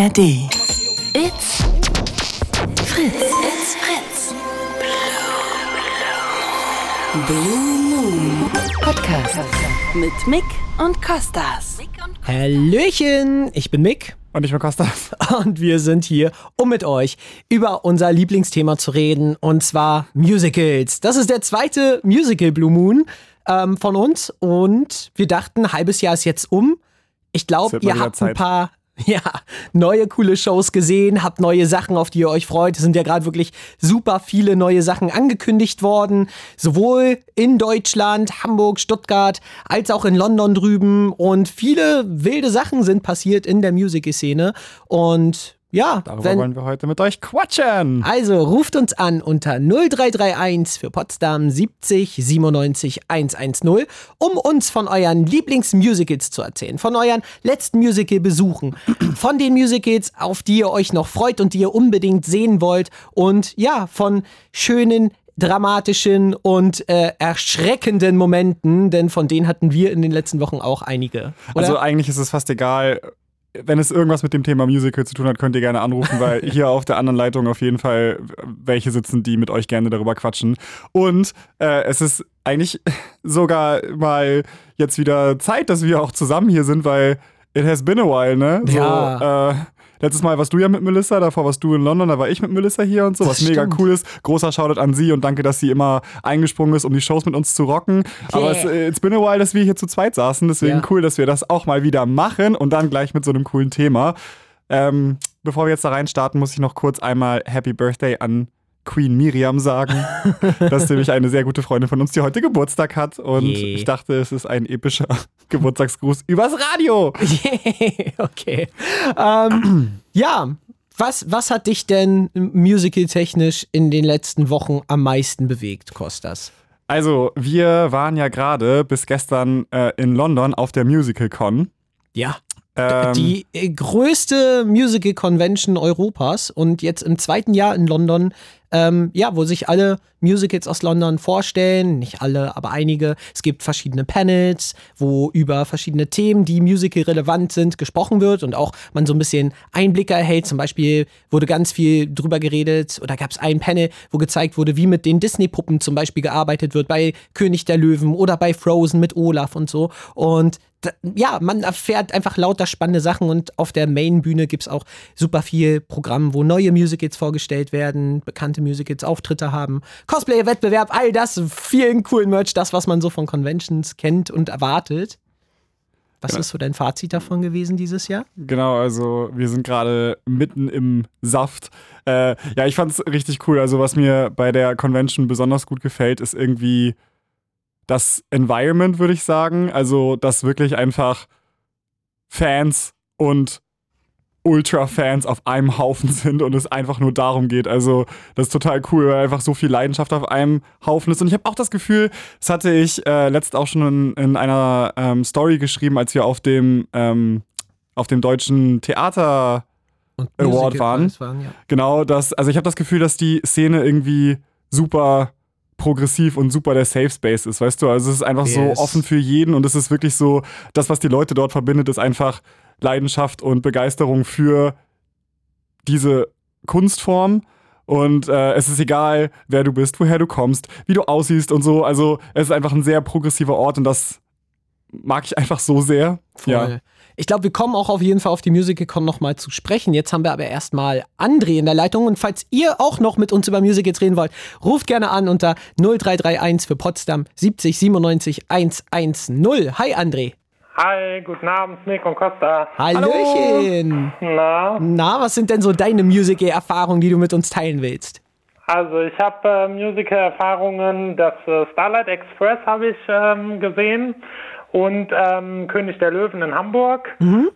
ARD. It's Fritz. It's Fritz. Blue Moon Podcast mit Mick und Kostas. Hallöchen, ich bin Mick Und ich bin Kostas. und wir sind hier, um mit euch über unser Lieblingsthema zu reden und zwar Musicals. Das ist der zweite Musical Blue Moon ähm, von uns und wir dachten, ein halbes Jahr ist jetzt um. Ich glaube, ihr habt ein Zeit. paar ja, neue coole Shows gesehen, habt neue Sachen, auf die ihr euch freut. Es sind ja gerade wirklich super viele neue Sachen angekündigt worden, sowohl in Deutschland, Hamburg, Stuttgart, als auch in London drüben. Und viele wilde Sachen sind passiert in der Musical-Szene. Und ja, Darüber wenn, wollen wir heute mit euch quatschen. also ruft uns an unter 0331 für Potsdam 70 97 110, um uns von euren Lieblingsmusicals zu erzählen, von euren letzten Musical-Besuchen, von den Musicals, auf die ihr euch noch freut und die ihr unbedingt sehen wollt und ja, von schönen dramatischen und äh, erschreckenden Momenten, denn von denen hatten wir in den letzten Wochen auch einige. Oder? Also eigentlich ist es fast egal. Wenn es irgendwas mit dem Thema Musical zu tun hat, könnt ihr gerne anrufen, weil hier auf der anderen Leitung auf jeden Fall welche sitzen, die mit euch gerne darüber quatschen. Und äh, es ist eigentlich sogar mal jetzt wieder Zeit, dass wir auch zusammen hier sind, weil it has been a while, ne? So, Ja. äh, letztes Mal warst du ja mit Melissa, davor warst du in London, da war ich mit Melissa hier und so, Das was mega cool ist. Großer Shoutout an sie und danke, dass sie immer eingesprungen ist, um die Shows mit uns zu rocken. Aber es, Yeah. äh, it's been a while, dass wir hier zu zweit saßen, deswegen Ja. cool, dass wir das auch mal wieder machen und dann gleich mit so einem coolen Thema. Ähm, bevor wir jetzt da reinstarten, muss ich noch kurz einmal Happy Birthday an Queen Miriam sagen. das ist nämlich eine sehr gute Freundin von uns, die heute Geburtstag hat. Und Je. ich dachte, es ist ein epischer Geburtstagsgruß übers Radio. okay. Ähm, ja, was, was hat dich denn musical-technisch in den letzten Wochen am meisten bewegt, Kostas? Also, wir waren ja gerade bis gestern äh, in London auf der Musical Con. Ja. Ähm, Die äh, größte Musical-Convention Europas und jetzt im zweiten Jahr in London, ähm, ja, wo sich alle Musicals aus London vorstellen, nicht alle, aber einige. Es gibt verschiedene Panels, wo über verschiedene Themen, die Musical relevant sind, gesprochen wird und auch man so ein bisschen Einblicke erhält. Zum Beispiel wurde ganz viel drüber geredet oder gab es ein Panel, wo gezeigt wurde, wie mit den Disney-Puppen zum Beispiel gearbeitet wird bei König der Löwen oder bei Frozen mit Olaf und so. Und ja, man erfährt einfach lauter spannende Sachen und auf der Main-Bühne gibt es auch super viel Programm, wo neue Musicals vorgestellt werden, bekannte Musicals Auftritte haben, Cosplay-Wettbewerb, all das, vielen coolen Merch, das, was man so von Conventions kennt und erwartet. Was Genau. ist so dein Fazit davon gewesen dieses Jahr? Genau, also wir sind gerade mitten im Saft. Äh, ja, ich fand's richtig cool. Also was mir bei der Convention besonders gut gefällt, ist irgendwie das Environment, würde ich sagen. Also, dass wirklich einfach Fans und Ultra-Fans auf einem Haufen sind und es einfach nur darum geht. Also, das ist total cool, weil einfach so viel Leidenschaft auf einem Haufen ist. Und ich habe auch das Gefühl, das hatte ich äh, letzt auch schon in, in einer ähm, Story geschrieben, als wir auf dem, ähm, auf dem deutschen Theater Und Award Musical-Preis waren. ja. Genau, das, also ich habe das Gefühl, dass die Szene irgendwie super progressiv und super der Safe Space ist, weißt du? Also es ist einfach Yes. so offen für jeden und es ist wirklich so, das, was die Leute dort verbindet, ist einfach Leidenschaft und Begeisterung für diese Kunstform. Und äh, es ist egal, wer du bist, woher du kommst, wie du aussiehst und so. Also es ist einfach ein sehr progressiver Ort und das mag ich einfach so sehr. Voll. Ja. Ich glaube, wir kommen auch auf jeden Fall auf die Musical-Con nochmal zu sprechen. Jetzt haben wir aber erstmal André in der Leitung. Und falls ihr auch noch mit uns über Musicals reden wollt, ruft gerne an unter 0331 für Potsdam 70 97 110. Hi André. Hi, guten Abend, Nick und Costa. Hallöchen. Na, Na, was sind denn so deine Musical-Erfahrungen, die du mit uns teilen willst? also ich habe äh, Musical-Erfahrungen, das äh, Starlight Express habe ich ähm, gesehen und ähm, König der Löwen in Hamburg.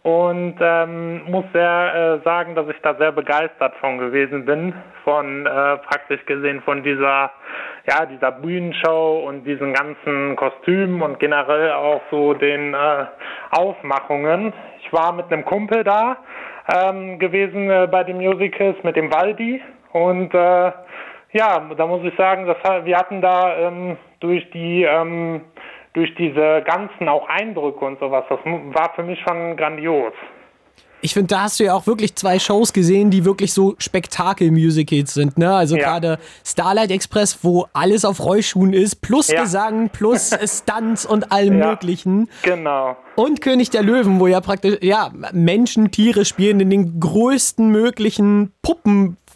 Und ähm, muss sehr äh, sagen, dass ich da sehr begeistert von gewesen bin, von äh, praktisch gesehen von dieser ja dieser Bühnenshow und diesen ganzen Kostümen und generell auch so den äh, Aufmachungen. Ich war mit einem Kumpel da ähm, gewesen äh, bei den Musicals mit dem Waldi. Und äh, ja, da muss ich sagen, das, wir hatten da ähm, durch die ähm, durch diese ganzen auch Eindrücke und sowas, das war für mich schon grandios. Ich finde, da hast du ja auch wirklich zwei Shows gesehen, die wirklich so Spektakel-Musicals sind. Ne? Also Ja. gerade Starlight Express, wo alles auf Rollschuhen ist, plus Ja. Gesang, plus Stunts und allem Ja. Möglichen. Genau. Und König der Löwen, wo ja praktisch ja, Menschen Tiere spielen in den größten möglichen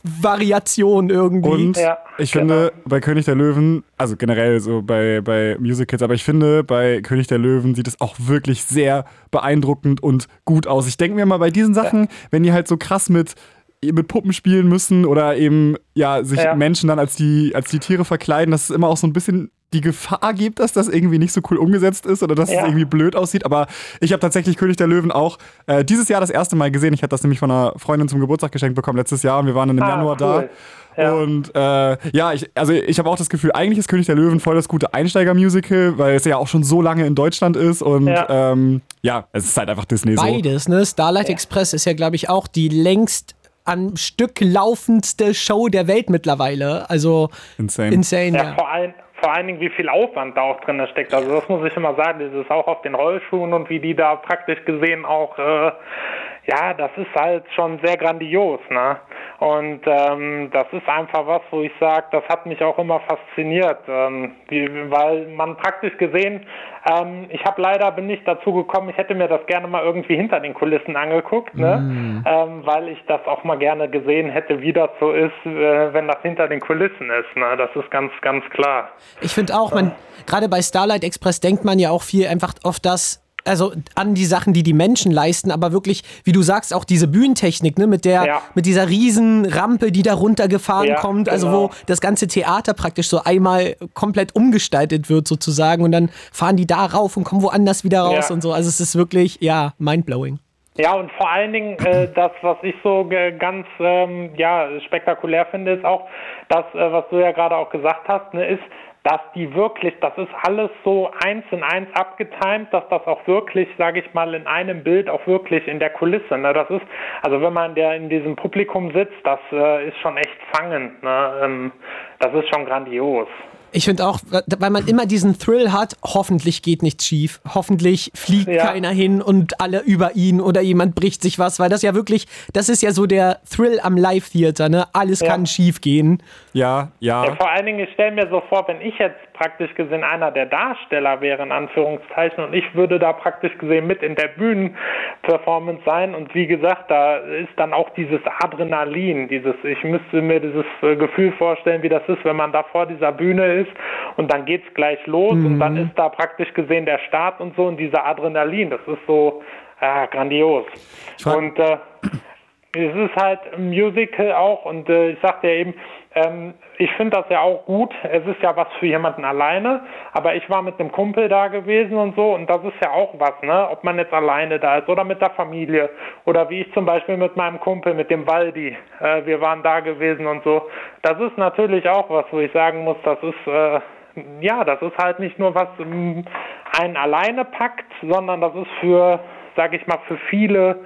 Puppenvariationen irgendwie. Und Ja, ich genau. finde, bei König der Löwen, also generell so bei, bei Musicals, aber ich finde, bei König der Löwen sieht es auch wirklich sehr beeindruckend und gut aus. Ich denke mir mal bei diesen Sachen, wenn die halt so krass mit mit Puppen spielen müssen oder eben ja sich Ja. Menschen dann als die als die Tiere verkleiden, dass es immer auch so ein bisschen die Gefahr gibt, dass das irgendwie nicht so cool umgesetzt ist oder dass Ja. es irgendwie blöd aussieht. Aber ich habe tatsächlich König der Löwen auch äh, dieses Jahr das erste Mal gesehen. Ich hatte das nämlich von einer Freundin zum Geburtstag geschenkt bekommen letztes Jahr und wir waren dann im Ah, Januar da. cool. Ja. Und äh, ja, ich, also ich habe auch das Gefühl, eigentlich ist König der Löwen voll das gute Einsteiger-Musical, weil es ja auch schon so lange in Deutschland ist und Ja. ähm, ja, es ist halt einfach Disney so. Beides, ne? Starlight Express ist ja, glaube ich, auch die längst am Stück laufendste Show der Welt mittlerweile. Also Insane. insane, Ja, ja. vor, ein, vor allen Dingen, wie viel Aufwand da auch drin steckt. Also das muss ich immer sagen, dieses auch auf den Rollschuhen und wie die da praktisch gesehen auch, äh, ja, das ist halt schon sehr grandios, ne? Und ähm, das ist einfach was, wo ich sage, das hat mich auch immer fasziniert, ähm, wie, weil man praktisch gesehen, ähm, ich habe leider bin nicht dazu gekommen, ich hätte mir das gerne mal irgendwie hinter den Kulissen angeguckt, ne? Ähm, weil ich das auch mal gerne gesehen hätte, wie das so ist, äh, wenn das hinter den Kulissen ist, ne? Das ist ganz, ganz klar. Ich finde auch, man, gerade bei Starlight Express denkt man ja auch viel einfach auf das, also an die Sachen, die die Menschen leisten, aber wirklich, wie du sagst, auch diese Bühnentechnik, ne, mit der, Ja. mit dieser riesen Rampe, die da runtergefahren Ja, kommt, also genau. wo das ganze Theater praktisch so einmal komplett umgestaltet wird sozusagen und dann fahren die da rauf und kommen woanders wieder raus Ja. und so. Also es ist wirklich, ja, mindblowing. Ja, und vor allen Dingen äh, das, was ich so ganz ähm, ja, spektakulär finde, ist auch das, äh, was du ja gerade auch gesagt hast, ne, ist, dass die wirklich, das ist alles so eins in eins abgetimt, dass das auch wirklich, sage ich mal, in einem Bild auch wirklich in der Kulisse, ne, das ist, also wenn man der in diesem Publikum sitzt, das äh, ist schon echt fangend, ne, ähm, das ist schon grandios. Ich finde auch, weil man immer diesen Thrill hat, hoffentlich geht nichts schief. Hoffentlich fliegt Ja. keiner hin und alle über ihn oder jemand bricht sich was, weil das ja wirklich, das ist ja so der Thrill am Live-Theater, ne? Alles Ja. kann schief gehen. Ja, ja. Ja, vor allen Dingen, ich stelle mir so vor, wenn ich jetzt praktisch gesehen einer der Darsteller wäre, in Anführungszeichen, und ich würde da praktisch gesehen mit in der Bühnenperformance sein. Und wie gesagt, da ist dann auch dieses Adrenalin, dieses, ich müsste mir dieses äh, Gefühl vorstellen, wie das ist, wenn man da vor dieser Bühne ist und dann geht's gleich los und dann ist da praktisch gesehen der Start und so und dieser Adrenalin, das ist so ah, grandios. Und äh, es ist halt ein Musical auch und äh, ich sagte ja eben, ähm, ich finde das ja auch gut. Es ist ja was für jemanden alleine, aber ich war mit einem Kumpel da gewesen und so und das ist ja auch was, ne? Ob man jetzt alleine da ist oder mit der Familie oder wie ich zum Beispiel mit meinem Kumpel, mit dem Waldi, äh, wir waren da gewesen und so. Das ist natürlich auch was, wo ich sagen muss, das ist äh, ja, das ist halt nicht nur was ähm, einen alleine packt, sondern das ist für, sag ich mal, für viele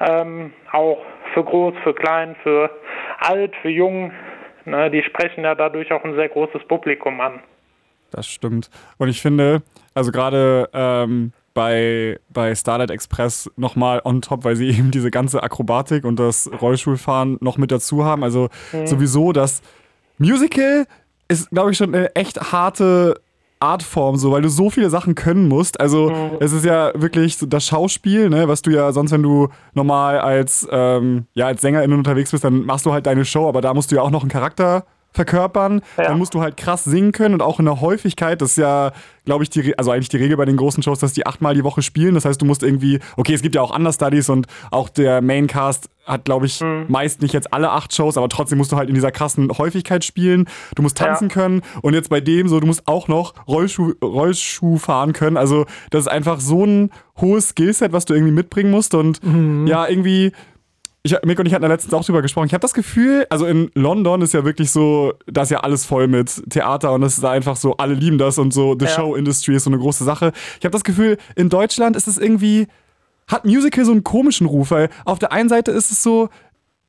ähm, auch für groß, für klein, für alt, für jung. Ne, die sprechen ja dadurch auch ein sehr großes Publikum an. Das stimmt. Und ich finde, also gerade ähm, bei, bei Starlight Express nochmal on top, weil sie eben diese ganze Akrobatik und das Rollstuhlfahren noch mit dazu haben. Also sowieso das Musical ist, glaube ich, schon eine echt harte Artform, so, weil du so viele Sachen können musst. Also es ist ja wirklich so das Schauspiel, ne, was du ja sonst, wenn du normal als, ähm, ja, als Sängerin unterwegs bist, dann machst du halt deine Show, aber da musst du ja auch noch einen Charakter verkörpern. Ja. Dann musst du halt krass singen können und auch in der Häufigkeit, das ist ja, glaube ich, die, also eigentlich die Regel bei den großen Shows, dass die achtmal die Woche spielen. Das heißt, du musst irgendwie, okay, es gibt ja auch Understudies und auch der Maincast hat, glaube ich, meist nicht jetzt alle acht Shows, aber trotzdem musst du halt in dieser krassen Häufigkeit spielen. Du musst tanzen Ja. können und jetzt bei dem so, du musst auch noch Rollschuh, Rollschuh fahren können. Also das ist einfach so ein hohes Skillset, was du irgendwie mitbringen musst und ja, irgendwie ich, Mick und ich hatten da letztens auch drüber gesprochen. Ich habe das Gefühl, also in London ist ja wirklich so, da ist ja alles voll mit Theater und es ist einfach so, alle lieben das und so, The Ja. Show Industry ist so eine große Sache. Ich habe das Gefühl, in Deutschland ist es irgendwie, hat Musical so einen komischen Ruf, weil auf der einen Seite ist es so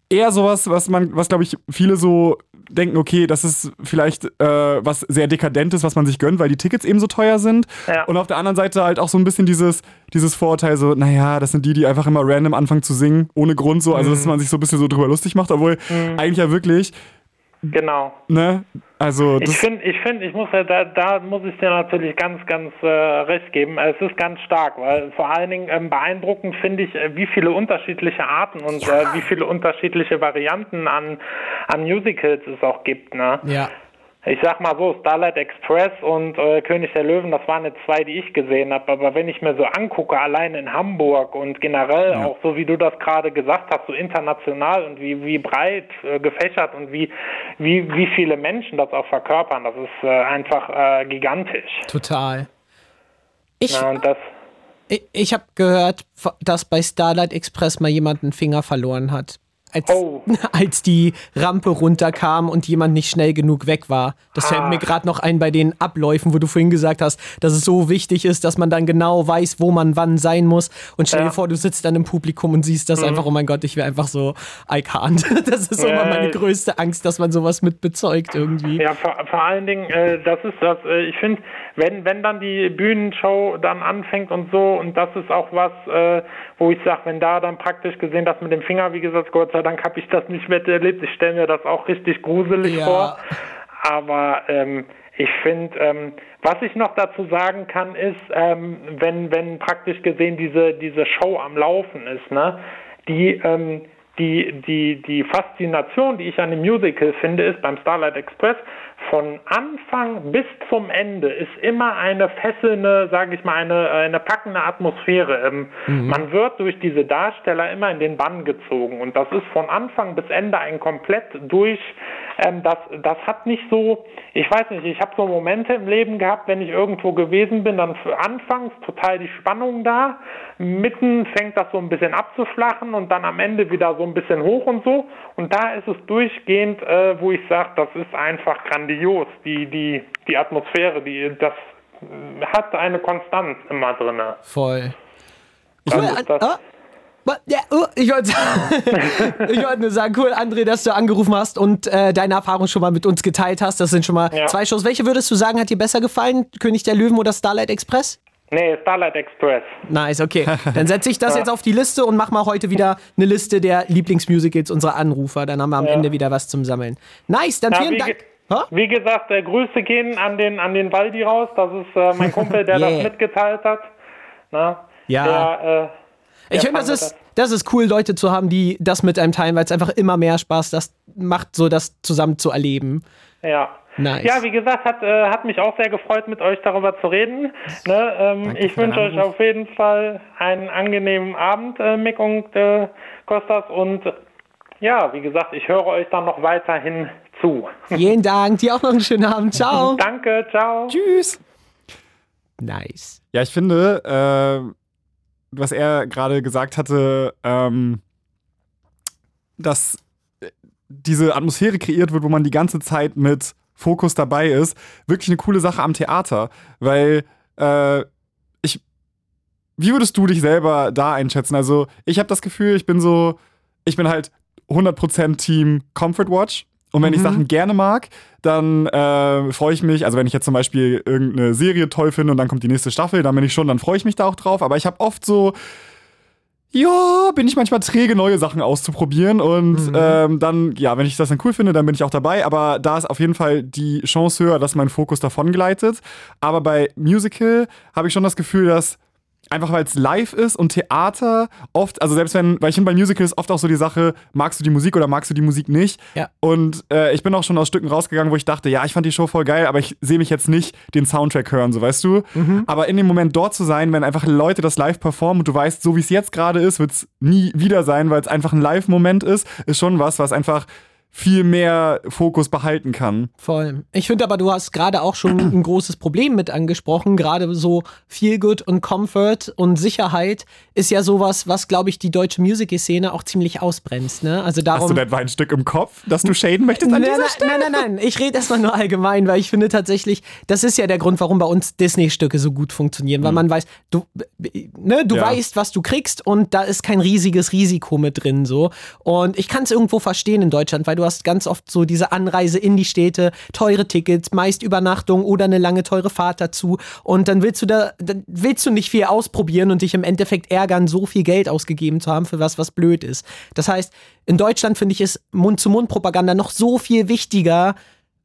eher sowas, was man, was glaube ich viele so denken, okay, das ist vielleicht äh, was sehr Dekadentes, was man sich gönnt, weil die Tickets eben so teuer sind. Ja. Und auf der anderen Seite halt auch so ein bisschen dieses, dieses Vorurteil, so, naja, das sind die, die einfach immer random anfangen zu singen, ohne Grund so. Also, dass Mhm. man sich so ein bisschen so drüber lustig macht, obwohl eigentlich ja wirklich, Genau. ne, also Ich finde, ich finde, ich muss ja, da, da muss ich dir natürlich ganz, ganz äh, recht geben. Es ist ganz stark, weil vor allen Dingen ähm, beeindruckend finde ich, äh, wie viele unterschiedliche Arten und äh, wie viele unterschiedliche Varianten an, an Musicals es auch gibt. Ne? Ja. Ich sag mal so, Starlight Express und äh, König der Löwen, das waren jetzt zwei, die ich gesehen habe. Aber wenn ich mir so angucke, allein in Hamburg und generell auch so, wie du das gerade gesagt hast, so international und wie, wie breit äh, gefächert und wie, wie, wie viele Menschen das auch verkörpern, das ist äh, einfach äh, gigantisch. Total. Ich, Ja, das, ich, ich habe gehört, dass bei Starlight Express mal jemand einen Finger verloren hat. Als, Oh. als die Rampe runterkam und jemand nicht schnell genug weg war. Das fällt Ah. mir gerade noch ein bei den Abläufen, wo du vorhin gesagt hast, dass es so wichtig ist, dass man dann genau weiß, wo man wann sein muss. Und stell Ja. Mhm. dir vor, du sitzt dann im Publikum und siehst das einfach, oh mein Gott, ich wäre einfach so, I can't. Das ist immer Ja, meine größte Angst, dass man sowas mit bezeugt irgendwie. Ja, vor, vor allen Dingen, äh, das ist das, äh, ich finde, wenn, wenn dann die Bühnenshow dann anfängt und so, und das ist auch was, äh, wo ich sage, wenn da dann praktisch gesehen, das mit dem Finger, wie gesagt, Gott sei Dank habe ich das nicht miterlebt. Ich stelle mir das auch richtig gruselig Ja. vor. Aber ähm, ich finde, ähm, was ich noch dazu sagen kann, ist, ähm, wenn, wenn praktisch gesehen diese, diese Show am Laufen ist, ne, die, ähm, die, die, die Faszination, die ich an dem Musical finde, ist beim Starlight Express, von Anfang bis zum Ende ist immer eine fesselnde, sage ich mal, eine, eine packende Atmosphäre. Ähm, Man wird durch diese Darsteller immer in den Bann gezogen und das ist von Anfang bis Ende ein komplett durch. Ähm, das, das hat nicht so, ich weiß nicht, ich habe so Momente im Leben gehabt, wenn ich irgendwo gewesen bin, dann für anfangs total die Spannung da, mitten fängt das so ein bisschen abzuflachen und dann am Ende wieder so ein bisschen hoch und so. Und da ist es durchgehend, äh, wo ich sage, das ist einfach grandios. Die, die, die Atmosphäre, die, das äh, hat eine Konstanz immer drin. Voll. Cool, ist an- das. ah, ich wollte ich wollte nur sagen, cool, André, dass du angerufen hast und äh, deine Erfahrung schon mal mit uns geteilt hast. Das sind schon mal Ja. zwei Shows. Welche würdest du sagen, hat dir besser gefallen? König der Löwen oder Starlight Express? Nee, Starlight Express. Nice, okay. Dann setze ich das jetzt auf die Liste und mach mal heute wieder eine Liste der Lieblingsmusicals unserer Anrufer. Dann haben wir am Ja. Ende wieder was zum Sammeln. Nice, dann Ja, vielen wie, Dank. wie gesagt, äh, Grüße gehen an den, an den Waldi raus. Das ist äh, mein Kumpel, der Yeah. das mitgeteilt hat. Na, Ja. Der, äh, Ich finde, das ist, das ist cool, Leute zu haben, die das mit einem teilen, weil es einfach immer mehr Spaß das macht, so das zusammen zu erleben. Ja. Nice. Ja, wie gesagt, hat, äh, hat mich auch sehr gefreut, mit euch darüber zu reden. Ne, ähm, ich wünsche euch auf jeden Fall einen angenehmen Abend, äh, Mick und äh, Kostas. Und ja, wie gesagt, ich höre euch dann noch weiterhin zu. Vielen Dank, dir auch noch einen schönen Abend. Ciao. Danke, ciao. tschüss. Nice. Ja, ich finde, äh, was er gerade gesagt hatte, ähm, dass äh, diese Atmosphäre kreiert wird, wo man die ganze Zeit mit Fokus dabei ist, wirklich eine coole Sache am Theater. Weil äh, ich. Wie würdest du dich selber da einschätzen? Also, ich habe das Gefühl, ich bin so. Ich bin halt 100% Team Comfort Watch. Und wenn ich Sachen gerne mag, dann äh, freue ich mich, also wenn ich jetzt zum Beispiel irgendeine Serie toll finde und dann kommt die nächste Staffel, dann bin ich schon, dann freue ich mich da auch drauf. Aber ich habe oft so, ja, bin ich manchmal träge, neue Sachen auszuprobieren. Und ähm, dann, ja, wenn ich das dann cool finde, dann bin ich auch dabei. Aber da ist auf jeden Fall die Chance höher, dass mein Fokus davon gleitet. Aber bei Musical habe ich schon das Gefühl, dass einfach weil es live ist und Theater oft, also selbst wenn, weil ich finde bei Musicals oft auch so die Sache, magst du die Musik oder magst du die Musik nicht? Ja. Und äh, ich bin auch schon aus Stücken rausgegangen, wo ich dachte, ja, ich fand die Show voll geil, aber ich sehe mich jetzt nicht den Soundtrack hören, so weißt du. Aber in dem Moment dort zu sein, wenn einfach Leute das live performen und du weißt, so wie es jetzt gerade ist, wird es nie wieder sein, weil es einfach ein Live-Moment ist, ist schon was, was einfach viel mehr Fokus behalten kann. Voll. Ich finde aber, du hast gerade auch schon ein großes Problem mit angesprochen. Gerade so Feel Good und Comfort und Sicherheit ist ja sowas, was, glaube ich, die deutsche Musical-Szene auch ziemlich ausbremst. Ne? Also darum. Hast du etwa ein Stück im Kopf, das du shaden möchtest an Nein, dieser nein, Stelle? nein, nein, nein. Ich rede erstmal nur allgemein, weil ich finde tatsächlich, das ist ja der Grund, warum bei uns Disney-Stücke so gut funktionieren, weil man weiß, du, ne, du Ja. weißt, was du kriegst und da ist kein riesiges Risiko mit drin so. Und ich kann es irgendwo verstehen in Deutschland, weil du hast ganz oft so diese Anreise in die Städte, teure Tickets, meist Übernachtung oder eine lange teure Fahrt dazu. Und dann willst du da, dann willst du nicht viel ausprobieren und dich im Endeffekt ärgern, so viel Geld ausgegeben zu haben für was, was blöd ist. Das heißt, in Deutschland finde ich es Mund-zu-Mund-Propaganda noch so viel wichtiger.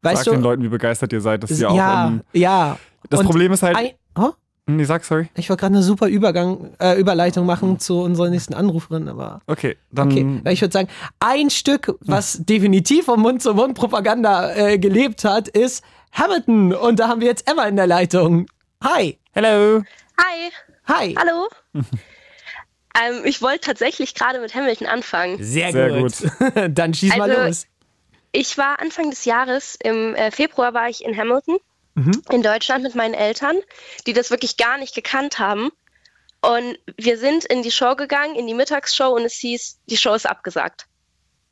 Weißt Sag den du? Leuten, wie begeistert ihr seid, dass ihr auch ja, ähm, ja. Das Und Problem ist halt. Ein, oh? Nee, sag, sorry. Ich wollte gerade eine super Übergang, äh, Überleitung machen zu unserer nächsten Anruferin, aber. Okay, dann. Okay, weil ich würde sagen, ein Stück, was definitiv von Mund-zu-Mund-Propaganda äh, gelebt hat, ist Hamilton. Und da haben wir jetzt Emma in der Leitung. Hi. Hello. Hi, Hi. hallo. ähm, ich wollte tatsächlich gerade mit Hamilton anfangen. Sehr, Sehr gut. Dann schieß mal Also- los. Ich war Anfang des Jahres, im äh, Februar war ich in Hamilton, in Deutschland mit meinen Eltern, die das wirklich gar nicht gekannt haben. Und wir sind in die Show gegangen, in die Mittagsshow und es hieß, die Show ist abgesagt.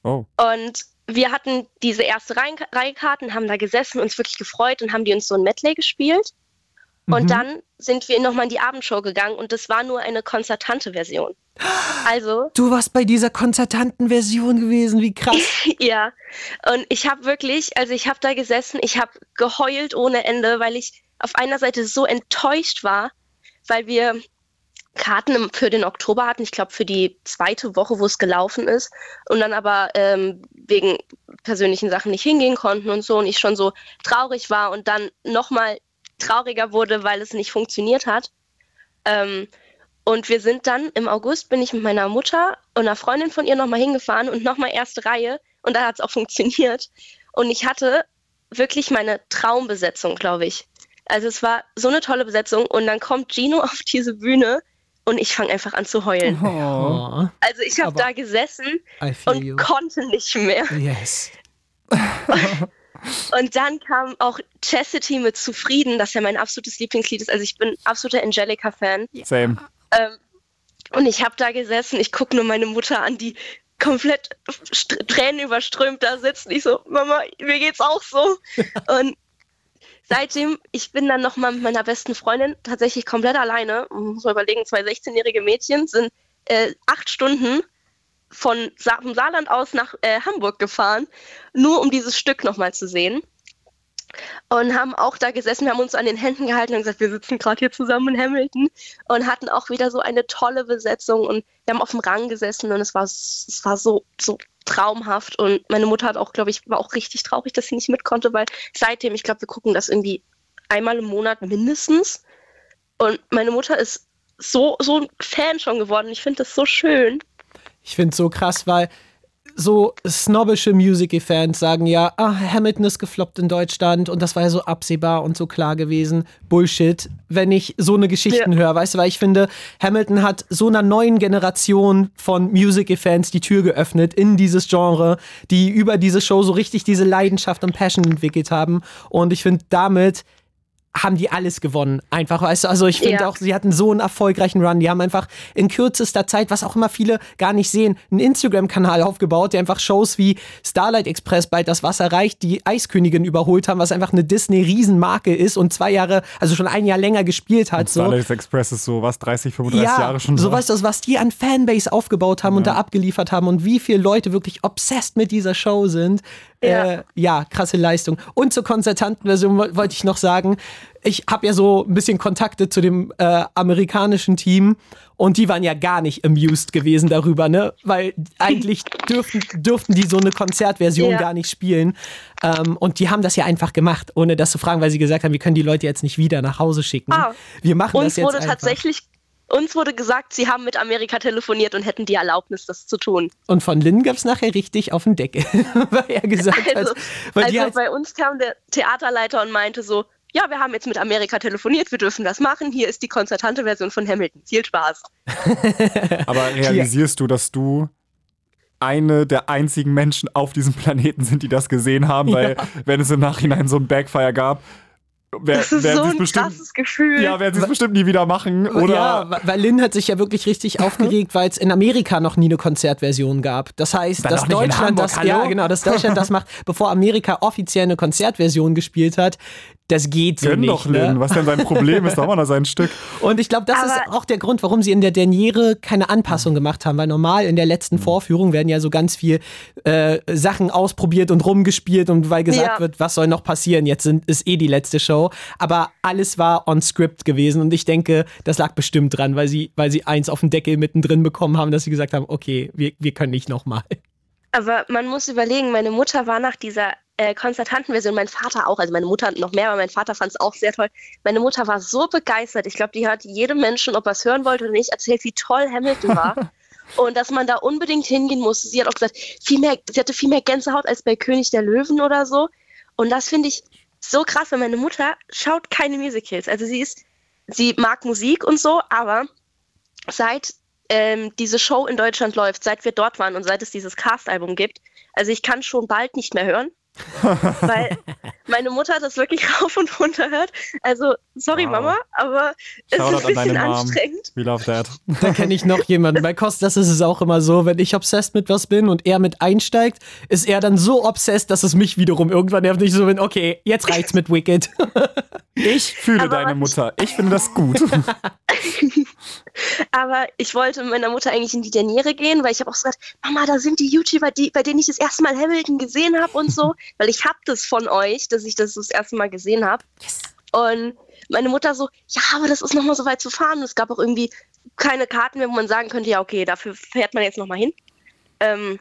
Oh. Und wir hatten diese erste Reihen- Reihekarten, haben da gesessen, uns wirklich gefreut und haben die uns so ein Medley gespielt. Und dann sind wir nochmal in die Abendshow gegangen und das war nur eine konzertante Version. Also, Du warst bei dieser konzertanten Version gewesen, wie krass. ja. Und ich habe wirklich, also ich habe da gesessen, ich habe geheult ohne Ende, weil ich auf einer Seite so enttäuscht war, weil wir Karten für den Oktober hatten, ich glaube für die zweite Woche, wo es gelaufen ist, und dann aber ähm, wegen persönlichen Sachen nicht hingehen konnten und so und ich schon so traurig war und dann nochmal trauriger wurde, weil es nicht funktioniert hat. Ähm, und wir sind dann im August, bin ich mit meiner Mutter und einer Freundin von ihr nochmal hingefahren und nochmal erste Reihe und da hat es auch funktioniert. Und ich hatte wirklich meine Traumbesetzung, glaube ich. Also es war so eine tolle Besetzung und dann kommt Gino auf diese Bühne und ich fange einfach an zu heulen. Oh, Also ich habe da gesessen und you. konnte nicht mehr. Yes. Und dann kam auch Chastity mit Zufrieden, das ja mein absolutes Lieblingslied ist. Also ich bin absoluter Angelica-Fan. Same. Ähm, und ich habe da gesessen, ich gucke nur meine Mutter an, die komplett st- Tränen überströmt da sitzt. Und ich so, Mama, mir geht's auch so. und seitdem, ich bin dann nochmal mit meiner besten Freundin tatsächlich komplett alleine. Man muss mal überlegen, zwei 16-jährige Mädchen sind äh, acht Stunden von Sa vom Saarland aus nach äh, Hamburg gefahren, nur um dieses Stück nochmal zu sehen. Und haben auch da gesessen, haben uns an den Händen gehalten und gesagt, wir sitzen gerade hier zusammen in Hamilton und hatten auch wieder so eine tolle Besetzung und wir haben auf dem Rang gesessen und es war, es war so, so traumhaft und meine Mutter hat auch, glaube ich, war auch richtig traurig, dass sie nicht mit konnte, weil seitdem, ich glaube, wir gucken das irgendwie einmal im Monat mindestens und meine Mutter ist so, so ein Fan schon geworden. Ich finde das so schön. Ich finde es so krass, weil so snobbische Musical-Fans sagen ja, ah, Hamilton ist gefloppt in Deutschland und das war ja so absehbar und so klar gewesen. Bullshit, wenn ich so eine Geschichten Ja. höre, weißt du, weil ich finde, Hamilton hat so einer neuen Generation von Musical-Fans die Tür geöffnet in dieses Genre, die über diese Show so richtig diese Leidenschaft und Passion entwickelt haben und ich finde damit haben die alles gewonnen. Einfach, weißt du, also ich finde Ja. auch, sie hatten so einen erfolgreichen Run. Die haben einfach in kürzester Zeit, was auch immer viele gar nicht sehen, einen Instagram-Kanal aufgebaut, der einfach Shows wie Starlight Express bald das Wasser reicht, die Eiskönigin überholt haben, was einfach eine Disney-Riesenmarke ist und zwei Jahre, also schon ein Jahr länger gespielt hat. So. Starlight Express ist so, was, 30, 35 Ja, Jahre schon so da? weißt du, was die an Fanbase aufgebaut haben und da abgeliefert haben und wie viele Leute wirklich obsessed mit dieser Show sind. Ja. Äh, ja, krasse Leistung. Und zur konzertanten Version woll- wollte ich noch sagen, ich habe ja so ein bisschen Kontakte zu dem äh, amerikanischen Team und die waren ja gar nicht amused gewesen darüber, ne? Weil eigentlich dürften, dürften die so eine Konzertversion Ja. gar nicht spielen. Ähm, und die haben das ja einfach gemacht, ohne das zu fragen, weil sie gesagt haben, wir können die Leute jetzt nicht wieder nach Hause schicken. Ah, wir machen das Uns jetzt wurde einfach. tatsächlich, uns wurde gesagt, sie haben mit Amerika telefoniert und hätten die Erlaubnis, das zu tun. Und von Lynn gab es nachher richtig auf den Deckel, weil er gesagt Also, hat, weil also halt, bei uns kam der Theaterleiter und meinte so, ja, wir haben jetzt mit Amerika telefoniert, wir dürfen das machen. Hier ist die konzertante Version von Hamilton. Viel Spaß. Aber realisierst du, dass du eine der einzigen Menschen auf diesem Planeten sind, die das gesehen haben? Weil, wenn es im Nachhinein so ein Backfire gab, wär, Das ist werden so sie es ein bestimmt. krasses Gefühl. Ja, werden sie es bestimmt nie wieder machen. Oder ja, weil Lynn hat sich ja wirklich richtig aufgeregt, weil es in Amerika noch nie eine Konzertversion gab. Das heißt, Dann dass Deutschland Hamburg, das, hallo? ja genau, dass Deutschland das macht, bevor Amerika offiziell eine Konzertversion gespielt hat. Das geht so Gönn nicht. doch, Lynn. ne? Was denn sein Problem ist, doch mal noch sein Stück. Und ich glaube, das ist Aber- auch der Grund, warum sie in der Derniere keine Anpassung gemacht haben, weil normal in der letzten Mhm. Vorführung werden ja so ganz viel äh, Sachen ausprobiert und rumgespielt und weil gesagt Ja. wird, was soll noch passieren, jetzt sind, ist eh die letzte Show. Aber alles war on script gewesen und ich denke, das lag bestimmt dran, weil sie, weil sie eins auf den Deckel mittendrin bekommen haben, dass sie gesagt haben, okay, wir, wir können nicht nochmal. Aber man muss überlegen, meine Mutter war nach dieser äh, Konzertantenversion, mein Vater auch, also meine Mutter noch mehr, aber mein Vater fand es auch sehr toll. Meine Mutter war so begeistert. Ich glaube, die hat jedem Menschen, ob er es hören wollte oder nicht, erzählt, wie toll Hamilton war. Und dass man da unbedingt hingehen musste. Sie hat auch gesagt, viel mehr, sie hatte viel mehr Gänsehaut als bei König der Löwen oder so. Und das finde ich so krass, weil meine Mutter schaut keine Musicals. Also sie ist, sie mag Musik und so, aber seit ähm, diese Show in Deutschland läuft, seit wir dort waren und seit es dieses Cast-Album gibt, also ich kann schon bald nicht mehr hören, weil meine Mutter das wirklich rauf und runter hört. Also, sorry Wow. Mama, aber es Shoutout ist ein bisschen anstrengend. We love that. Da kenne ich noch jemanden. Bei Kostas ist es auch immer so, wenn ich obsessed mit was bin und er mit einsteigt, ist er dann so obsessed, dass es mich wiederum irgendwann nervt. Ich so bin, okay, jetzt reicht's mit Wicked. Ich fühle Aber deine Mutter. Ich finde das gut. Aber ich wollte mit meiner Mutter eigentlich in die Derniere gehen, weil ich habe auch gesagt, Mama, da sind die YouTuber, die, bei denen ich das erste Mal Hamilton gesehen habe und so, weil ich habe das von euch, dass ich das das erste Mal gesehen habe. Und meine Mutter so, ja, aber das ist nochmal so weit zu fahren. Und es gab auch irgendwie keine Karten mehr, wo man sagen könnte, ja, okay, dafür fährt man jetzt nochmal hin. Ähm,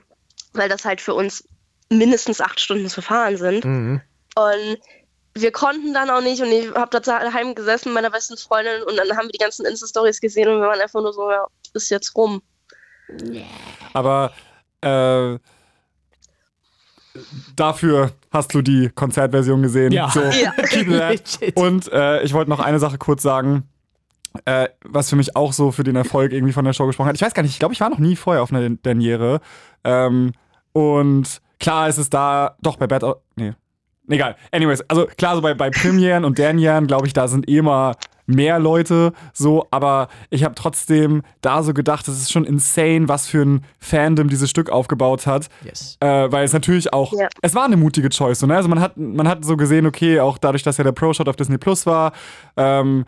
weil das halt für uns mindestens acht Stunden zu fahren sind. Mhm. Und wir konnten dann auch nicht und ich habe da daheim gesessen mit meiner besten Freundin und dann haben wir die ganzen Insta-Stories gesehen und wir waren einfach nur so, ja, ist jetzt rum. Aber äh, dafür hast du die Konzertversion gesehen. Ja. So, Ja. Und äh, ich wollte noch eine Sache kurz sagen, äh, was für mich auch so für den Erfolg irgendwie von der Show gesprochen hat. Ich weiß gar nicht, ich glaube, ich war noch nie vorher auf einer Derniere. Ähm, und klar ist es da, doch bei Bad, nee, egal. Anyways, also klar, so bei, bei Premieren und Dernieren, glaube ich, da sind eh immer mehr Leute so, aber ich habe trotzdem da so gedacht, es ist schon insane, was für ein Fandom dieses Stück aufgebaut hat. Yes. Äh, weil es natürlich auch, Ja. es war eine mutige Choice. So, ne? Also man hat, man hat so gesehen, okay, auch dadurch, dass ja der Pro-Shot auf Disney Plus war, ähm,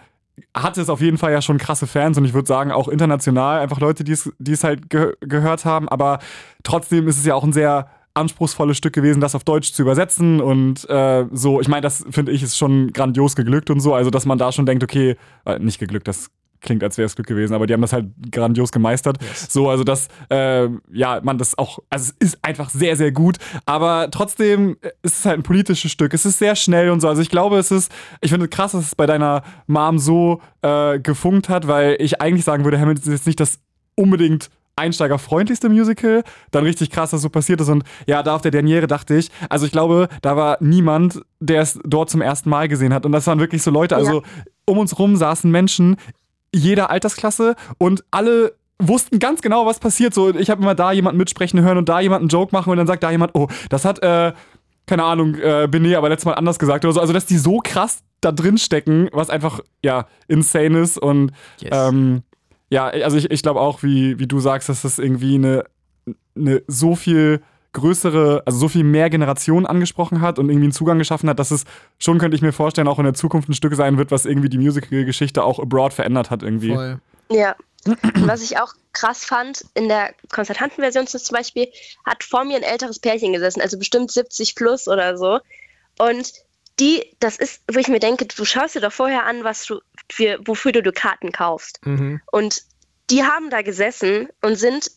hatte es auf jeden Fall ja schon krasse Fans und ich würde sagen auch international einfach Leute, die es die es halt ge gehört haben, aber trotzdem ist es ja auch ein sehr anspruchsvolles Stück gewesen, das auf Deutsch zu übersetzen und äh, so, ich meine, das finde ich ist schon grandios geglückt und so, also dass man da schon denkt, okay, äh, nicht geglückt, das klingt, als wäre es Glück gewesen, aber die haben das halt grandios gemeistert. So, also dass, äh, ja, man das auch, also es ist einfach sehr, sehr gut, aber trotzdem ist es halt ein politisches Stück. Es ist sehr schnell und so. Also ich glaube, es ist, ich finde es krass, dass es bei deiner Mom so äh, gefunkt hat, weil ich eigentlich sagen würde, Hamilton ist jetzt nicht das unbedingt einsteigerfreundlichste Musical. Dann richtig krass, dass so passiert ist. Und ja, da auf der Derniere dachte ich, also ich glaube, da war niemand, der es dort zum ersten Mal gesehen hat. Und das waren wirklich so Leute, also um uns rum saßen Menschen jeder Altersklasse und alle wussten ganz genau, was passiert. So, ich habe immer da jemanden mitsprechen hören und da jemanden einen Joke machen und dann sagt da jemand, oh, das hat, äh, keine Ahnung, äh, Benet aber letztes Mal anders gesagt oder so. Also, dass die so krass da drin stecken, was einfach, ja, insane ist und Yes. ähm, ja, also ich, ich glaube auch, wie, wie du sagst, dass das irgendwie eine, eine so viel größere, also so viel mehr Generationen angesprochen hat und irgendwie einen Zugang geschaffen hat, dass es schon, könnte ich mir vorstellen, auch in der Zukunft ein Stück sein wird, was irgendwie die Musical-Geschichte auch abroad verändert hat irgendwie. Voll. Ja. Was ich auch krass fand, in der Konzertantenversion zum Beispiel, hat vor mir ein älteres Pärchen gesessen, also bestimmt 70 plus oder so. Und die, das ist, wo ich mir denke, du schaust dir doch vorher an, was du für, wofür du, du Karten kaufst. Mhm. Und die haben da gesessen und sind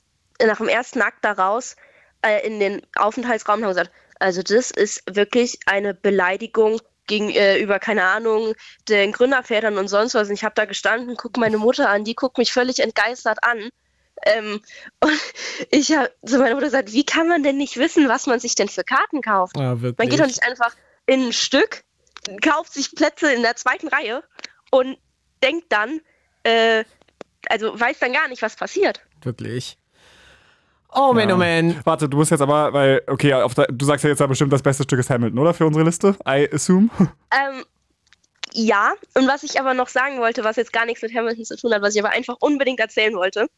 nach dem ersten Akt daraus äh, in den Aufenthaltsraum und haben gesagt, also das ist wirklich eine Beleidigung gegenüber, keine Ahnung, den Gründervätern und sonst was. Und ich habe da gestanden, gucke meine Mutter an, die guckt mich völlig entgeistert an. Ähm, und ich habe zu meiner Mutter gesagt, wie kann man denn nicht wissen, was man sich denn für Karten kauft? Ah, Man geht doch nicht einfach in ein Stück, kauft sich Plätze in der zweiten Reihe und denkt dann, äh, also weiß dann gar nicht, was passiert. Wirklich. Oh man, oh man. Warte, du musst jetzt aber, weil, okay, auf der, du sagst ja jetzt ja bestimmt, das beste Stück ist Hamilton, oder? Für unsere Liste, I assume. Ähm, ja, und was ich aber noch sagen wollte, was jetzt gar nichts mit Hamilton zu tun hat, was ich aber einfach unbedingt erzählen wollte.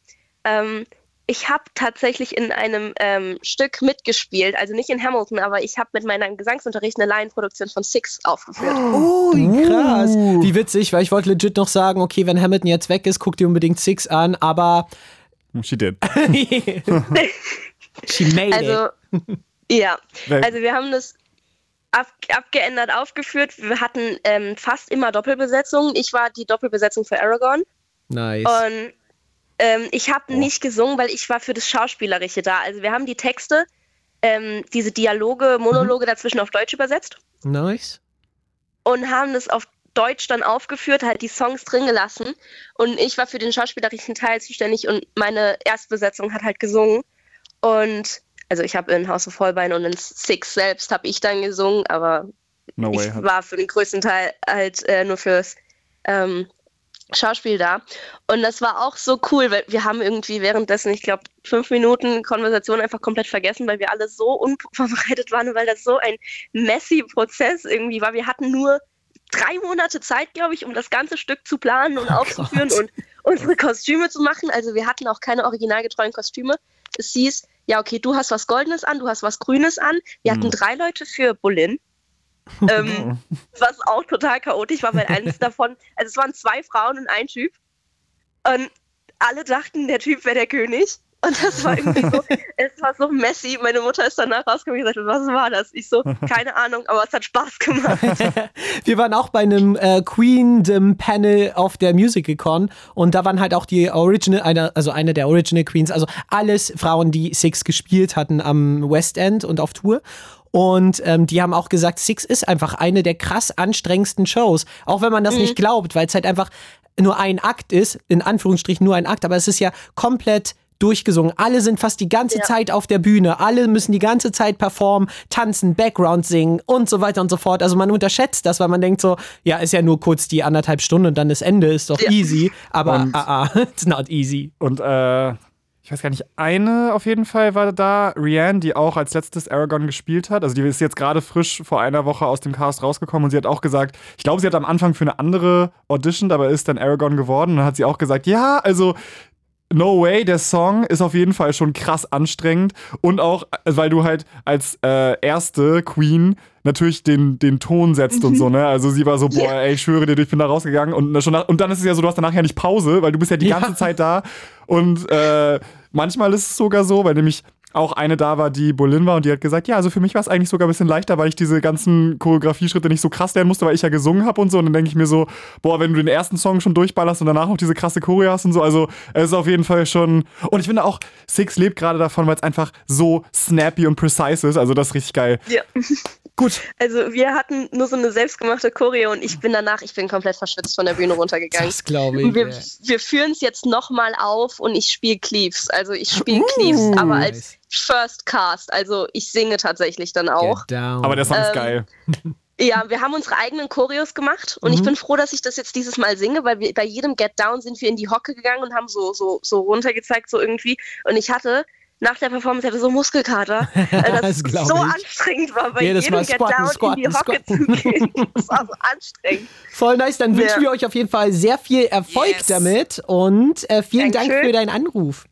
Ähm, ich habe tatsächlich in einem ähm, Stück mitgespielt, also nicht in Hamilton, aber ich habe mit meinem Gesangsunterricht eine Laienproduktion von Six aufgeführt. Oh, wie krass. Wie witzig, weil ich wollte legit noch sagen, okay, wenn Hamilton jetzt weg ist, guck dir unbedingt Six an, aber She did. she made Also, it. ja. Also wir haben das ab, abgeändert aufgeführt. Wir hatten ähm, fast immer Doppelbesetzungen. Ich war die Doppelbesetzung für Aragorn. Nice. Und ähm, ich habe nicht gesungen, weil ich war für das Schauspielerische da. Also wir haben die Texte, ähm, diese Dialoge, Monologe dazwischen auf Deutsch übersetzt Nice. und haben das auf Deutsch dann aufgeführt, halt die Songs drin gelassen. Und ich war für den schauspielerischen Teil zuständig und meine Erstbesetzung hat halt gesungen. Und also ich habe in House of Holbein und in Six selbst habe ich dann gesungen, aber No way. ich war für den größten Teil halt äh, nur fürs ähm, Schauspiel da. Und das war auch so cool, weil wir haben irgendwie währenddessen, ich glaube, fünf Minuten Konversation einfach komplett vergessen, weil wir alle so unvorbereitet waren und weil das so ein messy Prozess irgendwie war. Wir hatten nur drei Monate Zeit, glaube ich, um das ganze Stück zu planen und aufzuführen Gott. und unsere Kostüme zu machen. Also wir hatten auch keine originalgetreuen Kostüme. Es hieß, ja, okay, du hast was Goldenes an, du hast was Grünes an. Wir hatten drei Leute für Bolin. Ähm, was auch total chaotisch war, weil eines davon, also es waren zwei Frauen und ein Typ. Und alle dachten, der Typ wäre der König. Und das war irgendwie so, es war so messy. Meine Mutter ist danach rausgekommen und gesagt, was war das? Ich so, keine Ahnung, aber es hat Spaß gemacht. Wir waren auch bei einem äh, Queendom-Panel auf der Musicalcon und da waren halt auch die Original, eine, also eine der Original Queens, also alles Frauen, die Six gespielt hatten am West End und auf Tour. Und ähm, die haben auch gesagt, Six ist einfach eine der krass anstrengendsten Shows. Auch wenn man das nicht glaubt, weil es halt einfach nur ein Akt ist, in Anführungsstrichen nur ein Akt, aber es ist ja komplett durchgesungen. Alle sind fast die ganze Ja. Zeit auf der Bühne. Alle müssen die ganze Zeit performen, tanzen, Background singen und so weiter und so fort. Also man unterschätzt das, weil man denkt so, ja, ist ja nur kurz die anderthalb Stunden und dann das Ende ist doch Ja. easy. Aber Und- ah, ah, it's not easy. Und äh, ich weiß gar nicht, eine auf jeden Fall war da, Rianne, die auch als letztes Aragorn gespielt hat. Also die ist jetzt gerade frisch vor einer Woche aus dem Cast rausgekommen und sie hat auch gesagt, ich glaube, sie hat am Anfang für eine andere auditioned, aber ist dann Aragorn geworden. Und dann hat sie auch gesagt, ja, also No Way, der Song ist auf jeden Fall schon krass anstrengend und auch, äh, weil du halt als äh, erste Queen natürlich den, den Ton setzt und so, ne? Also sie war so, boah, ey, ich schwöre dir, ich bin da rausgegangen und, schon nach, und dann ist es ja so, du hast danach ja nicht Pause, weil du bist ja die Ja. ganze Zeit da und äh, manchmal ist es sogar so, weil nämlich auch eine da war, die Bolin war und die hat gesagt, ja, also für mich war es eigentlich sogar ein bisschen leichter, weil ich diese ganzen Choreografieschritte nicht so krass lernen musste, weil ich ja gesungen habe und so. Und dann denke ich mir so, boah, wenn du den ersten Song schon durchballerst und danach noch diese krasse Choreo hast und so, also es ist auf jeden Fall schon. Und ich finde auch, Six lebt gerade davon, weil es einfach so snappy und precise ist. Also das ist richtig geil. ja. Gut. Also wir hatten nur so eine selbstgemachte Choreo und ich bin danach, ich bin komplett verschwitzt von der Bühne runtergegangen. Das glaube ich. Und wir, ja. wir führen es jetzt nochmal auf und ich spiele Cleaves. Also ich spiele Cleaves, aber als First Cast. Also ich singe tatsächlich dann auch. Get down. Aber der Song ist Ähm, geil. Ja, wir haben unsere eigenen Choreos gemacht und ich bin froh, dass ich das jetzt dieses Mal singe, weil wir bei jedem Get Down sind wir in die Hocke gegangen und haben so, so, so runtergezeigt, so irgendwie. Und ich hatte nach der Performance hatte so Muskelkater, weil Das das glaub so ich. anstrengend war, bei Jedes jedem Mal Get squatten, Down squatten, in die Hocke squatten. zu gehen. Das war so anstrengend. Voll nice, dann wünschen wir euch auf jeden Fall sehr viel Erfolg Yes. damit und äh, vielen Dank Dankeschön. für deinen Anruf.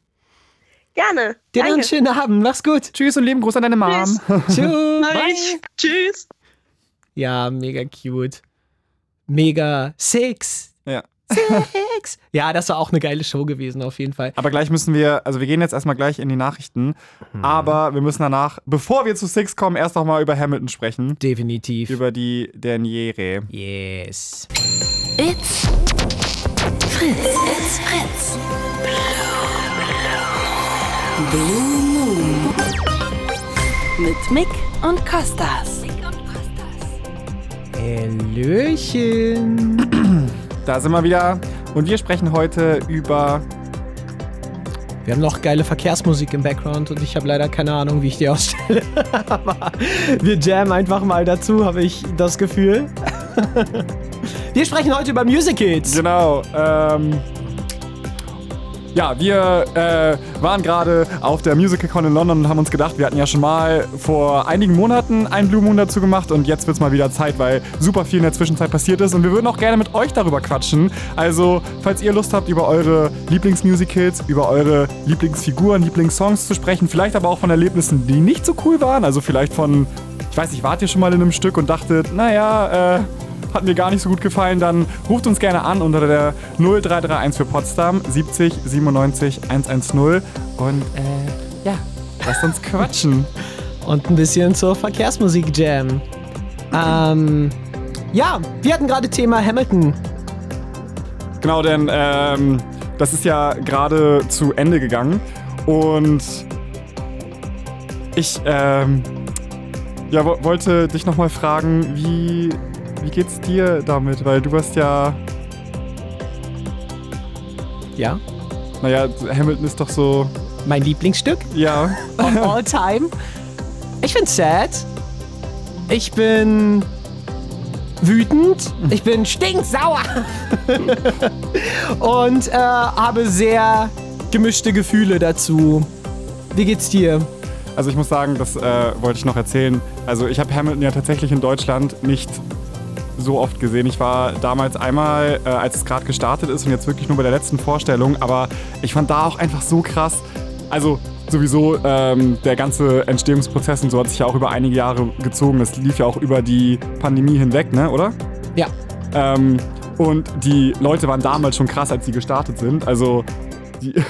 Gerne. Dir noch einen Danke. schönen Abend, mach's gut. Tschüss und lieben Gruß an deine Mom. Tschüss. Bye. Tschüss. Ja, mega cute. Mega six. Six. Ja, das war auch eine geile Show gewesen, auf jeden Fall. Aber gleich müssen wir, also wir gehen jetzt erstmal gleich in die Nachrichten, aber wir müssen danach, bevor wir zu Six kommen, erst noch mal über Hamilton sprechen. Definitiv. Über die Derniere. yes. It's Fritz. It's Fritz. Blue Moon. Mit Mick und Kostas. Hallöchen. Da sind wir wieder und wir sprechen heute über Wir haben noch geile Verkehrsmusik im Background und ich habe leider keine Ahnung, wie ich die ausstelle. Aber wir jammen einfach mal dazu, habe ich das Gefühl. wir sprechen heute über Musicals. Genau. Ähm, ja, wir äh, waren gerade auf der MusicalCon in London und haben uns gedacht, wir hatten ja schon mal vor einigen Monaten einen Blue Moon dazu gemacht und jetzt wird es mal wieder Zeit, weil super viel in der Zwischenzeit passiert ist und wir würden auch gerne mit euch darüber quatschen. Also, falls ihr Lust habt, über eure Lieblingsmusicals, über eure Lieblingsfiguren, Lieblingssongs zu sprechen, vielleicht aber auch von Erlebnissen, die nicht so cool waren, also vielleicht von, ich weiß nicht, wart ihr schon mal in einem Stück und dachtet, naja, äh, hat mir gar nicht so gut gefallen, dann ruft uns gerne an unter der 0331 für Potsdam 70 97 110 und äh, ja, lasst uns quatschen. Und ein bisschen zur Verkehrsmusik-Jam. Ähm, ja, wir hatten gerade Thema Hamilton. Genau, denn ähm, das ist ja gerade zu Ende gegangen und ich ähm, ja, wo wollte dich nochmal fragen, wie wie geht's dir damit? Weil du warst ja. Ja. Naja, Hamilton ist doch so. Mein Lieblingsstück Ja. of all time. Ich bin sad. Ich bin wütend. Ich bin stinksauer. Und äh, habe sehr gemischte Gefühle dazu. Wie geht's dir? Also ich muss sagen, das äh, wollte ich noch erzählen. Also ich habe Hamilton ja tatsächlich in Deutschland nicht so oft gesehen. Ich war damals einmal, äh, als es gerade gestartet ist und jetzt wirklich nur bei der letzten Vorstellung, aber ich fand da auch einfach so krass. Also sowieso ähm, der ganze Entstehungsprozess und so hat sich ja auch über einige Jahre gezogen. Das lief ja auch über die Pandemie hinweg, ne, oder? Ja. Ähm, und die Leute waren damals schon krass, als sie gestartet sind. Also die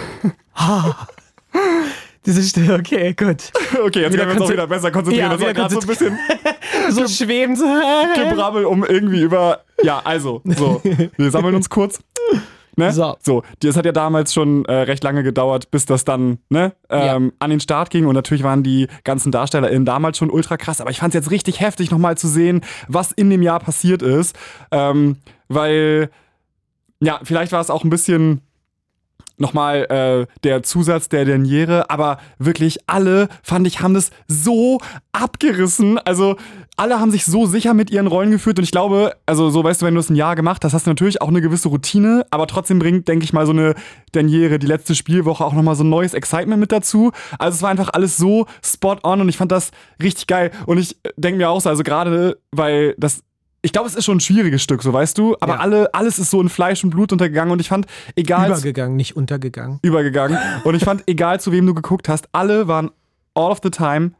Diese Stimme, okay, gut. Okay, jetzt Wieder können wir uns auch wieder besser konzentrieren. Ja, das war gerade so ein bisschen So schweben. So. Gebrabbel, um irgendwie über. Ja, also, so. Wir sammeln uns kurz. Ne? So. so, das hat ja damals schon äh, recht lange gedauert, bis das dann ne, ähm, an den Start ging. Und natürlich waren die ganzen DarstellerInnen damals schon ultra krass. Aber ich fand es jetzt richtig heftig, nochmal zu sehen, was in dem Jahr passiert ist. Ähm, weil, ja, vielleicht war es auch ein bisschen nochmal äh, der Zusatz der Derniere, aber wirklich alle, fand ich, haben das so abgerissen. Also alle haben sich so sicher mit ihren Rollen geführt und ich glaube, also so weißt du, wenn du es ein Jahr gemacht hast, hast du natürlich auch eine gewisse Routine, aber trotzdem bringt, denke ich mal, so eine Derniere, die letzte Spielwoche auch nochmal so ein neues Excitement mit dazu. Also es war einfach alles so spot on und ich fand das richtig geil und ich denke mir auch so, also gerade, weil das ich glaube, es ist schon ein schwieriges Stück, so weißt du, aber Ja. alle, alles ist so in Fleisch und Blut untergegangen und ich fand, egal Übergegangen, nicht untergegangen. übergegangen. Und ich fand, egal zu wem du geguckt hast, alle waren all of the time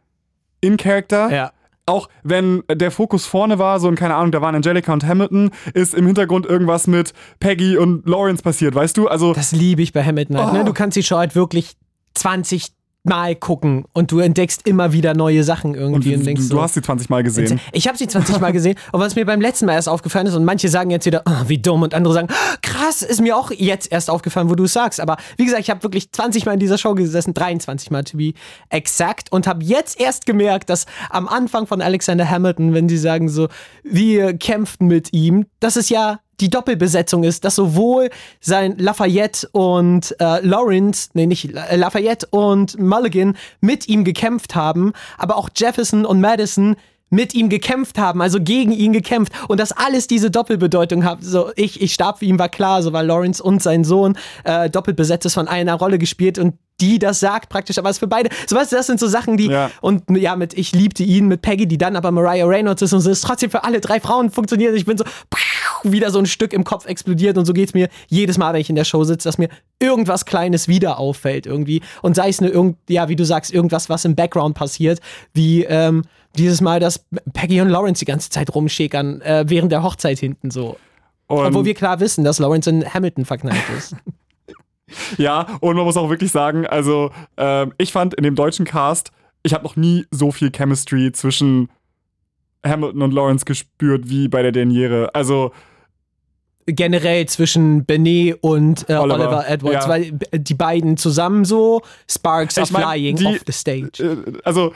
in Character. Ja. Auch wenn der Fokus vorne war, so und keine Ahnung, da waren Angelica und Hamilton, ist im Hintergrund irgendwas mit Peggy und Lawrence passiert, weißt du? Also, Das liebe ich bei Hamilton halt. Oh. Ne? Du kannst die Show halt wirklich 20 Mal gucken und du entdeckst immer wieder neue Sachen und irgendwie und, du, denkst du so, hast sie 20 Mal gesehen. Ich habe sie 20 Mal gesehen und was mir beim letzten Mal erst aufgefallen ist und manche sagen jetzt wieder, "Ah, wie dumm und andere sagen, "Ah, krass, ist mir auch jetzt erst aufgefallen, wo du es sagst. Aber wie gesagt, ich habe wirklich 20 Mal in dieser Show gesessen, 23 Mal to be exact und habe jetzt erst gemerkt, dass am Anfang von Alexander Hamilton, wenn sie sagen so, wir kämpften mit ihm, das ist ja die Doppelbesetzung ist, dass sowohl sein Lafayette und äh, Lawrence, nee, nicht äh, Lafayette und Mulligan mit ihm gekämpft haben, aber auch Jefferson und Madison mit ihm gekämpft haben, also gegen ihn gekämpft und das alles diese Doppelbedeutung hat. So, ich, ich starb für ihn war klar, so weil Lawrence und sein Sohn äh, doppelt besetzt ist von einer Rolle gespielt und die das sagt praktisch, aber es für beide. So weißt du, das sind so Sachen, die Ja. und ja, mit ich liebte ihn, mit Peggy, die dann aber Mariah Reynolds ist und so ist trotzdem für alle drei Frauen funktioniert. Ich bin so wieder so ein Stück im Kopf explodiert und so geht's mir jedes Mal, wenn ich in der Show sitze, dass mir irgendwas Kleines wieder auffällt irgendwie und sei es nur irgend, ja, wie du sagst, irgendwas, was im Background passiert, wie ähm, dieses Mal, dass Peggy und Lawrence die ganze Zeit rumschäkern äh, während der Hochzeit hinten so. Und, Obwohl wir klar wissen, dass Lawrence in Hamilton verknallt ist. ja, und man muss auch wirklich sagen, also ähm, ich fand in dem deutschen Cast, ich habe noch nie so viel Chemistry zwischen Hamilton und Lawrence gespürt wie bei der Derniere. Also generell zwischen Benet und äh, Oliver, Oliver, Edwards, ja. weil äh, die beiden zusammen so Sparks are Ich mein, flying die- off the stage. äh, also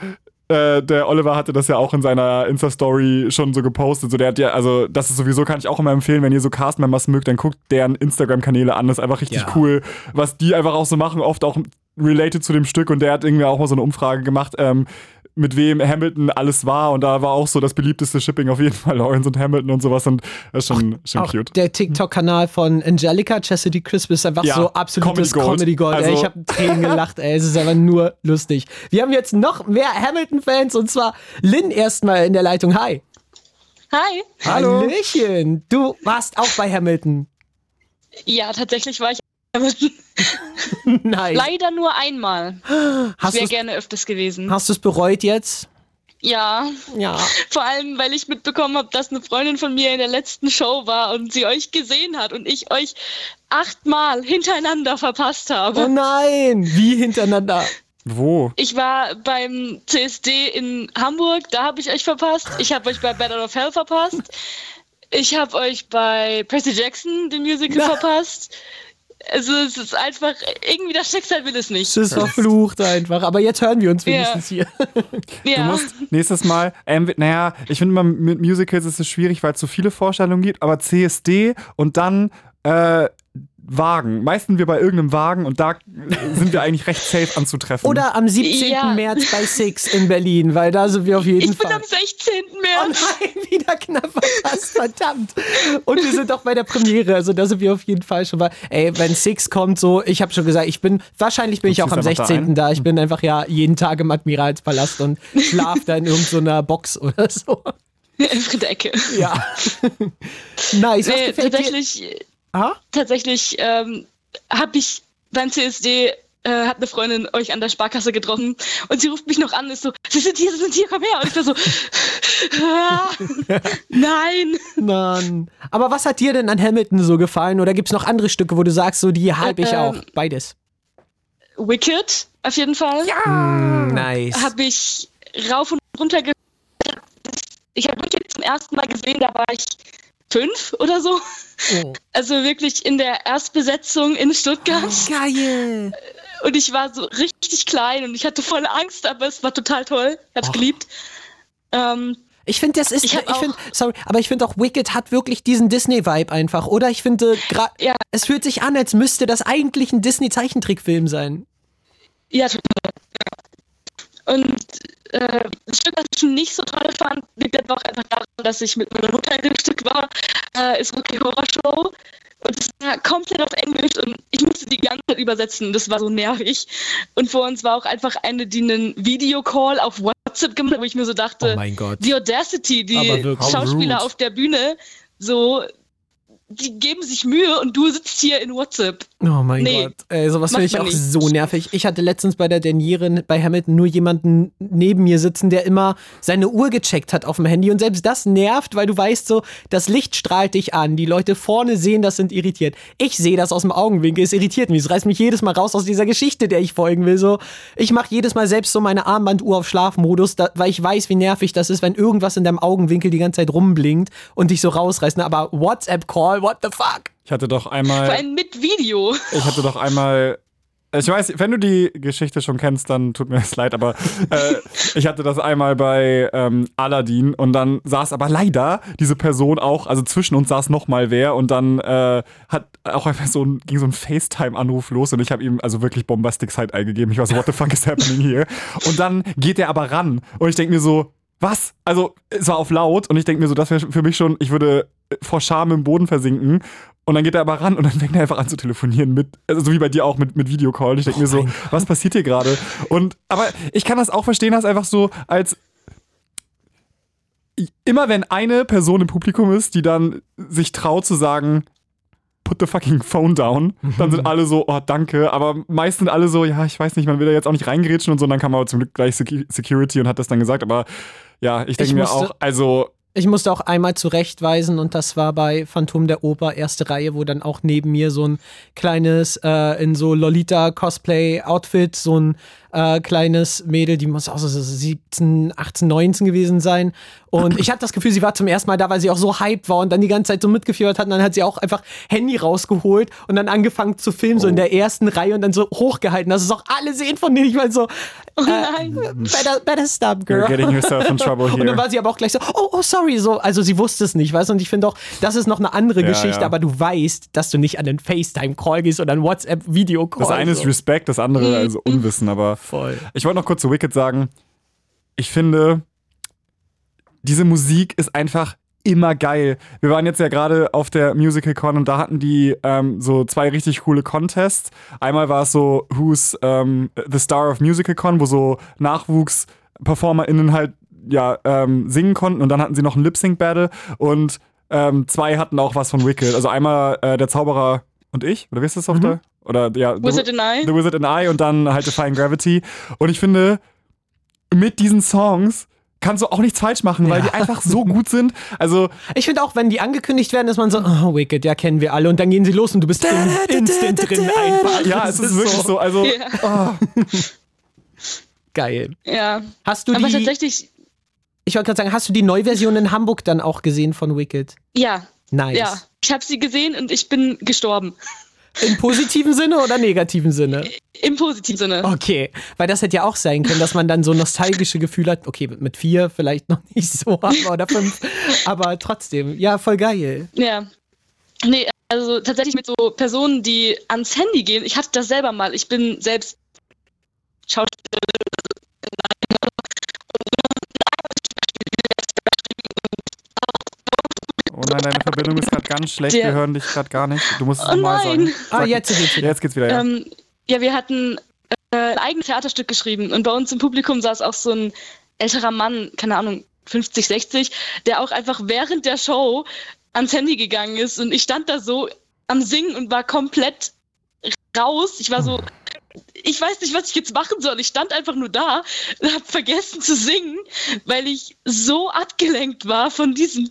äh, der Oliver hatte das ja auch in seiner Insta-Story schon so gepostet. So, der hat ja, also, das ist sowieso, kann ich auch immer empfehlen, wenn ihr so Cast-Members mögt, dann guckt deren Instagram-Kanäle an. Das ist einfach richtig Ja. cool, was die einfach auch so machen, oft auch related zu dem Stück. Und der hat irgendwie auch mal so eine Umfrage gemacht, ähm, mit wem Hamilton alles war und da war auch so das beliebteste Shipping auf jeden Fall Lawrence und Hamilton und sowas und das ist schon, schon Auch cute. der TikTok-Kanal von Angelica, Chastity Crisp, ist einfach Ja, so absolutes Comedy Gold. Comedy Gold. Also- ich habe Tränen gelacht, ey. Es ist einfach nur lustig. Wir haben jetzt noch mehr Hamilton-Fans und zwar Lynn erstmal in der Leitung. Hi. Hi. Hallo. Hallöchen. Du warst auch bei Hamilton. Ja, tatsächlich war ich Nein. leider nur einmal. Hast Wäre du gerne öfters gewesen. hast du's bereut jetzt? Ja, Ja. vor allem, weil ich mitbekommen habe, dass eine Freundin von mir in der letzten Show war und sie euch gesehen hat und ich euch achtmal hintereinander verpasst Oh habe. nein. Wie hintereinander? Wo? Ich war beim CSD in Hamburg, da habe ich euch verpasst. Ich habe euch bei Battle of Hell verpasst. Ich habe euch bei Percy Jackson, dem Musical, Na. verpasst. Also es ist einfach, irgendwie das Schicksal will es nicht. Es ist verflucht einfach. Aber jetzt hören wir uns Ja. wenigstens hier. Du Ja. musst nächstes Mal, ähm, naja, ich finde immer mit Musicals ist es schwierig, weil es so viele Vorstellungen gibt, aber CSD und dann äh, Wagen. Meistens wir bei irgendeinem Wagen und da sind wir eigentlich recht safe anzutreffen. Oder am 17. Ja. März bei Six in Berlin, weil da sind wir auf jeden Ich bin Fall. am 16. Oh März. nein, wieder knapp verpasst, verdammt. Und wir sind auch bei der Premiere, also da sind wir auf jeden Fall schon mal. Ey, wenn Six kommt, so, ich habe schon gesagt, ich bin, wahrscheinlich bin Du ich auch am ziehst einfach da 16. ein? Da, Ich bin einfach ja jeden Tag im Admiralspalast und schlaf da in irgendeiner Box oder so. Der Ecke. Ja. nice. Was Nee, tatsächlich, Ah? tatsächlich ähm, habe ich beim CSD äh, hat eine Freundin euch an der Sparkasse getroffen und sie ruft mich noch an und ist so, Sie sind hier, Sie sind hier, komm her. Und ich war so, ah, nein. Mann. Aber was hat dir denn an Hamilton so gefallen? Oder gibt's noch andere Stücke, wo du sagst, so die halb ich Ähm, auch? Beides. Wicked, auf jeden Fall. Mm, nice. Habe ich rauf und runter gehört. Ich habe Wicked zum ersten Mal gesehen, da war ich fünf oder so. Oh. Also wirklich in der Erstbesetzung in Stuttgart. Geil. Und ich war so richtig klein und ich hatte voll Angst, aber es war total toll. Ich hab's Och. geliebt. Ähm, Ich finde, das ist, Ich ich, finde, sorry, aber ich finde auch Wicked hat wirklich diesen Disney-Vibe einfach, oder? Ich finde, Ja. es fühlt sich an, als müsste das eigentlich ein Disney-Zeichentrickfilm sein. ja, total. Und äh, das Stück, das ich nicht so toll fand, liegt aber auch einfach daran, dass ich mit meiner Mutter in dem Stück war, äh, ist Rocky Horror Show. Und es war komplett auf Englisch und ich musste die ganze Zeit übersetzen. Das war so nervig. Und vor uns war auch einfach eine, die einen Videocall auf WhatsApp gemacht hat, wo ich mir so dachte, Oh mein Gott. die Audacity, die Schauspieler rude. auf der Bühne, so, die geben sich Mühe und du sitzt hier in WhatsApp. Oh mein Nee, Gott. Ey, sowas finde ich auch nicht. so nervig. Ich hatte letztens bei der Derniere bei Hamilton nur jemanden neben mir sitzen, der immer seine Uhr gecheckt hat auf dem Handy. Und selbst das nervt, weil du weißt so, das Licht strahlt dich an. Die Leute vorne sehen das, sind irritiert. Ich sehe das aus dem Augenwinkel, es irritiert mich. Es reißt mich jedes Mal raus aus dieser Geschichte, der ich folgen will. So, ich mache jedes Mal selbst so meine Armbanduhr auf Schlafmodus, da, weil ich weiß, wie nervig das ist, wenn irgendwas in deinem Augenwinkel die ganze Zeit rumblinkt und dich so rausreißt. Ne? Aber WhatsApp-Call, what the fuck? Ich hatte doch Vor einmal, allem mit Video. ich hatte doch einmal, ich weiß, wenn du die Geschichte schon kennst, dann tut mir es leid, aber äh, ich hatte das einmal bei ähm, Aladdin und dann saß aber leider diese Person auch, also zwischen uns saß noch mal wer und dann äh, hat auch einfach so ein, ging so ein FaceTime-Anruf los und ich habe ihm also wirklich Bombastic Side eingegeben. Ich war so, what the fuck is happening here? Und dann geht er aber ran und ich denke mir so, was? Also, es war auf laut und ich denke mir so, das wäre für mich schon, ich würde vor Scham im Boden versinken. Und dann geht er aber ran und dann fängt er einfach an zu telefonieren mit, also so wie bei dir auch mit, mit Videocall. Ich denke mir so, was passiert hier gerade? Und, aber ich kann das auch verstehen, dass einfach so als immer wenn eine Person im Publikum ist, die dann sich traut zu sagen, put the fucking phone down, dann sind alle so, oh danke, aber meist sind alle so, ja, ich weiß nicht, man will da jetzt auch nicht reingerätschen und so, und dann kam aber zum Glück gleich Secu- Security und hat das dann gesagt, aber ja, ich denke mir auch, also Ich musste auch einmal zurechtweisen und das war bei Phantom der Oper, erste Reihe, wo dann auch neben mir so ein kleines, äh, in so Lolita-Cosplay-Outfit, so ein äh, kleines Mädel, die muss auch so 17, 18, 19 gewesen sein. Und ich hatte das Gefühl, sie war zum ersten Mal da, weil sie auch so hyped war und dann die ganze Zeit so mitgefiebert hat. Und dann hat sie auch einfach Handy rausgeholt und dann angefangen zu filmen, so in der ersten Reihe und dann so hochgehalten, dass es auch alle sehen von denen. Ich meine so, Oh nein. better, better stop, girl. you're getting yourself in trouble Und dann here. war sie aber auch gleich so, oh, oh, sorry, so, also sie wusste es nicht, weißt du, und ich finde auch, das ist noch eine andere Ja, Geschichte, ja. aber du weißt, dass du nicht an den FaceTime-Call gehst oder einen WhatsApp-Video-Call. Das eine ist so. Respekt, das andere also Unwissen, aber Voll. ich wollte noch kurz zu Wicked sagen, ich finde, diese Musik ist einfach immer geil. Wir waren jetzt ja gerade auf der Musical Con und da hatten die ähm, so zwei richtig coole Contests. Einmal war es so Who's ähm, the Star of Musical Con, wo so Nachwuchs-PerformerInnen halt ja ähm, singen konnten und dann hatten sie noch ein Lip-Sync-Battle und ähm, zwei hatten auch was von Wicked. Also einmal äh, der Zauberer und ich, oder wie ist das auf der? Oder ja, Wizard and I? The Wizard and I und dann halt Defying Gravity. Und ich finde, mit diesen Songs kannst du auch nichts falsch machen, weil Ja. die einfach so gut sind. Also, Ich finde auch, wenn die angekündigt werden, ist man so, oh, Wicked, ja, kennen wir alle. Und dann gehen sie los und du bist drin, instant drin einfach. ja, Das es ist wirklich so. Also, Ja. Geil. ja. Hast du Aber die, tatsächlich, ich wollte gerade sagen, hast du die Neuversion in Hamburg dann auch gesehen von Wicked? ja. Nice. Ja. Ich habe sie gesehen und ich bin gestorben. Im positiven Sinne oder negativen Sinne? Im positiven Sinne. Okay, weil das hätte ja auch sein können, dass man dann so nostalgische Gefühle hat. Okay, mit vier vielleicht noch nicht so, aber, oder fünf, aber trotzdem, ja, voll geil. Ja. Nee, also tatsächlich mit so Personen, die ans Handy gehen. Ich hatte das selber mal. Ich bin selbst deine Verbindung ist gerade ganz schlecht. Der- Wir hören dich gerade gar nicht. Du musst es Oh nochmal nein. sagen. Ah, Sag- jetzt geht's wieder. Jetzt geht's wieder, ja. Ähm, ja, wir hatten äh, ein eigenes Theaterstück geschrieben und bei uns im Publikum saß auch so ein älterer Mann, keine Ahnung, 50, 60, der auch einfach während der Show ans Handy gegangen ist und ich stand da so am Singen und war komplett raus. Ich war so, ich weiß nicht, was ich jetzt machen soll. Ich stand einfach nur da und habe vergessen zu singen, weil ich so abgelenkt war von diesem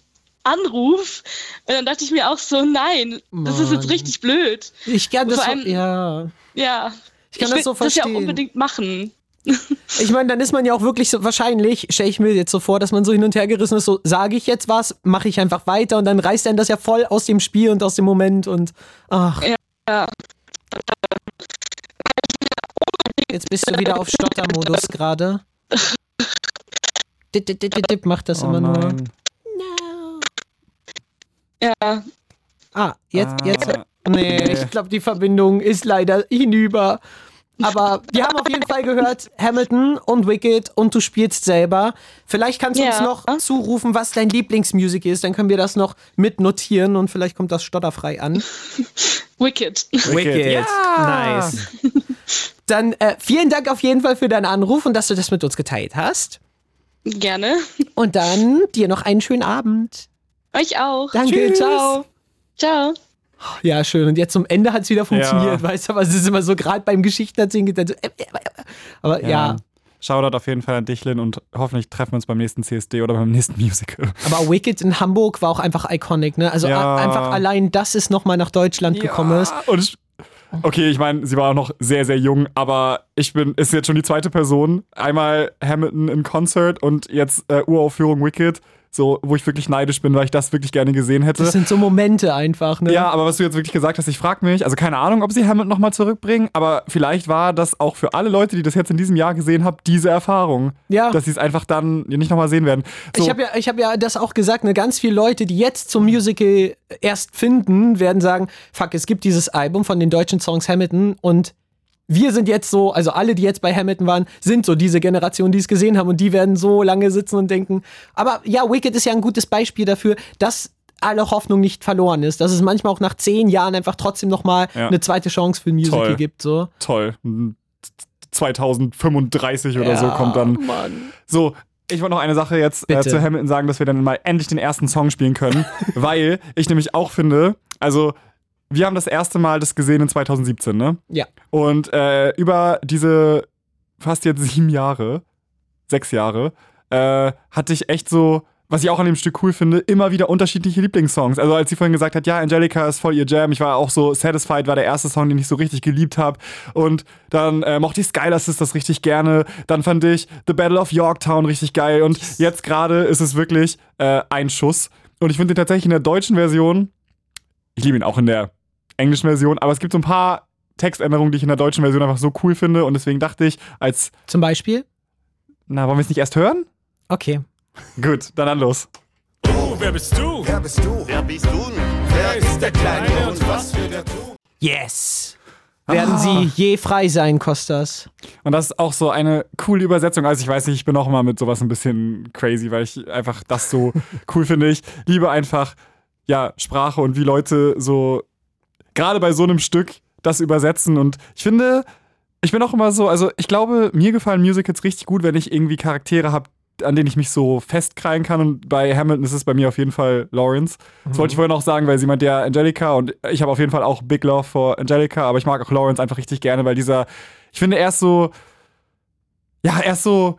Anruf. Und dann dachte ich mir auch so, nein, das ist Mann. jetzt richtig blöd. Ich kann das Vor so, allem- ja. Ja. Ich kann will das so das ja auch verstehen. unbedingt machen. Ich meine, dann ist man ja auch wirklich so, wahrscheinlich, stelle ich mir jetzt so vor, dass man so hin und her gerissen ist, so, sage ich jetzt was, mache ich einfach weiter und dann reißt einen das ja voll aus dem Spiel und aus dem Moment und, ach. Ja. Jetzt bist du wieder auf Stottermodus gerade. Dip, dip, dip, dip, dip, macht das oh immer nur. Ja. Ah, jetzt, Ah, jetzt. Nee, nee. ich glaube, die Verbindung ist leider hinüber. Aber wir haben auf jeden Fall gehört, Hamilton und Wicked und du spielst selber. Vielleicht kannst du uns Ja. noch zurufen, was dein Lieblingsmusik ist. Dann können wir das noch mitnotieren und vielleicht kommt das stotterfrei an. Wicked. Wicked. Ja. Nice. Dann äh, vielen Dank auf jeden Fall für deinen Anruf und dass du das mit uns geteilt hast. Gerne. Und dann dir noch einen schönen Abend. Euch auch. Danke, Tschüss. ciao. Ciao. Ja, schön. Und jetzt zum Ende hat es wieder funktioniert, Ja. weißt du, aber es ist immer so, gerade beim Geschichtenerzählen geht dann so, äh, äh, äh. aber ja. Shoutout auf jeden Fall an dich, Lynn, und hoffentlich treffen wir uns beim nächsten CSD oder beim nächsten Musical. Aber Wicked in Hamburg war auch einfach iconic, ne? Also Ja. einfach allein, dass es nochmal nach Deutschland gekommen ist. Und ich, okay, ich meine, sie war auch noch sehr, sehr jung, aber ich bin, ist jetzt schon die zweite Person. Einmal Hamilton in Concert und jetzt äh, Uraufführung Wicked, so, wo ich wirklich neidisch bin, weil ich das wirklich gerne gesehen hätte. Das sind so Momente einfach, ne? Ja, aber was du jetzt wirklich gesagt hast, ich frage mich, also keine Ahnung, ob sie Hamilton nochmal zurückbringen, aber vielleicht war das auch für alle Leute, die das jetzt in diesem Jahr gesehen haben, diese Erfahrung. Ja. Dass sie es einfach dann nicht nochmal sehen werden. So, Ich habe ja, ich hab ja das auch gesagt, ne, ganz viele Leute, die jetzt zum Musical erst finden, werden sagen, fuck, es gibt dieses Album von den deutschen Songs Hamilton und wir sind jetzt so, also alle, die jetzt bei Hamilton waren, sind so diese Generation, die es gesehen haben und die werden so lange sitzen und denken. Aber ja, Wicked ist ja ein gutes Beispiel dafür, dass alle Hoffnung nicht verloren ist, dass es manchmal auch nach zehn Jahren einfach trotzdem nochmal Ja. eine zweite Chance für ein Musical Toll. gibt. So. toll. 2035 oder so kommt dann. Mann. So, ich wollte noch eine Sache jetzt äh, zu Hamilton sagen, dass wir dann mal endlich den ersten Song spielen können, weil ich nämlich auch finde, also wir haben das erste Mal das gesehen in 2017, ne? Ja. Und äh, über diese fast jetzt sieben Jahre, sechs Jahre, äh, hatte ich echt so, was ich auch an dem Stück cool finde, immer wieder unterschiedliche Lieblingssongs. Also als sie vorhin gesagt hat, ja, Angelica ist voll ihr Jam, ich war auch so, Satisfied war der erste Song, den ich so richtig geliebt habe. Und dann äh, mochte ich Skylass das richtig gerne. Dann fand ich The Battle of Yorktown richtig geil. Und jetzt gerade ist es wirklich äh, ein Schuss. Und ich finde den tatsächlich in der deutschen Version, ich liebe ihn auch in der englischen Version, aber es gibt so ein paar Textänderungen, die ich in der deutschen Version einfach so cool finde. Und deswegen dachte ich, als, Zum Beispiel? na, wollen wir es nicht erst hören? Okay. Gut, dann dann los. Du, wer bist du? Wer bist du? Wer bist du? Wer ist der Kleine und was wird er tun? Yes. werden sie je frei sein, Kostas. Und das ist auch so eine coole Übersetzung. Also ich weiß nicht, ich bin auch immer mit sowas ein bisschen crazy, weil ich einfach das so cool finde. Ich liebe einfach, ja, Sprache und wie Leute so, gerade bei so einem Stück, das übersetzen. Und ich finde, ich bin auch immer so, also ich glaube, mir gefallen Musicals richtig gut, wenn ich irgendwie Charaktere habe, an denen ich mich so festkrallen kann. Und bei Hamilton ist es bei mir auf jeden Fall Lawrence. Das wollte ich vorhin auch sagen, weil sie meint ja Angelica und ich habe auf jeden Fall auch Big Love for Angelica, aber ich mag auch Lawrence einfach richtig gerne, weil dieser, ich finde, er ist so, ja, er ist so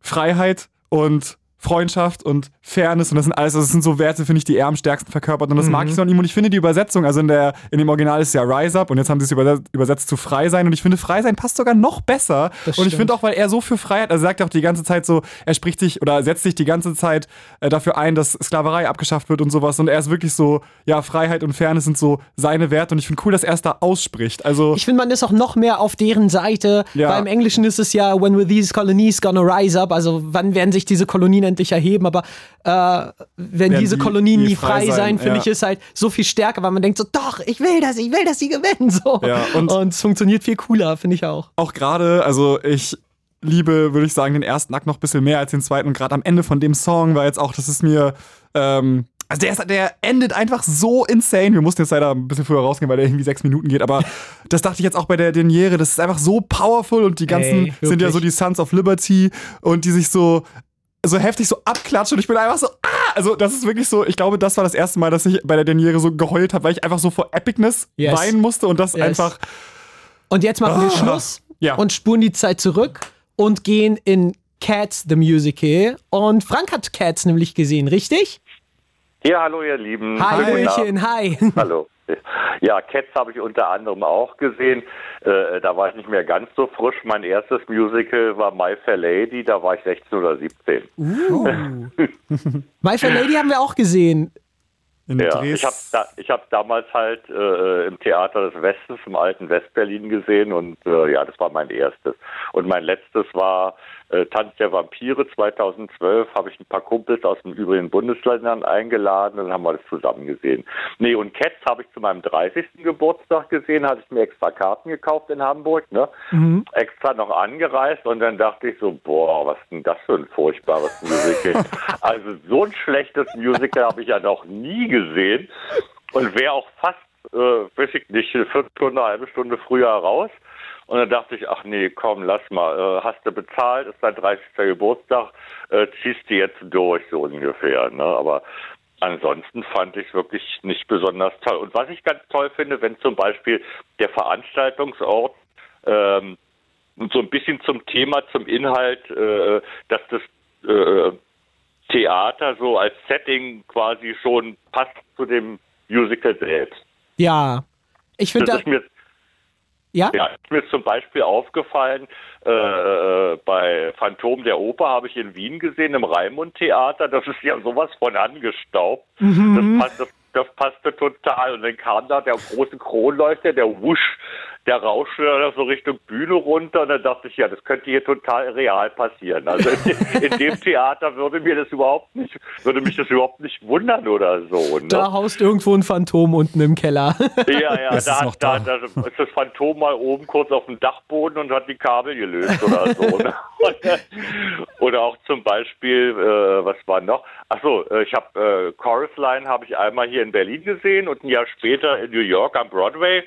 Freiheit und Freundschaft und Fairness und das sind alles, das sind so Werte, finde ich, die er am stärksten verkörpert und das mag ich so an ihm und ich finde die Übersetzung, also in der in dem Original ist ja Rise Up und jetzt haben sie es übersetzt, übersetzt zu Frei sein und ich finde Frei sein passt sogar noch besser Das und ich finde auch, weil er so für Freiheit, also er sagt auch die ganze Zeit so, er spricht sich oder setzt sich die ganze Zeit äh, dafür ein, dass Sklaverei abgeschafft wird und sowas und er ist wirklich so, ja, Freiheit und Fairness sind so seine Werte und ich finde cool, dass er es da ausspricht, also Ich finde, man ist auch noch mehr auf deren Seite, Ja. weil im Englischen ist es ja, when will these colonies gonna rise up, also wann werden sich diese Kolonien endlich erheben, aber äh, wenn diese die Kolonien nie frei frei sein, sein, finde ja. ich, ist halt so viel stärker, weil man denkt so, doch, ich will das, ich will, dass sie gewinnen, so. Ja, und, und- es funktioniert viel cooler, finde ich auch. auch gerade, also ich liebe, würde ich sagen, den ersten Akt noch ein bisschen mehr als den zweiten. Und gerade am Ende von dem Song war jetzt auch, das ist mir, ähm, also der, ist, der endet einfach so insane. Wir mussten jetzt leider ein bisschen früher rausgehen, weil der irgendwie sechs Minuten geht. Aber das dachte ich jetzt auch bei der Deniere. Das ist einfach so powerful und die ganzen Ey, sind ja so die Sons of Liberty und die sich so so heftig so abklatschen und ich bin einfach so, ah! Also, das ist wirklich so, ich glaube, das war das erste Mal, dass ich bei der Deniere so geheult habe, weil ich einfach so vor Epicness Yes. weinen musste und das Yes. einfach. Und jetzt machen wir Ah. Schluss Ja. und spuren die Zeit zurück und gehen in Cats the Musical. Und Frank hat Cats nämlich gesehen, richtig? Ja, hallo ihr Lieben. Hi. Hallöchen, hi. Hallo. Ja, Cats habe ich unter anderem auch gesehen. Äh, da war ich nicht mehr ganz so frisch. Mein erstes Musical war My Fair Lady, da war ich 16 oder 17. My Fair Lady haben wir auch gesehen. In Ja, Dresden. ich habe da, ich hab damals halt äh, im Theater des Westens, im alten Westberlin gesehen und äh, ja, das war mein erstes. Und mein letztes war äh, Tanz der Vampire 2012, habe ich ein paar Kumpels aus den übrigen Bundesländern eingeladen und dann haben wir das zusammen gesehen. Nee, und Cats habe ich zu meinem 30. Geburtstag gesehen, hatte ich mir extra Karten gekauft in Hamburg, ne? Extra noch angereist und dann dachte ich so, boah, was ist denn das für ein furchtbares Musical. also so ein schlechtes Musical habe ich ja noch nie gesehen und wäre auch fast, äh, weiß ich nicht, eine Viertelstunde, eine halbe Stunde früher raus. Und dann dachte ich, ach nee, komm, lass mal, äh, hast du bezahlt, ist dein 30. Geburtstag, äh, ziehst du jetzt durch, so ungefähr. Ne? Aber ansonsten fand ich es wirklich nicht besonders toll. Und was ich ganz toll finde, wenn zum Beispiel der Veranstaltungsort ähm, so ein bisschen zum Thema, zum Inhalt, äh, dass das äh, Theater so als Setting quasi schon passt zu dem Musical selbst. Ja. Ich finde Das da. ist mir Ja? ja, ist mir zum Beispiel aufgefallen, äh, bei Phantom der Oper habe ich in Wien gesehen, im Raimund-Theater. Das ist ja sowas von angestaubt. Das, passt, das, das passte total. Und dann kam da der große Kronleuchter, der Wusch, der rauschte da so Richtung Bühne runter. Und dann dachte ich, ja, das könnte hier total real passieren. Also in, in dem Theater würde mir das überhaupt nicht, würde mich das überhaupt nicht wundern oder so. Ne? Da haust irgendwo ein Phantom unten im Keller. Ja, ja, Das da, ist da, da. da ist das Phantom mal oben kurz auf dem Dachboden und hat die Kabel gelöst oder so. ne? oder auch zum Beispiel, äh, was war noch? Achso, äh, ich habe äh, Chorus Line habe ich einmal hier in Berlin gesehen und ein Jahr später in New York am Broadway.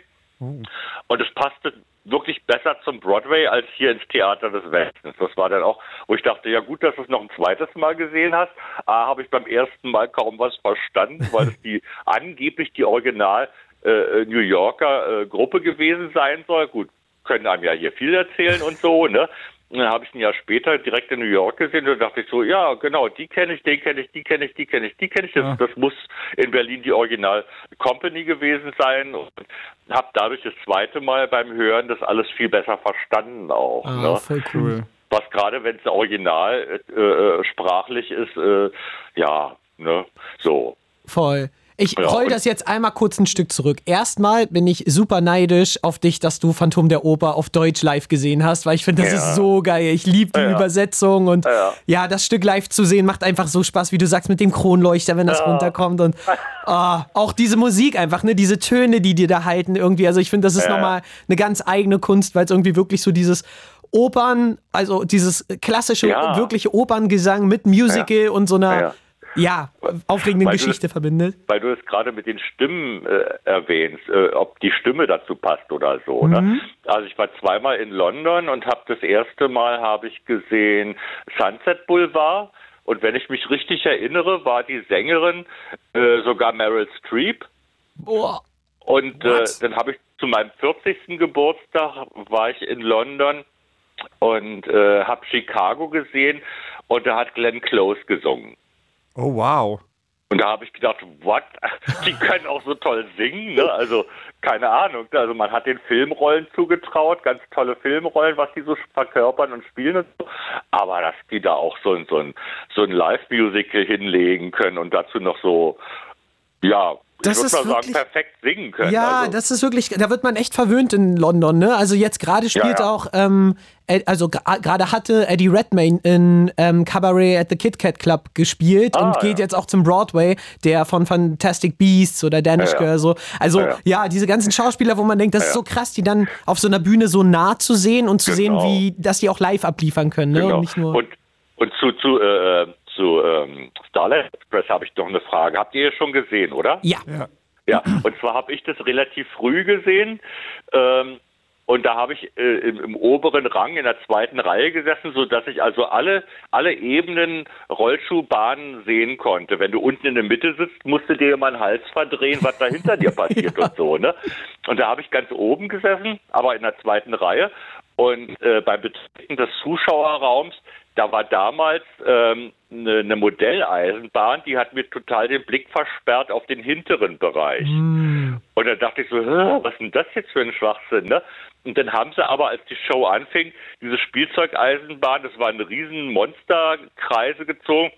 Und es passte wirklich besser zum Broadway als hier ins Theater des Westens. Das war dann auch, wo ich dachte, ja gut, dass du es noch ein zweites Mal gesehen hast. A, habe ich beim ersten Mal kaum was verstanden, weil es die angeblich die Original äh, New Yorker äh, Gruppe gewesen sein soll. Gut, können einem ja hier viel erzählen und so, ne? Und dann habe ich ein Jahr später direkt in New York gesehen und da dachte ich so, ja, genau, die kenne ich, den kenne ich, die kenne ich, die kenne ich, die kenne ich. Das, das muss in Berlin die Original Company gewesen sein und habe dadurch das zweite Mal beim Hören das alles viel besser verstanden auch. Ah, ne? voll cool. Was gerade, wenn es original äh, äh, sprachlich ist, äh, ja, ne, so. Voll. Ich Ja, roll das jetzt einmal kurz ein Stück zurück. Erstmal bin ich super neidisch auf dich, dass du Phantom der Oper auf Deutsch live gesehen hast, weil ich finde, das Ja. ist so geil. Ich liebe die Ja. Übersetzung und ja. Das Stück live zu sehen macht einfach so Spaß, wie du sagst, mit dem Kronleuchter, wenn das runterkommt und ah, auch diese Musik einfach, ne, diese Töne, die dir da halten irgendwie. Also ich finde, das ist Ja. nochmal eine ganz eigene Kunst, weil es irgendwie wirklich so dieses Opern, also dieses klassische, wirkliche Operngesang mit Musical und so einer, Ja. aufregenden Geschichte verbindet. weil du es gerade mit den Stimmen äh, erwähnst, äh, ob die Stimme dazu passt oder so. Ne? Also ich war zweimal in London und habe das erste Mal habe ich gesehen Sunset Boulevard und wenn ich mich richtig erinnere, war die Sängerin äh, sogar Meryl Streep Boah. und äh, dann habe ich zu meinem 40. Geburtstag war ich in London und äh, habe Chicago gesehen und da hat Glenn Close gesungen. Oh, wow. Und da habe ich gedacht, what? Die können auch so toll singen, ne? Also, keine Ahnung. Also man hat den Filmrollen zugetraut, ganz tolle Filmrollen, was die so verkörpern und spielen und so. Aber dass die da auch so ein, so ein, so ein Live-Musical hinlegen können und dazu noch so, ja, Das ich ist mal sagen, wirklich- perfekt singen können. Ja, also. das ist wirklich, da wird man echt verwöhnt in London, ne? Also jetzt gerade spielt ja. auch, ähm, also gerade hatte Eddie Redmayne in ähm, Cabaret at the Kit Kat Club gespielt Ah, und geht ja. jetzt auch zum Broadway, der von Fantastic Beasts oder Danish Ja, ja. Girl so. Also Ja, ja, ja. diese ganzen Schauspieler, wo man denkt, das ist Ja, so ja. krass, die dann auf so einer Bühne so nah zu sehen und zu Genau. sehen, wie, dass die auch live abliefern können, ne? Genau. Und nicht nur. Und, und zu, zu, äh, zu ähm, Starlight Express habe ich noch eine Frage. Habt ihr schon gesehen, oder? ja. Ja. Ja, und zwar habe ich das relativ früh gesehen. Ähm, und da habe ich äh, im, im oberen Rang in der zweiten Reihe gesessen, so dass ich also alle alle Ebenen Rollschuhbahnen sehen konnte. Wenn du unten in der Mitte sitzt, musst du dir den Hals verdrehen, was da hinter dir passiert und so. Ne? Und da habe ich ganz oben gesessen, aber in der zweiten Reihe. Und äh, beim Betreten des Zuschauerraums, da war damals ähm, eine, eine Modelleisenbahn, die hat mir total den Blick versperrt auf den hinteren Bereich. Und da dachte ich so, "Hä, was ist denn das jetzt für ein Schwachsinn, ne? Und dann haben sie aber, als die Show anfing, diese Spielzeugeisenbahn, das waren riesen Monsterkreise gezogen,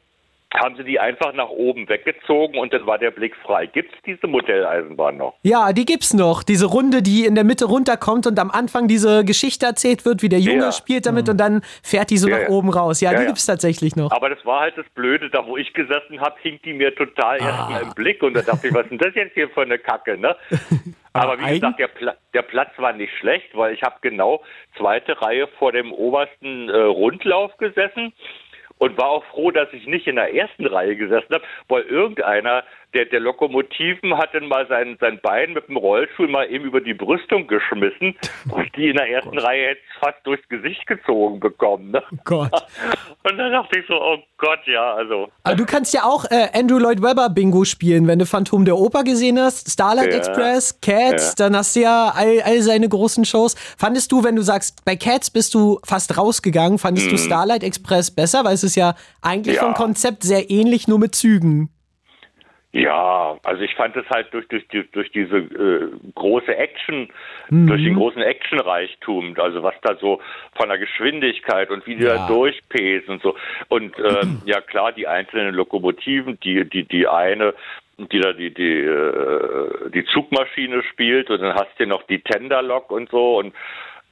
haben sie die einfach nach oben weggezogen und dann war der Blick frei. Gibt's diese Modelleisenbahn noch? Ja, die gibt's noch. Diese Runde, die in der Mitte runterkommt und am Anfang diese Geschichte erzählt wird, wie der Junge Ja. spielt damit und dann fährt die so Ja, nach ja. oben raus. Ja, Ja, die ja. gibt's tatsächlich noch. Aber das war halt das Blöde, da wo ich gesessen habe, hing die mir total Ah. erstmal im Blick und da dachte ich, was ist denn das jetzt hier für eine Kacke, ne? Aber Aber wie gesagt, der, Pla der Platz war nicht schlecht, weil ich habe genau zweite Reihe vor dem obersten äh, Rundlauf gesessen und war auch froh, dass ich nicht in der ersten Reihe gesessen habe, weil irgendeiner der, der Lokomotiven hat dann mal sein, sein Bein mit dem Rollstuhl mal eben über die Brüstung geschmissen und die in der ersten Reihe hätte es fast durchs Gesicht gezogen bekommen. Ne? Gott. Und dann dachte ich so, oh Gott, ja, also. Aber du kannst ja auch äh, Andrew Lloyd Webber Bingo spielen, wenn du Phantom der Oper gesehen hast, Starlight Ja. Express, Cats, Ja. dann hast du ja all, all seine großen Shows. Fandest du, wenn du sagst, bei Cats bist du fast rausgegangen, fandest du Starlight Express besser, weil es ist ja eigentlich Mhm. Ja. vom Konzept sehr ähnlich, nur mit Zügen. Ja, also ich fand es halt durch, durch, durch diese äh, große Action, durch den großen Actionreichtum, also was da so von der Geschwindigkeit und wie die Ja. da durchpesen und so. Und ähm, ja klar, die einzelnen Lokomotiven, die, die, die eine, die da die, die, äh, die Zugmaschine spielt und dann hast du noch die Tenderlok und so und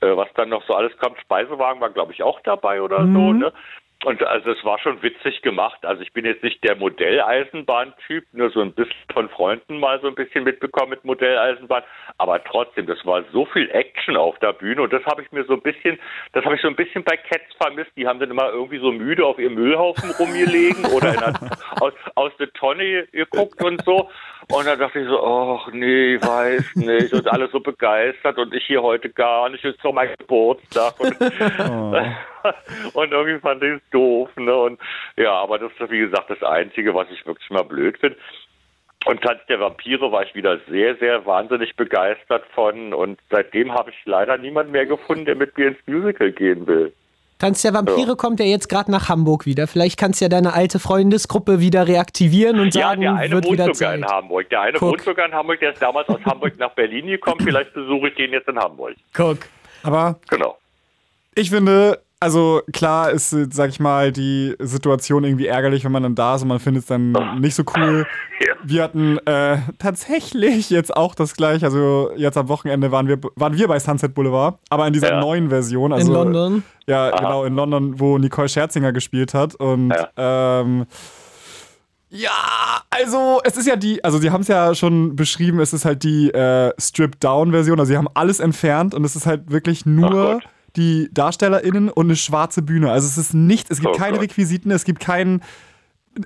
äh, was dann noch so alles kommt. Speisewagen war, glaube ich, auch dabei oder so, ne? Und also es war schon witzig gemacht. Also ich bin jetzt nicht der Modelleisenbahn-Typ, nur so ein bisschen von Freunden mal so ein bisschen mitbekommen mit Modelleisenbahn. Aber trotzdem, das war so viel Action auf der Bühne und das habe ich mir so ein bisschen, das habe ich so ein bisschen bei Cats vermisst. Die haben dann immer irgendwie so müde auf ihrem Müllhaufen rumgelegen oder in der, aus, aus der Tonne geguckt und so. Und dann dachte ich so, ach nee, weiß nicht. Und alle so begeistert und ich hier heute gar nicht. Ist doch mein Geburtstag. Und, und irgendwie fand ich es doof. Ne? Und ja, aber das ist wie gesagt das Einzige, was ich wirklich mal blöd finde. Und Tanz der Vampire war ich wieder sehr, sehr wahnsinnig begeistert von. Und seitdem habe ich leider niemanden mehr gefunden, der mit mir ins Musical gehen will. Tanz der Vampire kommt ja jetzt gerade nach Hamburg wieder. Vielleicht kannst du ja deine alte Freundesgruppe wieder reaktivieren und Ja, sagen, der eine wird wohnt wieder sogar Zeit. in Hamburg. Der eine Guck. wohnt sogar in Hamburg. Der ist damals aus Hamburg nach Berlin gekommen. Vielleicht besuche ich den jetzt in Hamburg. Guck. Aber Genau. ich finde, also klar ist, sag ich mal, die Situation irgendwie ärgerlich, wenn man dann da ist und man findet es dann nicht so cool. Ja. Wir hatten äh, tatsächlich jetzt auch das gleiche. Also jetzt am Wochenende waren wir, waren wir bei Sunset Boulevard, aber in dieser Ja. neuen Version. Also, In London. Ja, genau, in London, wo Nicole Scherzinger gespielt hat. Und ähm, ja, also es ist ja die, also sie haben es ja schon beschrieben, es ist halt die äh, Stripped-Down-Version. Also sie haben alles entfernt und es ist halt wirklich nur Gott. Die DarstellerInnen und eine schwarze Bühne. Also es ist nichts, es gibt Oh keine Gott. Requisiten, es gibt keinen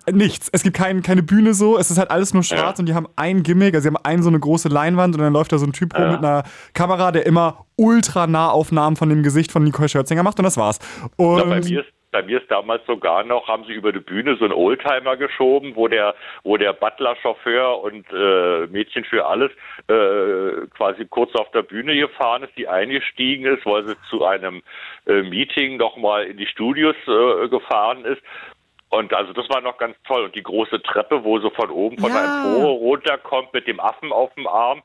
nichts. Es gibt kein, keine Bühne so, es ist halt alles nur schwarz Ja. und die haben ein Gimmick, also sie haben einen so eine große Leinwand und dann läuft da so ein Typ rum Ja. mit einer Kamera, der immer ultra nah Aufnahmen von dem Gesicht von Nicole Scherzinger macht und das war's. Und Na, bei, mir ist, bei mir ist damals sogar noch, haben sie über die Bühne so einen Oldtimer geschoben, wo der, wo der Butler, Chauffeur und äh, Mädchen für alles äh, quasi kurz auf der Bühne gefahren ist, die eingestiegen ist, weil sie zu einem äh, Meeting nochmal in die Studios äh, gefahren ist. Und also das war noch ganz toll. Und die große Treppe, wo so von oben von Ja. der Empore runterkommt mit dem Affen auf dem Arm.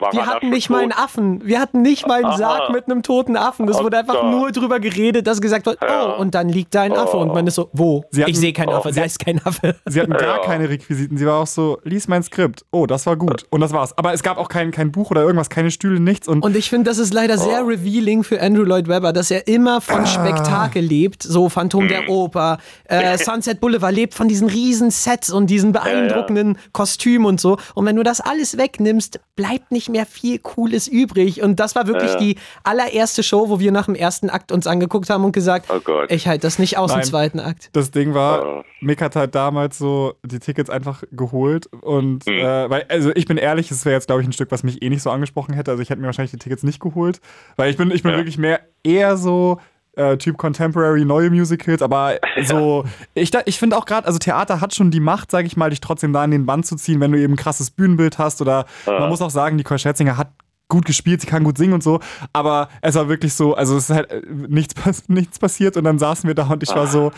War Wir hatten nicht mal einen tot? Affen. Wir hatten nicht mal einen Aha. Sarg mit einem toten Affen. Das Oh wurde einfach Gott. nur drüber geredet, dass gesagt wird, Ja. oh, und dann liegt da ein Affe. Und man ist so, wo? Sie hatten- ich sehe keinen oh, Affe, da ist kein Affe. Sie hatten gar Ja. keine Requisiten. Sie war auch so, lies mein Skript. Oh, das war gut. Und das war's. Aber es gab auch kein, kein Buch oder irgendwas, keine Stühle, nichts. Und, Und ich finde, das ist leider sehr Oh. revealing für Andrew Lloyd Webber, dass er immer Ah. von Spektakel lebt. So Phantom Mhm. der Oper, äh, Sunset Boulevard lebt von diesen riesen Sets und diesen beeindruckenden Kostümen und so. Und wenn du das alles wegnimmst, bleibt nicht mehr viel Cooles übrig. Und das war wirklich Ja. die allererste Show, wo wir nach dem ersten Akt uns angeguckt haben und gesagt, Oh Gott. ich halte das nicht aus Nein. im zweiten Akt. das Ding war, Oh. Mick hat halt damals so die Tickets einfach geholt. Und, äh, weil, also ich bin ehrlich, es wäre jetzt, glaube ich, ein Stück, was mich eh nicht so angesprochen hätte. Also ich hätte mir wahrscheinlich die Tickets nicht geholt. Weil ich bin, ich bin Ja. wirklich mehr, eher so. Äh, typ Contemporary, neue Musicals, aber so, ich, ich finde auch gerade, also Theater hat schon die Macht, sage ich mal, dich trotzdem da in den Bann zu ziehen, wenn du eben ein krasses Bühnenbild hast oder man muss auch sagen, Nicole Scherzinger hat gut gespielt, sie kann gut singen und so, aber es war wirklich so, also es ist halt äh, nichts, nichts passiert und dann saßen wir da und ich war so,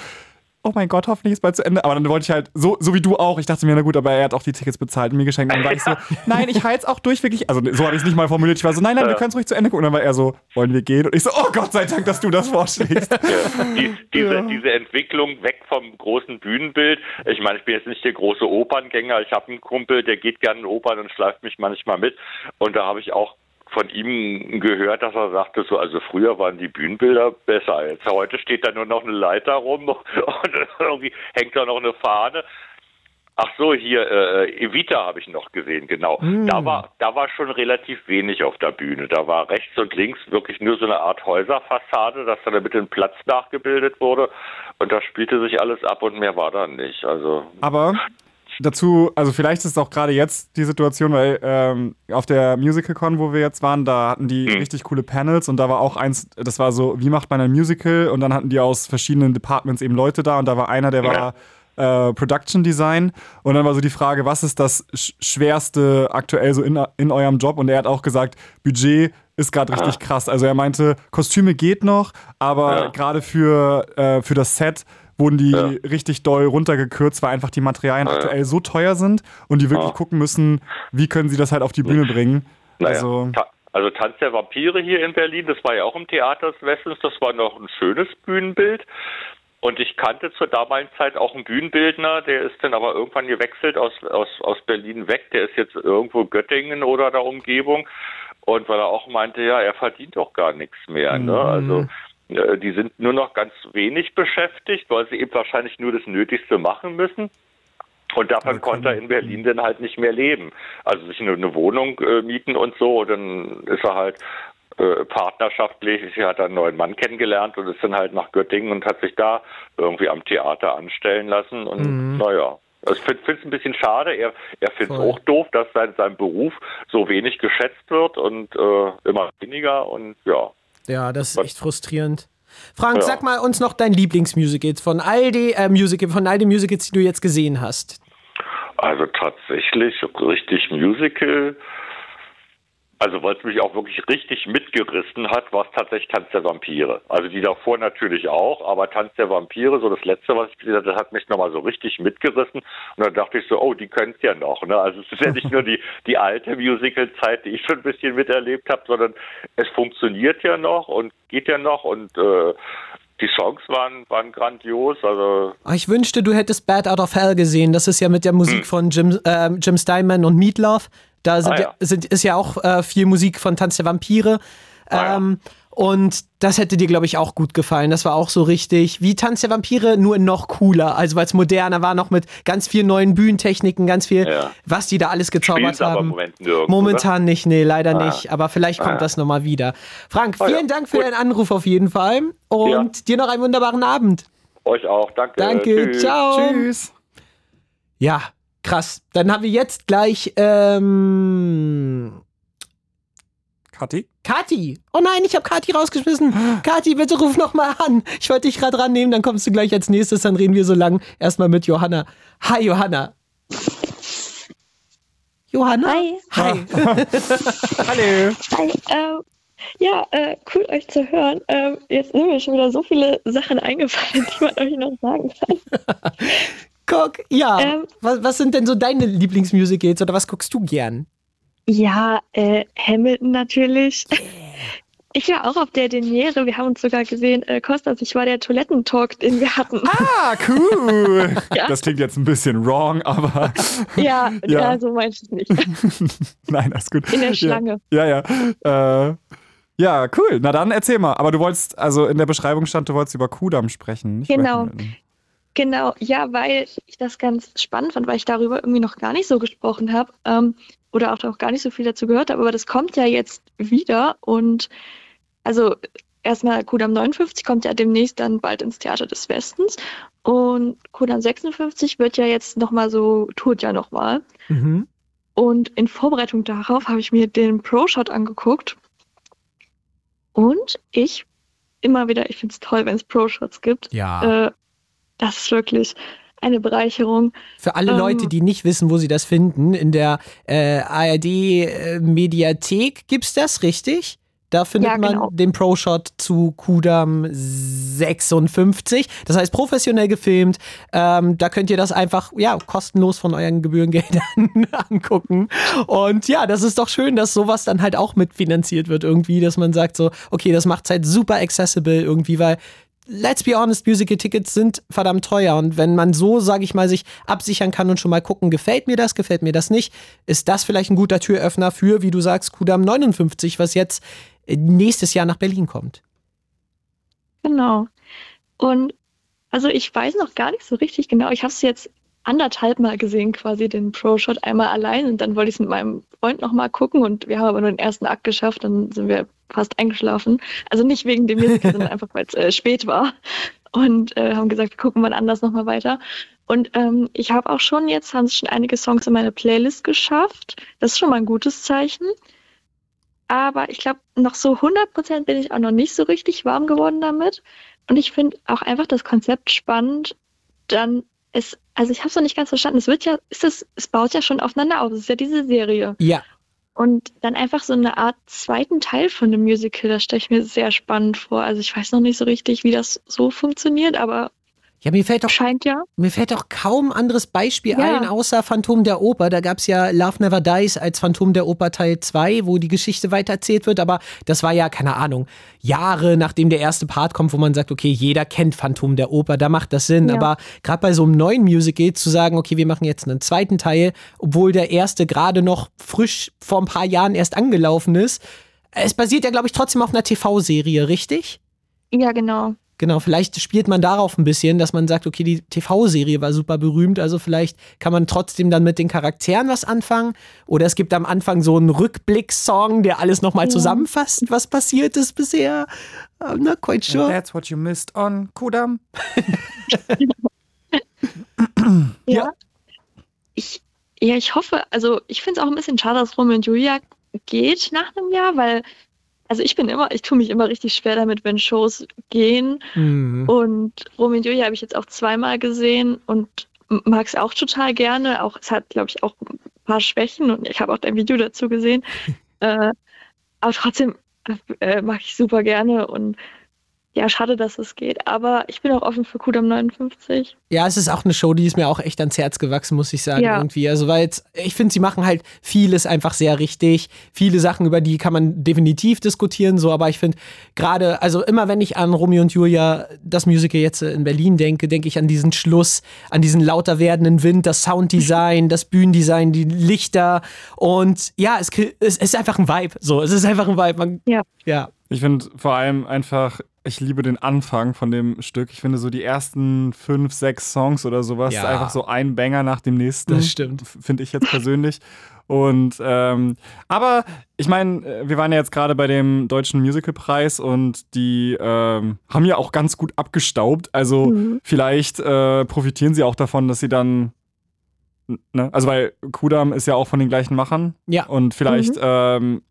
oh mein Gott, hoffentlich ist bald zu Ende. Aber dann wollte ich halt, so, so wie du auch, ich dachte mir, na gut, aber er hat auch die Tickets bezahlt und mir geschenkt. Und dann war ich so, nein, ich halte es auch durch, wirklich. Also so habe ich es nicht mal formuliert. Ich war so, nein, nein, wir können es ruhig zu Ende gucken. Und dann war er so, wollen wir gehen? Und ich so, oh Gott sei Dank, dass du das vorschlägst. Die, diese, Ja. diese Entwicklung weg vom großen Bühnenbild. Ich meine, ich bin jetzt nicht der große Operngänger. Ich habe einen Kumpel, der geht gerne in Opern und schleift mich manchmal mit. Und da habe ich auch von ihm gehört, dass er sagte, so, also früher waren die Bühnenbilder besser. Jetzt heute steht da nur noch eine Leiter rum und irgendwie hängt da noch eine Fahne. Ach so, hier äh, Evita habe ich noch gesehen, genau. Da war da war schon relativ wenig auf der Bühne. Da war rechts und links wirklich nur so eine Art Häuserfassade, dass da mit dem Platz nachgebildet wurde und da spielte sich alles ab und mehr war da nicht. Also Aber dazu, also vielleicht ist es auch gerade jetzt die Situation, weil ähm, auf der MusicalCon, wo wir jetzt waren, da hatten die richtig coole Panels und da war auch eins, das war so, wie macht man ein Musical? Und dann hatten die aus verschiedenen Departments eben Leute da und da war einer, der war äh, Production Design und dann war so die Frage, was ist das Sch Schwerste aktuell so in, in eurem Job? Und er hat auch gesagt, Budget ist gerade richtig krass. Also er meinte, Kostüme geht noch, aber Ja. gerade für, äh, für das Set wurden die Ja. richtig doll runtergekürzt, weil einfach die Materialien aktuell so teuer sind und die wirklich Ja. gucken müssen, wie können sie das halt auf die Bühne bringen. Naja, Also, Ta also Tanz der Vampire hier in Berlin, das war ja auch im Theater des Westens, das war noch ein schönes Bühnenbild. Und ich kannte zur damaligen Zeit auch einen Bühnenbildner, der ist dann aber irgendwann gewechselt aus, aus, aus Berlin weg. Der ist jetzt irgendwo Göttingen oder der Umgebung. Und weil er auch meinte, ja, er verdient doch gar nichts mehr. Ne? Also äh, die sind nur noch ganz wenig beschäftigt, weil sie eben wahrscheinlich nur das Nötigste machen müssen. Und davon konnte er in Berlin dann halt nicht mehr leben. Also sich eine, eine Wohnung äh, mieten und so, dann ist er halt äh, partnerschaftlich, er hat einen neuen Mann kennengelernt und ist dann halt nach Göttingen und hat sich da irgendwie am Theater anstellen lassen. Und naja, also ich finde es ein bisschen schade. Er, er findet es auch doof, dass sein, sein Beruf so wenig geschätzt wird und äh, immer weniger und ja. Ja, das ist echt frustrierend. Frank, Ja. sag mal uns noch dein Lieblingsmusical von all die äh, Musical, von all den Musicals, die du jetzt gesehen hast. Also tatsächlich richtig Musical. Also weil es mich auch wirklich richtig mitgerissen hat, war es tatsächlich Tanz der Vampire. Also die davor natürlich auch, aber Tanz der Vampire, so das letzte, was ich gesehen habe, das hat mich nochmal so richtig mitgerissen. Und dann dachte ich so, oh, die können es ja noch. Ne? Also es ist ja nicht nur die, die alte Musical-Zeit, die ich schon ein bisschen miterlebt habe, sondern es funktioniert ja noch und geht ja noch und äh, die Songs waren, waren grandios. Also Oh, Ich wünschte, du hättest Bad Out of Hell gesehen. Das ist ja mit der Musik von Jim, äh, Jim Steinman und Meatloaf. Da sind, Ah, ja. sind, ist ja auch äh, viel Musik von Tanz der Vampire. Ah, ja. Und das hätte dir, glaube ich, auch gut gefallen. Das war auch so richtig wie Tanz der Vampire, nur noch cooler. Also, weil es moderner war, noch mit ganz vielen neuen Bühnentechniken, ganz viel, Ja. was die da alles gezaubert im haben. Moment. Momentan nicht, nee, leider Ah. nicht. Aber vielleicht kommt Ah. das nochmal wieder. Frank, ja. vielen Dank für Gut. deinen Anruf auf jeden Fall. Und dir noch einen wunderbaren Abend. Euch auch. Danke. Danke, Tschüss. ciao. Tschüss. Ja, krass. Dann haben wir jetzt gleich ähm, Kathi? Kati. Oh nein, ich habe Kati rausgeschmissen. Kati, bitte ruf noch mal an. Ich wollte dich gerade rannehmen, dann kommst du gleich als nächstes, dann reden wir so lang erstmal mit Johanna. Hi Johanna. Johanna? Hi. Hi. Hallo. Hi, ähm, ja, äh, cool euch zu hören. Ähm, jetzt sind mir schon wieder so viele Sachen eingefallen, die man euch noch sagen kann. Guck, ja. Ähm. was, was sind denn so deine Lieblingsmusicals oder was guckst du gern? Ja, äh, Hamilton natürlich. Ich war auch auf der Deniere. Wir haben uns sogar gesehen, äh, Kostas, ich war der Toilettentalk, den wir hatten. Ah, cool. Ja. Das klingt jetzt ein bisschen wrong, aber Ja, Ja. ja. so meinte ich es nicht. nein, alles gut. In der Schlange. Ja, ja. Ja, äh, ja, cool. Na dann erzähl mal. Aber du wolltest, also in der Beschreibung stand, du wolltest über Kudam sprechen. Nicht Genau. Genau, ja, weil ich das ganz spannend fand, weil ich darüber irgendwie noch gar nicht so gesprochen habe ähm, oder auch noch gar nicht so viel dazu gehört habe, aber das kommt ja jetzt wieder und also erstmal Kudam 59 kommt ja demnächst dann bald ins Theater des Westens und Kudam 56 wird ja jetzt nochmal so, tut ja nochmal Mhm. und in Vorbereitung darauf habe ich mir den Pro-Shot angeguckt und ich immer wieder, ich finde es toll, wenn es Pro-Shots gibt, Ja. äh, das ist wirklich eine Bereicherung. Für alle ähm, Leute, die nicht wissen, wo sie das finden, in der äh, ARD-Mediathek gibt's das, richtig? Da findet Ja, man genau. den Pro-Shot zu Kudam 56. Das heißt, professionell gefilmt. Ähm, da könnt ihr das einfach, ja, kostenlos von euren Gebührengeldern angucken. Und ja, das ist doch schön, dass sowas dann halt auch mitfinanziert wird irgendwie, dass man sagt so, okay, das macht's halt super accessible irgendwie, weil let's be honest, Musical-Tickets sind verdammt teuer. Und wenn man so, sage ich mal, sich absichern kann und schon mal gucken, gefällt mir das, gefällt mir das nicht, ist das vielleicht ein guter Türöffner für, wie du sagst, Kudam 59, was jetzt äh, nächstes Jahr nach Berlin kommt. Genau. Und also ich weiß noch gar nicht so richtig genau. Ich habe es jetzt anderthalb Mal gesehen, quasi den Pro-Shot einmal allein und dann wollte ich es mit meinem Freund noch mal gucken und wir haben aber nur den ersten Akt geschafft, dann sind wir fast eingeschlafen. Also nicht wegen dem Musical, sondern einfach, weil es äh, spät war und äh, haben gesagt, wir gucken mal anders noch mal weiter. Und ähm, ich habe auch schon jetzt, haben sich schon einige Songs in meine Playlist geschafft. Das ist schon mal ein gutes Zeichen. Aber ich glaube, noch so 100% bin ich auch noch nicht so richtig warm geworden damit. Und ich finde auch einfach das Konzept spannend. Dann ist, also ich habe es noch nicht ganz verstanden. Es wird ja, ist es, es baut ja schon aufeinander auf. Es ist ja diese Serie. Ja. Und dann einfach so eine Art zweiten Teil von dem Musical, das stelle ich mir sehr spannend vor. Also ich weiß noch nicht so richtig, wie das so funktioniert, aber Ja, mir fällt doch scheint ja. Mir fällt auch kaum anderes Beispiel Ja. ein, außer Phantom der Oper. Da gab es ja Love Never Dies als Phantom der Oper Teil 2, wo die Geschichte weitererzählt wird. Aber das war ja, keine Ahnung, Jahre nachdem der erste Part kommt, wo man sagt, okay, jeder kennt Phantom der Oper, da macht das Sinn. Ja. Aber gerade bei so einem neuen Musical zu sagen, okay, wir machen jetzt einen zweiten Teil, obwohl der erste gerade noch frisch vor ein paar Jahren erst angelaufen ist. Es basiert ja, glaube ich, trotzdem auf einer TV-Serie, richtig? Ja, genau. Genau, vielleicht spielt man darauf ein bisschen, dass man sagt, okay, die TV-Serie war super berühmt, also vielleicht kann man trotzdem dann mit den Charakteren was anfangen. Oder es gibt am Anfang so einen Rückblick-Song, der alles nochmal Ja. zusammenfasst, was passiert ist bisher. I'm not quite And sure. That's what you missed on Kudam. Ja. Ich, ja, ich hoffe, also ich finde es auch ein bisschen schade, dass Romeo und Julia geht nach einem Jahr, weil, also ich bin immer, ich tue mich immer richtig schwer damit, wenn Shows gehen. Hm. Und Romeo und Julia habe ich jetzt auch zweimal gesehen und mag es auch total gerne. Auch es hat, glaube ich, auch ein paar Schwächen und ich habe auch dein Video dazu gesehen. äh, aber trotzdem äh, mag ich super gerne und ja, schade, dass es geht. Aber ich bin auch offen für Kudam 59. Ja, es ist auch eine Show, die ist mir auch echt ans Herz gewachsen, muss ich sagen, Ja. irgendwie. Also, weil jetzt, ich finde, sie machen halt vieles einfach sehr richtig. Viele Sachen, über die kann man definitiv diskutieren, so, aber ich finde gerade, also immer wenn ich an Romeo und Julia, das Musical jetzt in Berlin denke, denke ich an diesen Schluss, an diesen lauter werdenden Wind, das Sounddesign, das Bühnendesign, die Lichter und ja, es, es ist einfach ein Vibe, so, es ist einfach ein Vibe. Man, Ja. ja. Ich finde vor allem einfach, ich liebe den Anfang von dem Stück. Ich finde so die ersten fünf, sechs Songs oder sowas, Ja. einfach so ein Banger nach dem nächsten. Das stimmt. Finde ich jetzt persönlich. Und ähm, aber ich meine, äh, wir waren ja jetzt gerade bei dem deutschen Musicalpreis und die ähm, haben ja auch ganz gut abgestaubt. Also Mhm. vielleicht äh, profitieren sie auch davon, dass sie dann Ne? Also weil Kudam ist ja auch von den gleichen Machern Ja. und vielleicht Mhm. ähm,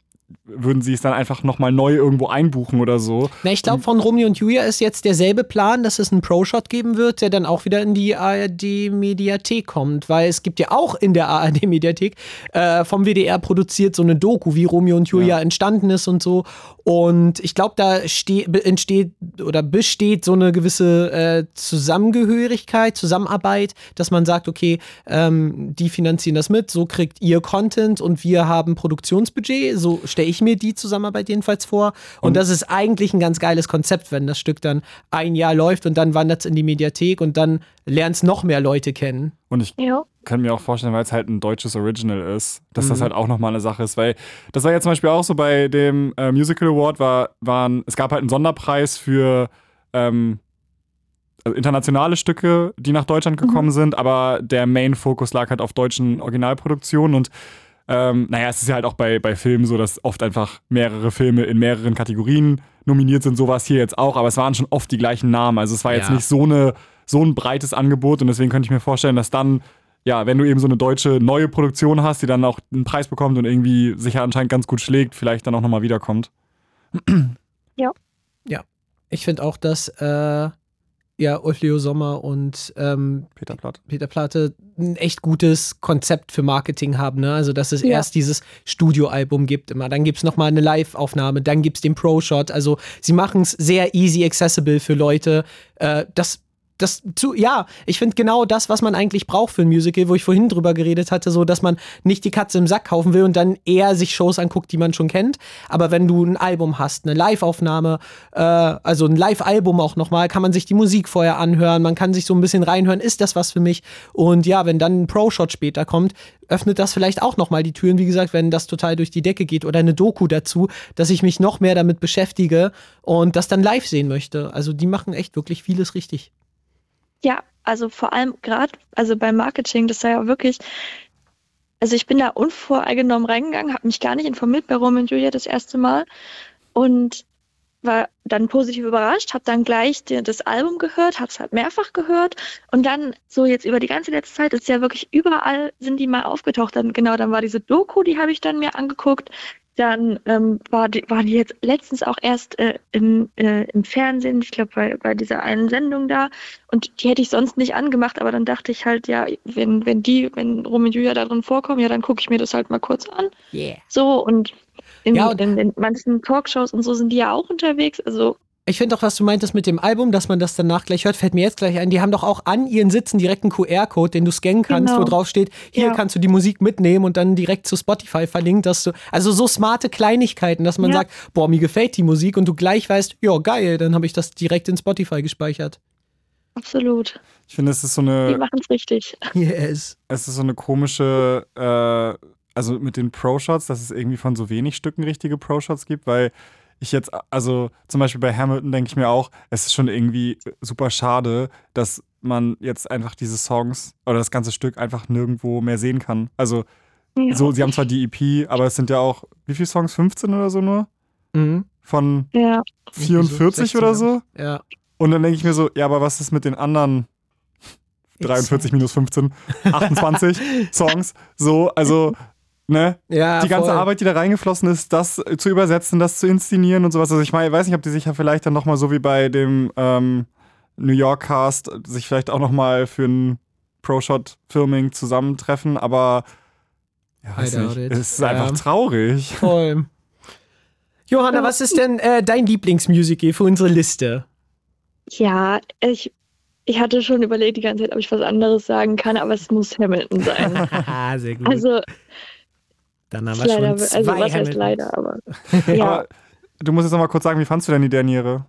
würden sie es dann einfach nochmal neu irgendwo einbuchen oder so. Na, ich glaube, von Romeo und Julia ist jetzt derselbe Plan, dass es einen Pro-Shot geben wird, der dann auch wieder in die ARD-Mediathek kommt, weil es gibt ja auch in der ARD-Mediathek äh, vom WDR produziert so eine Doku, wie Romeo und Julia Ja. entstanden ist und so. Und ich glaube, da entsteht oder besteht so eine gewisse äh, Zusammengehörigkeit, Zusammenarbeit, dass man sagt, okay, ähm, die finanzieren das mit, so kriegt ihr Content und wir haben Produktionsbudget, so stelle ich mir die Zusammenarbeit jedenfalls vor. Und, Und- das ist eigentlich ein ganz geiles Konzept, wenn das Stück dann ein Jahr läuft und dann wandert es in die Mediathek und dann lernen es noch mehr Leute kennen. Und ich Ja. kann mir auch vorstellen, weil es halt ein deutsches Original ist, dass das Mhm. halt auch nochmal eine Sache ist. Weil das war ja zum Beispiel auch so bei dem äh, Musical Award, war, waren, es gab halt einen Sonderpreis für ähm, also internationale Stücke, die nach Deutschland gekommen sind, aber der Main-Fokus lag halt auf deutschen Originalproduktionen und ähm, naja, es ist ja halt auch bei, bei Filmen so, dass oft einfach mehrere Filme in mehreren Kategorien nominiert sind. So war es hier jetzt auch, aber es waren schon oft die gleichen Namen. Also es war jetzt Ja. nicht so, eine, so ein breites Angebot und deswegen könnte ich mir vorstellen, dass dann, ja, wenn du eben so eine deutsche neue Produktion hast, die dann auch einen Preis bekommt und irgendwie sich ja anscheinend ganz gut schlägt, vielleicht dann auch nochmal wiederkommt. Ich finde auch, dass äh, ja, Ulf Leo Sommer und ähm, Peter Platt. Peter Platte ein echt gutes Konzept für Marketing haben. Ne? Also, dass es Ja. erst dieses Studioalbum gibt immer, dann gibt es nochmal eine Live-Aufnahme, dann gibt es den Pro-Shot. Also, sie machen es sehr easy accessible für Leute. Äh, das das zu, ja, ich finde genau das, was man eigentlich braucht für ein Musical, wo ich vorhin drüber geredet hatte, so, dass man nicht die Katze im Sack kaufen will und dann eher sich Shows anguckt, die man schon kennt. Aber wenn du ein Album hast, eine Live-Aufnahme, äh, also ein Live-Album auch nochmal, kann man sich die Musik vorher anhören, man kann sich so ein bisschen reinhören, ist das was für mich? Und ja, wenn dann ein Pro-Shot später kommt, öffnet das vielleicht auch nochmal die Türen, wie gesagt, wenn das total durch die Decke geht oder eine Doku dazu, dass ich mich noch mehr damit beschäftige und das dann live sehen möchte. Also die machen echt wirklich vieles richtig. Ja, also vor allem gerade, also beim Marketing, das war ja wirklich, also ich bin da unvoreingenommen reingegangen, habe mich gar nicht informiert bei Romeo und Julia das erste Mal und war dann positiv überrascht, habe dann gleich das Album gehört, habe es halt mehrfach gehört und dann so jetzt über die ganze letzte Zeit ist ja wirklich überall sind die mal aufgetaucht. Dann genau, dann war diese Doku, die habe ich dann mir angeguckt. Dann ähm, war, die, war die jetzt letztens auch erst äh, im, äh, im Fernsehen, ich glaube bei, bei dieser einen Sendung da. Und die hätte ich sonst nicht angemacht, aber dann dachte ich halt, ja, wenn, wenn die, wenn Romeo und Julia da drin vorkommen, ja, dann gucke ich mir das halt mal kurz an. Yeah. So und in, Ja, und- in den manchen Talkshows und so sind die ja auch unterwegs. Also Ich finde auch, was du meintest mit dem Album, dass man das danach gleich hört, fällt mir jetzt gleich ein. Die haben doch auch an ihren Sitzen direkt einen QR-Code, den du scannen kannst, Genau. wo drauf steht, hier Ja. kannst du die Musik mitnehmen und dann direkt zu Spotify verlinkt, dass du, also so smarte Kleinigkeiten, dass man Ja. sagt, boah, mir gefällt die Musik und du gleich weißt, ja, geil, dann habe ich das direkt in Spotify gespeichert. absolut. Ich finde, es ist so Die eine, machen es richtig. Yes. es ist so eine komische, äh, also mit den Pro-Shots, dass es irgendwie von so wenig Stücken richtige Pro-Shots gibt, weil ich jetzt, also zum Beispiel bei Hamilton denke ich mir auch, es ist schon irgendwie super schade, dass man jetzt einfach diese Songs oder das ganze Stück einfach nirgendwo mehr sehen kann. Also Ja. so, sie haben zwar die EP, aber es sind ja auch, wie viele Songs? 15 oder so nur? Mhm. Von Ja, 44 oder so? Ja. Und dann denke ich mir so, ja, aber was ist mit den anderen 43 minus 15, 28 Songs? So, also, ne? Ja, die ganze voll. Arbeit, die da reingeflossen ist, das zu übersetzen, das zu inszenieren und sowas. Also ich meine, weiß nicht, ob die sich ja vielleicht dann nochmal so wie bei dem ähm, New York Cast sich vielleicht auch nochmal für ein Pro-Shot-Filming zusammentreffen, aber ja, weiß nicht. it. Es ist Ja. einfach traurig. Voll. Johanna, was ist denn äh, dein Lieblingsmusical für unsere Liste? Ja, ich, ich hatte schon überlegt die ganze Zeit, ob ich was anderes sagen kann, aber es muss Hamilton sein. Haha, sehr gut. Also, Dann haben wir schon leider, zwei also was heißt leider, aber ja. Aber du musst jetzt noch mal kurz sagen, wie fandst du denn die Derniere?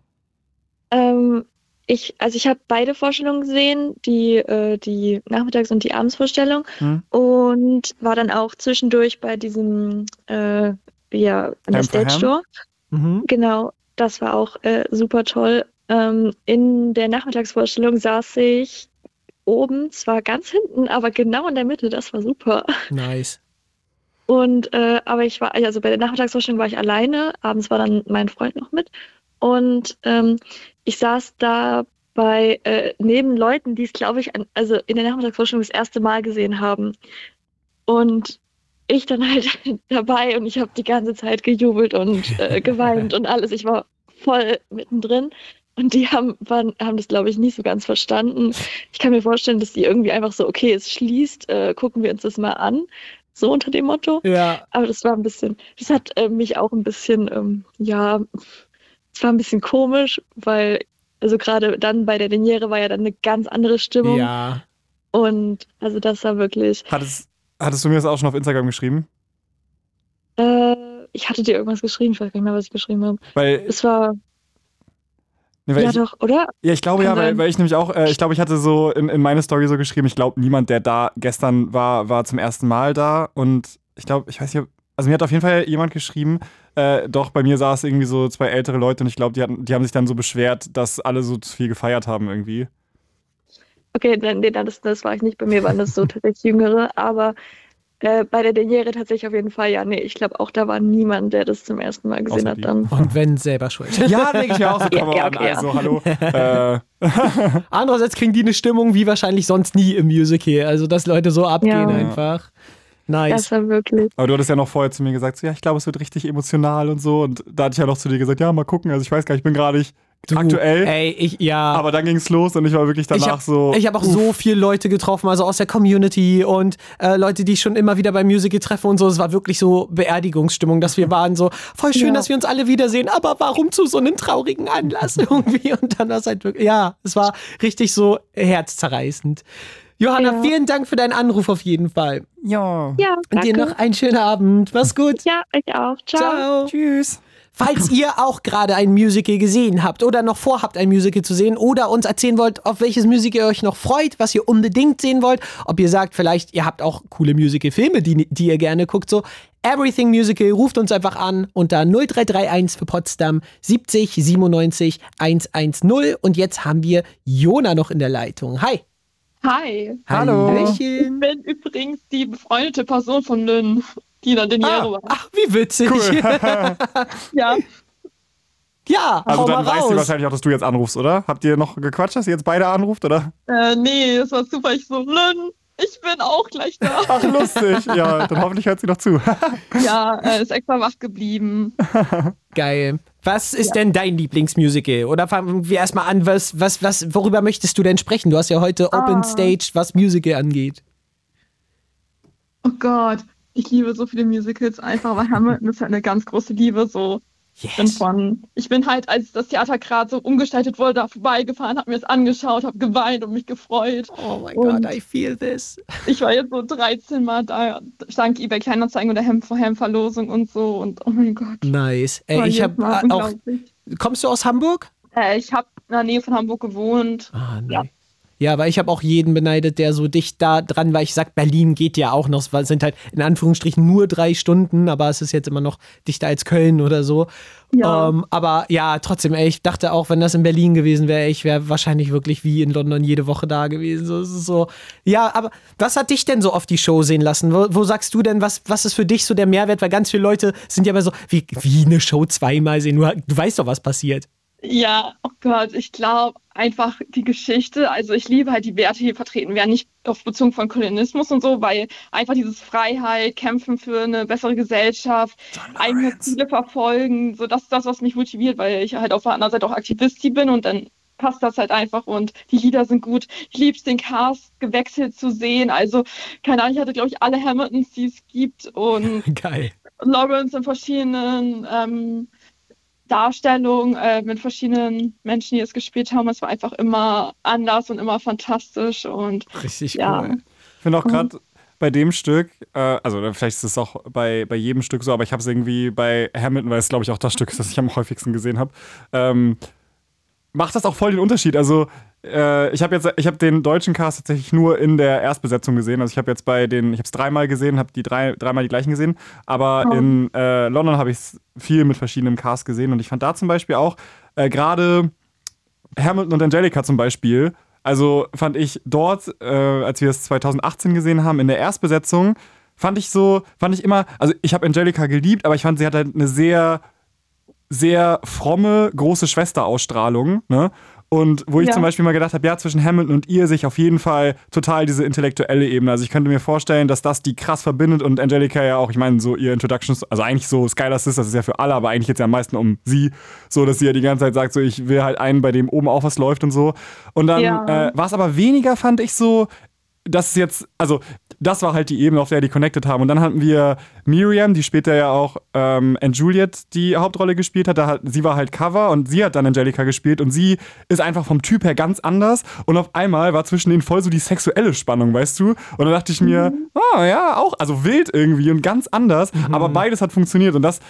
Ähm, ich, also ich habe beide Vorstellungen gesehen, die, äh, die Nachmittags- und die Abendsvorstellung Hm? und war dann auch zwischendurch bei diesem, äh, ja, an der Stage? Door. Mhm. Genau, das war auch äh, super toll. Ähm, in der Nachmittagsvorstellung saß ich oben, zwar ganz hinten, aber genau in der Mitte, das war super. Nice. Und äh, aber ich war, also bei der Nachmittagsvorstellung war ich alleine, abends war dann mein Freund noch mit. Und ähm, ich saß da bei äh, neben Leuten, die es, glaube ich, an, also in der Nachmittagsvorstellung das erste Mal gesehen haben. Und ich dann halt dabei und ich habe die ganze Zeit gejubelt und äh, geweint und alles. Ich war voll mittendrin. Und die haben, waren, haben das, glaube ich, nicht so ganz verstanden. Ich kann mir vorstellen, dass die irgendwie einfach so, okay, es schließt, äh, gucken wir uns das mal an. So unter dem Motto. Ja. Aber das war ein bisschen, das hat äh, mich auch ein bisschen, ähm, ja, es war ein bisschen komisch, weil, also gerade dann bei der Deniere war ja dann eine ganz andere Stimmung. Ja. Und also das war wirklich, Hattest, hattest du mir das auch schon auf Instagram geschrieben? äh, ich hatte dir irgendwas geschrieben, ich weiß gar nicht mehr, was ich geschrieben habe. Weil, Es war, nee, ja ich, doch, oder? Ja, ich glaube Kann ja, weil, weil ich nämlich auch, äh, ich glaube, ich hatte so in, in meine Story so geschrieben, ich glaube, niemand, der da gestern war, war zum ersten Mal da. Und ich glaube, ich weiß nicht, also mir hat auf jeden Fall jemand geschrieben, äh, doch bei mir saß irgendwie so zwei ältere Leute und ich glaube, die, hatten- die haben sich dann so beschwert, dass alle so zu viel gefeiert haben irgendwie. Okay, nee, das, das war ich nicht. Bei mir waren das so tatsächlich Jüngere, aber äh, bei der Deniere tatsächlich auf jeden Fall, ja, nee, ich glaube auch, da war niemand, der das zum ersten Mal gesehen Außer hat die. dann. Und wenn selber schuld. Ja, denke ich mir auch so, Ja, come ja, on, okay, ja. also hallo. Äh, Andererseits kriegen die eine Stimmung wie wahrscheinlich sonst nie im Musical. Also, dass Leute so abgehen Ja. einfach. Nice. Das war wirklich. aber du hattest ja noch vorher zu mir gesagt, so, ja, ich glaube, es wird richtig emotional und so. Und da hatte ich ja noch zu dir gesagt, ja, mal gucken. Also ich weiß gar nicht, ich bin gerade nicht Du, aktuell. Ey, ich, ja. Aber dann ging es los und ich war wirklich danach ich habe so. ich hab auch uff. so viele Leute getroffen, also aus der Community und äh, Leute, die ich schon immer wieder beim Musical treffe und so. Es war wirklich so Beerdigungsstimmung, dass wir waren so, voll schön, Ja. dass wir uns alle wiedersehen, aber warum zu so einem traurigen Anlass irgendwie? Und dann war es halt wirklich, ja, es war richtig so herzzerreißend. Johanna, Ja. vielen Dank für deinen Anruf auf jeden Fall. Ja. Ja, Und dir danke. noch einen schönen Abend. Mach's gut. Ja, ich auch. Ciao. Ciao. Tschüss. Falls ihr auch gerade ein Musical gesehen habt oder noch vorhabt, ein Musical zu sehen oder uns erzählen wollt, auf welches Musical ihr euch noch freut, was ihr unbedingt sehen wollt, ob ihr sagt, vielleicht ihr habt auch coole Musical-Filme, die, die ihr gerne guckt, so Everything Musical, ruft uns einfach an unter 0331 für Potsdam 70 97 110 und jetzt haben wir Jona noch in der Leitung. Hi. Hi. Hallo. Ich Hallöchen. bin übrigens die befreundete Person von Lynn, die der Deniere Ah, war. ach, wie witzig. Ja, ja, Also hau dann mal weiß sie raus. wahrscheinlich auch, dass du jetzt anrufst, oder? Habt ihr noch gequatscht, dass ihr jetzt beide anruft, oder? äh, nee, das war super. Ich so, Lynn, ich bin auch gleich da. Ach, lustig. Ja, dann hoffentlich hört sie noch zu. ja, äh, ist extra wach geblieben. Geil. Was ist denn dein Lieblingsmusical? Oder fangen wir erstmal an, was, was, was, worüber möchtest du denn sprechen? Du hast ja heute Open Ah. Stage, was Musical angeht. Oh Gott, ich liebe so viele Musicals einfach, weil Hamilton ist halt eine ganz große Liebe. So, ich bin Yes. von, ich bin halt, als das Theater gerade so umgestaltet wurde, da vorbeigefahren, habe mir das angeschaut, habe geweint und mich gefreut. Oh Und- God, I feel this. Ich war jetzt so 13 Mal da, dank eBay Kleinanzeigen oder Hemd vor Hemd Verlosung und so und oh mein Gott. Nice. Ey, ich habe Mal auch. Kommst du aus Hamburg? Äh, ich habe in der Nähe von Hamburg gewohnt. Ah, nee. Ja. Ja, weil ich habe auch jeden beneidet, der so dicht da dran war. Ich sag, Berlin geht ja auch noch. Es sind halt in Anführungsstrichen nur drei Stunden, aber es ist jetzt immer noch dichter als Köln oder so. Ja. Ähm, aber ja, trotzdem, ey, ich dachte auch, wenn das in Berlin gewesen wäre, ich wäre wahrscheinlich wirklich wie in London jede Woche da gewesen. So, so. Ja, aber was hat dich denn so auf die Show sehen lassen? Wo, wo sagst du denn, was, was ist für dich so der Mehrwert? Weil ganz viele Leute sind ja immer so, wie, wie eine Show zweimal sehen. Du, du weißt doch, was passiert. Ja, oh Gott, ich glaube einfach die Geschichte, also ich liebe halt die Werte, die hier vertreten werden, nicht auf Bezug von Kolonialismus und so, weil einfach dieses Freiheit, Kämpfen für eine bessere Gesellschaft, eigene Ziele verfolgen, so das ist das, was mich motiviert, weil ich halt auf der anderen Seite auch Aktivistin bin und dann passt das halt einfach und die Lieder sind gut. Ich liebe es, den Cast gewechselt zu sehen, also keine Ahnung, ich hatte glaube ich alle Hamiltons, die es gibt und Geil. Lawrence in verschiedenen ähm, Darstellung äh, mit verschiedenen Menschen, die es gespielt haben. Es war einfach immer anders und immer fantastisch und Richtig ja. cool. Ich finde auch gerade bei dem Stück, äh, also vielleicht ist es auch bei, bei jedem Stück so, aber ich habe es irgendwie bei Hamilton, weil es glaube ich auch das Stück ist, das ich am häufigsten gesehen habe, ähm, macht das auch voll den Unterschied. Also äh, ich habe jetzt, ich habe den deutschen Cast tatsächlich nur in der Erstbesetzung gesehen. Also ich habe jetzt bei den, ich habe es dreimal gesehen, habe die drei, dreimal die gleichen gesehen. Aber Oh. in äh, London habe ich es viel mit verschiedenem Cast gesehen und ich fand da zum Beispiel auch äh, gerade Hamilton und Angelica zum Beispiel. Also fand ich dort, äh, als wir es 2018 gesehen haben, in der Erstbesetzung, fand ich so, fand ich immer, also ich habe Angelica geliebt, aber ich fand, sie hat halt eine sehr, sehr fromme, große Schwesterausstrahlung, ne? Und wo ich Ja. zum Beispiel mal gedacht habe, ja, zwischen Hamilton und ihr sich auf jeden Fall total diese intellektuelle Ebene. Also ich könnte mir vorstellen, dass das die krass verbindet und Angelica ja auch, ich meine, so ihr Introductions, also eigentlich so Skylar Sisters ist ja für alle, aber eigentlich jetzt ja am meisten um sie, so dass sie ja die ganze Zeit sagt, so ich will halt einen, bei dem oben auch was läuft und so. Und dann Ja. äh, war es aber weniger, fand ich so, das ist jetzt, also das war halt die Ebene, auf der die connected haben. Und dann hatten wir Miriam, die später ja auch ähm, and Juliet die Hauptrolle gespielt hat. Da hat. Sie war halt Cover und sie hat dann Angelica gespielt und sie ist einfach vom Typ her ganz anders. Und auf einmal war zwischen ihnen voll so die sexuelle Spannung, weißt du? Und dann dachte ich mir, oh ja, auch, also wild irgendwie und ganz anders. Aber beides hat funktioniert und das.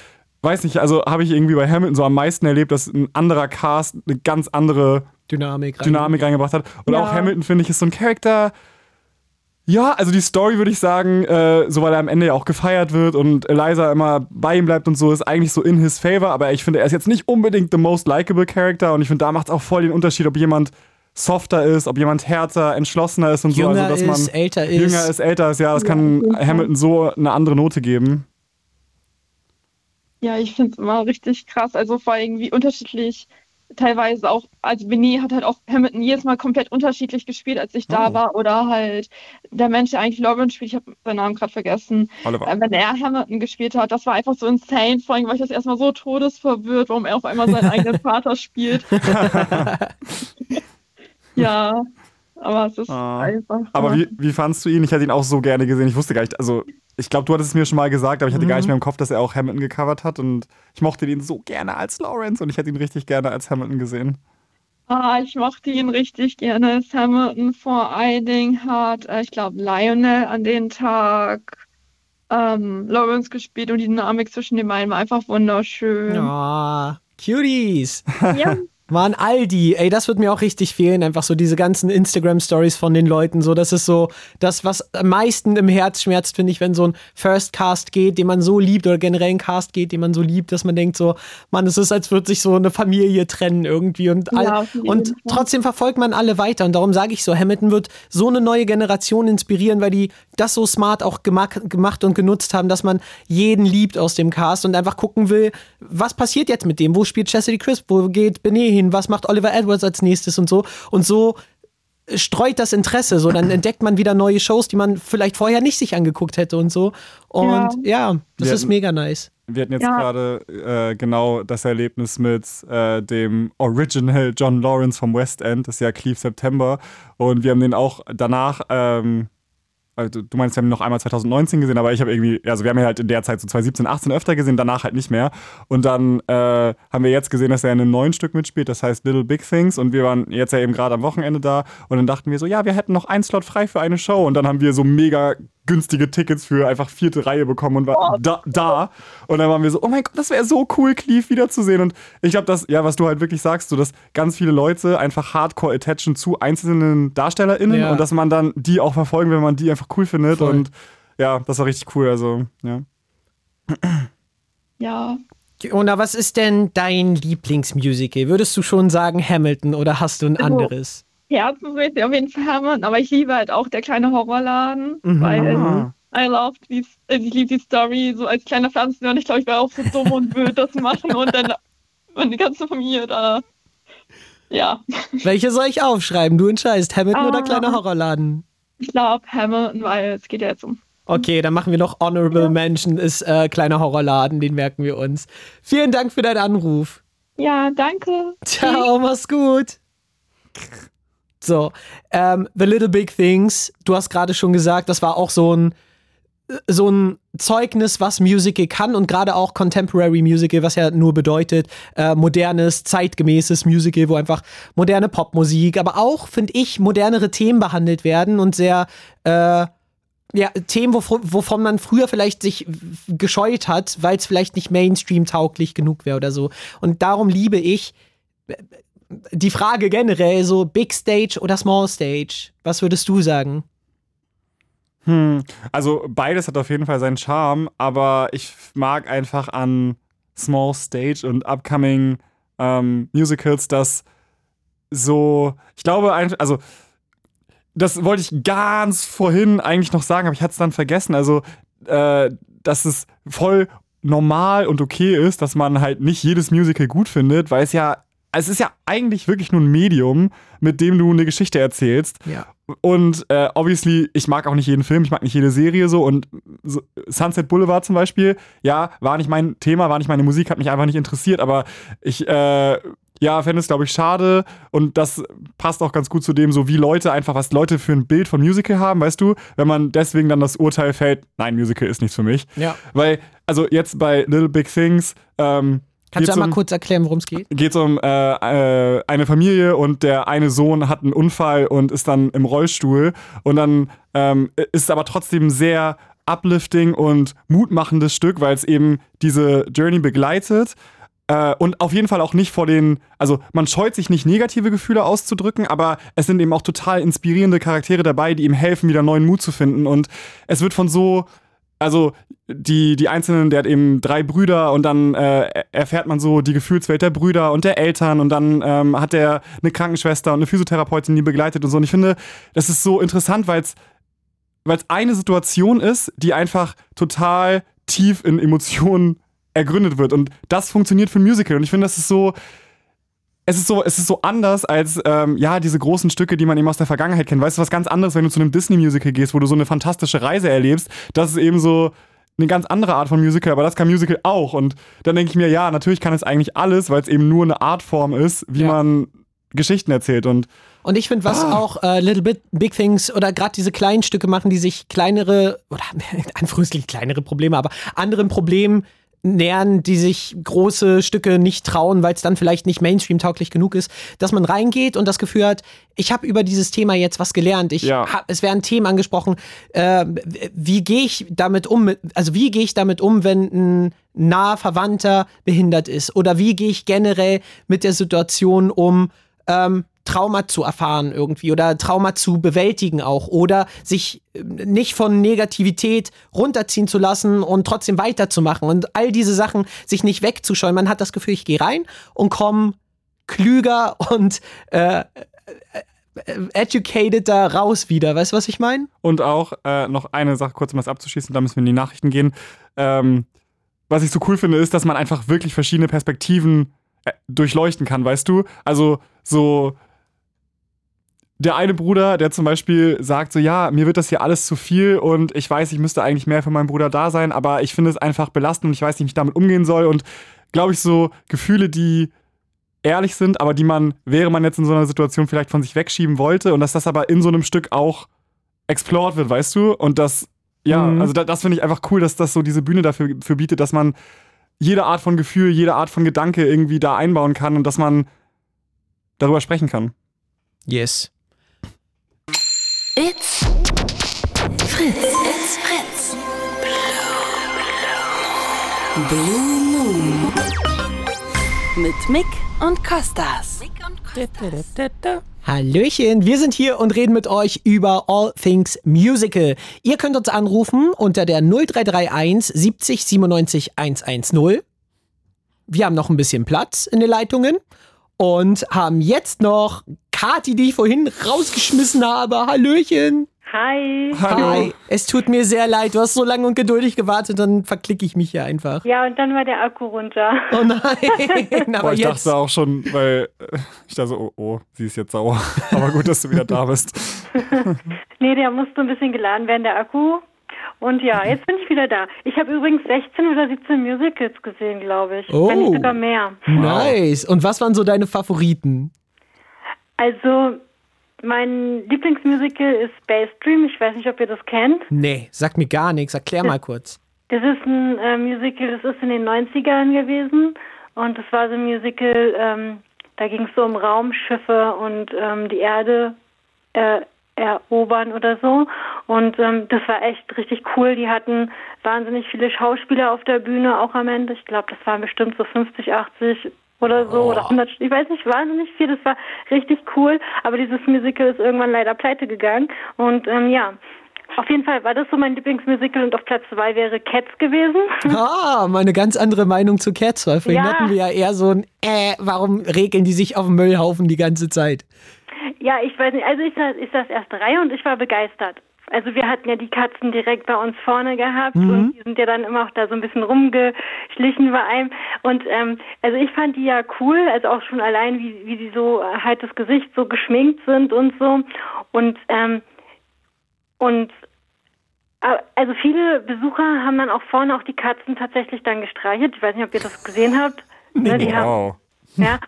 Weiß nicht, also habe ich irgendwie bei Hamilton so am meisten erlebt, dass ein anderer Cast eine ganz andere Dynamik. Dynamik reingebracht hat. Und Ja. auch Hamilton, finde ich, ist so ein Charakter. Ja, also die Story würde ich sagen, äh, so weil er am Ende ja auch gefeiert wird und Eliza immer bei ihm bleibt und so, ist eigentlich so in his favor, aber ich finde, er ist jetzt nicht unbedingt the most likable Character und ich finde, da macht es auch voll den Unterschied, ob jemand softer ist, ob jemand härter, entschlossener ist und Jünger so, also dass man ist, älter ist. jünger ist, älter ist, ja, das Ja, kann. Hamilton so eine andere Note geben. Ja, ich finde es immer richtig krass. Also vor allem wie unterschiedlich teilweise auch, also Benny hat halt auch Hamilton jedes Mal komplett unterschiedlich gespielt, als ich da Oh. war. Oder halt der Mensch, der eigentlich Lawrence spielt, ich habe seinen Namen gerade vergessen, Oliver. äh, wenn er Hamilton gespielt hat, das war einfach so insane. Vor allem war ich das erstmal so todesverwirrt, warum er auf einmal seinen eigenen Vater spielt. ja, aber es ist Ah. einfach. Aber wie, wie fandst du ihn? Ich hätte ihn auch so gerne gesehen. Ich wusste gar nicht, also ich glaube, du hattest es mir schon mal gesagt, aber ich hatte gar nicht mehr im Kopf, dass er auch Hamilton gecovert hat und ich mochte ihn so gerne als Lawrence und ich hätte ihn richtig gerne als Hamilton gesehen. Ah, ich mochte ihn richtig gerne. als Hamilton vor allen Dingen hat, äh, ich glaube, Lionel an den Tag ähm, Lawrence gespielt und die Dynamik zwischen den beiden war einfach wunderschön. Ah, Cuties. Ja, Waren all die, ey, das wird mir auch richtig fehlen, einfach so diese ganzen Instagram-Stories von den Leuten, so, das ist so das, was am meisten im Herz schmerzt, finde ich, wenn so ein First-Cast geht, den man so liebt, oder generell ein Cast geht, den man so liebt, dass man denkt so, Mann, es ist, als würde sich so eine Familie trennen irgendwie und, all, Ja, und trotzdem verfolgt man alle weiter. Und darum sage ich so, Hamilton wird so eine neue Generation inspirieren, weil die das so smart auch gemacht, gemacht und genutzt haben, dass man jeden liebt aus dem Cast und einfach gucken will, was passiert jetzt mit dem, wo spielt Chastity Crisp, wo geht Benet hin, was macht Oliver Edwards als nächstes und so und so streut das Interesse, so dann entdeckt man wieder neue Shows, die man vielleicht vorher nicht sich angeguckt hätte und so und ja, das Wir ist hatten- mega nice. Wir hatten jetzt Ja. gerade äh, genau das Erlebnis mit äh, dem Original John Lawrence vom West End, das ist ja Cleve September. Und wir haben den auch danach, ähm, also du meinst, wir haben noch einmal 2019 gesehen, aber ich habe irgendwie, also wir haben ihn halt in der Zeit so 2017, 18 öfter gesehen, danach halt nicht mehr. Und dann äh, haben wir jetzt gesehen, dass er in einem neuen Stück mitspielt, das heißt Little Big Things. Und wir waren jetzt ja eben gerade am Wochenende da und dann dachten wir so, ja, wir hätten noch einen Slot frei für eine Show. Und dann haben wir so mega günstige Tickets für einfach vierte Reihe bekommen und waren da, da. Und dann waren wir so, oh mein Gott, das wäre so cool, Cleve wiederzusehen. Und ich glaube, dass, ja, was du halt wirklich sagst, so, dass ganz viele Leute einfach hardcore attachen zu einzelnen DarstellerInnen Ja. und dass man dann die auch verfolgen, wenn man die einfach cool findet. Voll. Und ja, das war richtig cool. Also, ja. ja. Ona, was ist denn dein Lieblingsmusical? Würdest du schon sagen Hamilton oder hast du ein Also, anderes? Herzensmäßig auf jeden Fall Hamilton, aber ich liebe halt auch der kleine Horrorladen, Mhm. weil Ah. I love die, also ich liebe die Story, so als kleiner Pflanzen und ich glaube, ich wäre auch so dumm und würde das machen und dann meine ganze Familie da. Ja, Welche soll ich aufschreiben? Du entscheidest, Hamilton Ah. oder kleiner Horrorladen? ich glaube Hamilton, weil es geht ja jetzt um. Okay, dann machen wir noch Honorable Mention, ist äh, kleiner Horrorladen, den merken wir uns. Vielen Dank für deinen Anruf. Ja, danke. Ciao, mach's gut. So, ähm, The Little Big Things, du hast gerade schon gesagt, das war auch so ein so ein Zeugnis, was Musical kann und gerade auch Contemporary Musical, was ja nur bedeutet äh, modernes, zeitgemäßes Musical, wo einfach moderne Popmusik, aber auch, finde ich, modernere Themen behandelt werden und sehr äh, ja, Themen, wovon, man früher vielleicht sich gescheut hat, weil es vielleicht nicht Mainstream-tauglich genug wäre oder so. Und darum liebe ich äh, die Frage generell so Big Stage oder Small Stage. Was würdest du sagen? Hm, also beides hat auf jeden Fall seinen Charme, aber ich mag einfach an Small Stage und Upcoming ähm, Musicals, dass so, ich glaube, also das wollte ich ganz vorhin eigentlich noch sagen, aber ich hatte es dann vergessen. Also, äh, dass es voll normal und okay ist, dass man halt nicht jedes Musical gut findet, weil es ja, es ist ja eigentlich wirklich nur ein Medium, mit dem du eine Geschichte erzählst. Ja. Und äh, obviously, ich mag auch nicht jeden Film, ich mag nicht jede Serie so. Und so, Sunset Boulevard zum Beispiel, ja, war nicht mein Thema, war nicht meine Musik, hat mich einfach nicht interessiert, aber ich äh, ja, fände es, glaube ich, schade. Und das passt auch ganz gut zu dem, so wie Leute einfach, was Leute für ein Bild von Musical haben, weißt du? Wenn man deswegen dann das Urteil fällt, nein, Musical ist nichts für mich. Ja. Weil, also jetzt bei Little Big Things, ähm, Kannst du geht's einmal um- kurz erklären, worum es geht? geht um äh, äh, eine Familie und der eine Sohn hat einen Unfall und ist dann im Rollstuhl und dann ähm, ist aber trotzdem sehr uplifting und mutmachendes Stück, weil es eben diese Journey begleitet äh, und auf jeden Fall auch nicht vor den, also man scheut sich nicht negative Gefühle auszudrücken, aber es sind eben auch total inspirierende Charaktere dabei, die ihm helfen, wieder neuen Mut zu finden und es wird von so also die, die Einzelnen, der hat eben drei Brüder und dann äh, erfährt man so die Gefühlswelt der Brüder und der Eltern und dann ähm, hat er eine Krankenschwester und eine Physiotherapeutin, die begleitet und so. Und ich finde, das ist so interessant, weil es weil es eine Situation ist, die einfach total tief in Emotionen ergründet wird. Und das funktioniert für ein Musical. Und ich finde, das ist so, es ist so, es ist so anders als ähm, ja diese großen Stücke, die man eben aus der Vergangenheit kennt. Weißt du, was ganz anderes, wenn du zu einem Disney-Musical gehst, wo du so eine fantastische Reise erlebst. Das ist eben so eine ganz andere Art von Musical, aber das kann Musical auch. Und dann denke ich mir, ja, natürlich kann es eigentlich alles, weil es eben nur eine Artform ist, wie Ja. man Geschichten erzählt. Und Und ich finde, was auch äh, Little Bit Big Things oder gerade diese kleinen Stücke machen, die sich kleinere oder Anführungsstrichen kleinere Probleme, aber anderen Problemen nähern, die sich große Stücke nicht trauen, weil es dann vielleicht nicht Mainstream-tauglich genug ist, dass man reingeht und das Gefühl hat, ich habe über dieses Thema jetzt was gelernt. Ich Ja. hab, es werden Themen angesprochen. Äh, wie gehe ich damit um? Also wie gehe ich damit um, wenn ein naher Verwandter behindert ist? Oder wie gehe ich generell mit der Situation um? ähm, Trauma zu erfahren irgendwie oder Trauma zu bewältigen auch oder sich äh, nicht von Negativität runterziehen zu lassen und trotzdem weiterzumachen und all diese Sachen sich nicht wegzuscheuen. Man hat das Gefühl, ich gehe rein und komme klüger und äh, äh, äh, educateder raus wieder. Weißt du, was ich meine? Und auch äh, noch eine Sache kurz, um das abzuschließen, da müssen wir in die Nachrichten gehen. Ähm, was ich so cool finde, ist, dass man einfach wirklich verschiedene Perspektiven äh, durchleuchten kann, weißt du? Also so der eine Bruder, der zum Beispiel sagt so, ja, mir wird das hier alles zu viel und ich weiß, ich müsste eigentlich mehr für meinen Bruder da sein, aber ich finde es einfach belastend und ich weiß nicht, wie ich damit umgehen soll und glaube ich so Gefühle, die ehrlich sind, aber die man, wäre man jetzt in so einer Situation vielleicht von sich wegschieben wollte und dass das aber in so einem Stück auch explored wird, weißt du? Und das, ja, Mhm. also da, das finde ich einfach cool, dass das so diese Bühne dafür für bietet, dass man jede Art von Gefühl, jede Art von Gedanke irgendwie da einbauen kann und dass man darüber sprechen kann. Yes. It's Fritz. It's Fritz. Blue Moon. Mit Mick und Kostas. Hallöchen, wir sind hier und reden mit euch über All Things Musical. Ihr könnt uns anrufen unter der 0331 70 97 110. Wir haben noch ein bisschen Platz in den Leitungen und haben jetzt noch Kati, die ich vorhin rausgeschmissen habe. Hallöchen. Hi. Hi. Es tut mir sehr leid, du hast so lange und geduldig gewartet, dann verklicke ich mich hier einfach. Ja, und dann war der Akku runter. Oh nein, aber Boah, ich jetzt. dachte auch schon, weil äh, ich dachte so, oh, oh, sie ist jetzt sauer. Aber gut, dass du wieder da bist. nee, der musste ein bisschen geladen werden, der Akku. Und ja, jetzt bin ich wieder da. Ich habe übrigens 16 oder 17 Musicals gesehen, glaube ich. Oh. Wenn nicht sogar mehr. Nice. Und was waren so deine Favoriten? Also, mein Lieblingsmusical ist Space Dream. Ich weiß nicht, ob ihr das kennt. Nee, sag mir gar nichts. Erklär mal kurz. Das ist ein äh, Musical, das ist in den 90ern gewesen. Und das war so ein Musical, ähm, da ging es so um Raumschiffe und ähm, die Erde äh, erobern oder so. Und ähm, das war echt richtig cool. Die hatten wahnsinnig viele Schauspieler auf der Bühne, auch am Ende. Ich glaube, das waren bestimmt so 50, 80 oder so oder 100, ich weiß nicht, wahnsinnig viel. Das war richtig cool. Aber dieses Musical ist irgendwann leider pleite gegangen. Und ähm, ja, auf jeden Fall war das so mein Lieblingsmusical und auf Platz zwei wäre Cats gewesen. Ah, meine ganz andere Meinung zu Cats, weil vorhin Ja. hatten wir ja eher so ein, äh, warum regeln die sich auf dem Müllhaufen die ganze Zeit? Ja, ich weiß nicht. Also ich saß, ich saß erste Reihe und ich war begeistert. Also wir hatten ja die Katzen direkt bei uns vorne gehabt Mhm. und die sind ja dann immer auch da so ein bisschen rumgeschlichen bei einem. Und ähm, also ich fand die ja cool, also auch schon allein, wie, wie die so äh, halt das Gesicht so geschminkt sind und so. Und ähm, und äh, also viele Besucher haben dann auch vorne auch die Katzen tatsächlich dann gestreichelt. Ich weiß nicht, ob ihr das gesehen habt. Ne, die haben, Wow. ja, ähm,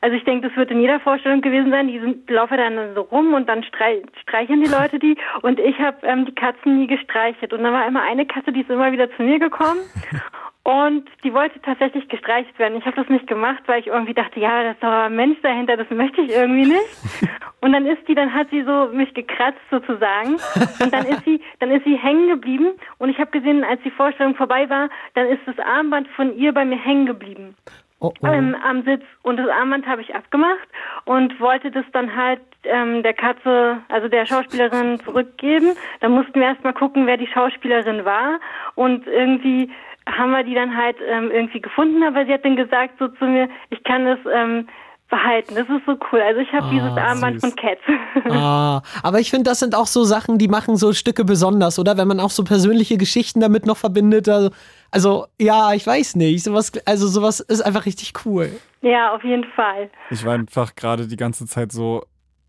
also ich denke, das wird in jeder Vorstellung gewesen sein. Die sind, laufen dann so rum und dann strei streicheln die Leute die. Und ich habe ähm, die Katzen nie gestreichelt. Und dann war immer eine Katze, die ist immer wieder zu mir gekommen. Und die wollte tatsächlich gestreichelt werden. Ich habe das nicht gemacht, weil ich irgendwie dachte, ja, da ist doch ein Mensch dahinter, das möchte ich irgendwie nicht. Und dann ist die, dann hat sie so mich gekratzt sozusagen. Und dann ist sie, dann ist sie hängen geblieben. Und ich habe gesehen, als die Vorstellung vorbei war, dann ist das Armband von ihr bei mir hängen geblieben Oh, oh. ähm, am Sitz und das Armband habe ich abgemacht und wollte das dann halt ähm, der Katze, also der Schauspielerin zurückgeben. Da mussten wir erstmal gucken, wer die Schauspielerin war und irgendwie haben wir die dann halt ähm, irgendwie gefunden, aber sie hat dann gesagt so zu mir, ich kann das ähm, behalten. Das ist so cool. Also ich habe dieses Armband süß. von Cats. Ah, aber ich finde, das sind auch so Sachen, die machen so Stücke besonders, oder? Wenn man auch so persönliche Geschichten damit noch verbindet. Also, also ja, ich weiß nicht. Sowas, also sowas ist einfach richtig cool. ja, auf jeden Fall. Ich war einfach gerade die ganze Zeit so,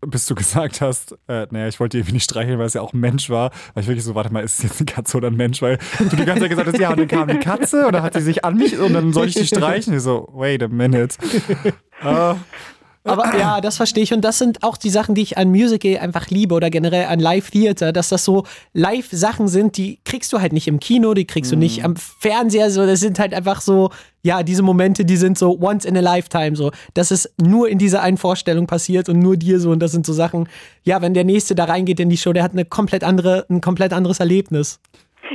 bis du gesagt hast, äh, naja, ich wollte die irgendwie nicht streicheln, weil es ja auch ein Mensch war. War ich wirklich so, warte mal, ist es jetzt eine Katze oder ein Mensch? Weil du die ganze Zeit gesagt hast, ja, und dann kam die Katze und dann hat sie sich an mich und dann soll ich die streicheln. Ich so, wait a minute. Äh, Aber ja, das verstehe ich. Und das sind auch die Sachen, die ich an Musical einfach liebe oder generell an Live-Theater, dass das so Live-Sachen sind, die kriegst du halt nicht im Kino, die kriegst du nicht am Fernseher. So, das sind halt einfach so, ja, diese Momente, die sind so once in a lifetime. So, das ist nur in dieser einen Vorstellung passiert und nur dir so. Und das sind so Sachen, ja, wenn der Nächste da reingeht in die Show, der hat eine komplett andere, ein komplett anderes Erlebnis.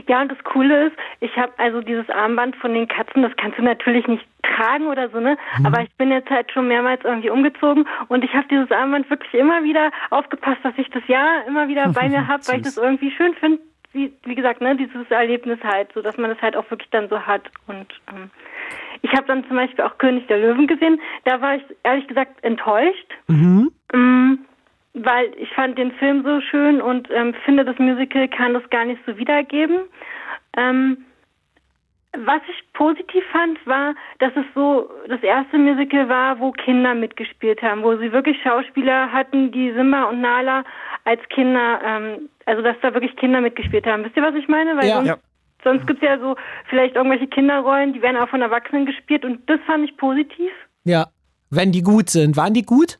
Ja, und das Coole ist, ich habe also dieses Armband von den Katzen, das kannst du natürlich nicht tragen oder so, ne? Aber ich bin jetzt halt schon mehrmals irgendwie umgezogen und ich habe dieses Armband wirklich immer wieder aufgepasst, dass ich das ja immer wieder bei mir habe, weil ich das irgendwie schön finde. Wie, wie gesagt, ne, dieses Erlebnis halt, so dass man das halt auch wirklich dann so hat. Und ähm, ich habe dann zum Beispiel auch König der Löwen gesehen. Da war ich ehrlich gesagt enttäuscht. Mhm. Mm, weil ich fand den Film so schön und ähm, finde, das Musical kann das gar nicht so wiedergeben. Ähm, was ich positiv fand, war, dass es so das erste Musical war, wo Kinder mitgespielt haben, wo sie wirklich Schauspieler hatten, die Simba und Nala als Kinder, ähm, also dass da wirklich Kinder mitgespielt haben. Wisst ihr, was ich meine? Weil Ja. sonst, Ja. sonst gibt es ja so vielleicht irgendwelche Kinderrollen, die werden auch von Erwachsenen gespielt und das fand ich positiv. Ja. Wenn die gut sind. Waren die gut?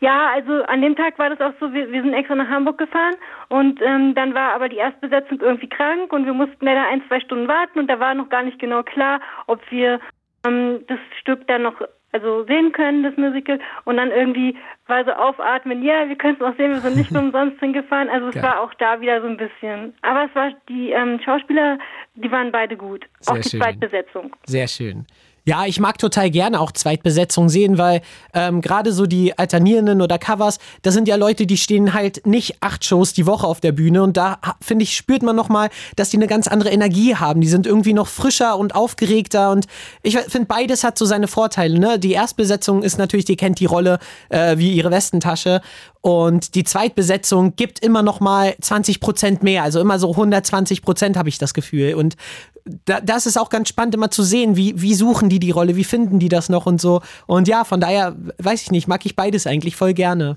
Ja, also an dem Tag war das auch so, wir, wir sind extra nach Hamburg gefahren und ähm, dann war aber die Erstbesetzung irgendwie krank und wir mussten leider ein, zwei Stunden warten und da war noch gar nicht genau klar, ob wir ähm, das Stück dann noch also sehen können, das Musical und dann irgendwie war so aufatmen, ja, wir können es noch sehen, wir sind nicht umsonst hingefahren, also es Geil. war auch da wieder so ein bisschen, aber es war, die ähm, Schauspieler, die waren beide gut, Sehr auch die schön. Zweitbesetzung. Sehr schön. Ja, ich mag total gerne auch Zweitbesetzung sehen, weil ähm, gerade so die alternierenden oder Covers, das sind ja Leute, die stehen halt nicht acht Shows die Woche auf der Bühne und da finde ich spürt man noch mal, dass die eine ganz andere Energie haben. Die sind irgendwie noch frischer und aufgeregter und ich finde beides hat so seine Vorteile. Ne? Die Erstbesetzung ist natürlich, die kennt die Rolle äh, wie ihre Westentasche und die Zweitbesetzung gibt immer noch mal 20 Prozent mehr, also immer so 120 Prozent habe ich das Gefühl und da, das ist auch ganz spannend immer zu sehen, wie, wie suchen die die Rolle, wie finden die das noch und so. Und ja, von daher, weiß ich nicht, mag ich beides eigentlich voll gerne.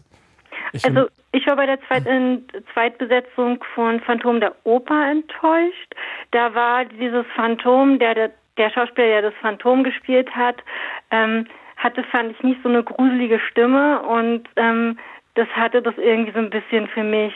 ich Also ich war bei der Zweit in Zweitbesetzung von Phantom der Oper enttäuscht. Da war dieses Phantom, der der, der Schauspieler, der das Phantom gespielt hat, ähm, hatte, fand ich, nicht so eine gruselige Stimme und ähm, das hatte das irgendwie so ein bisschen für mich.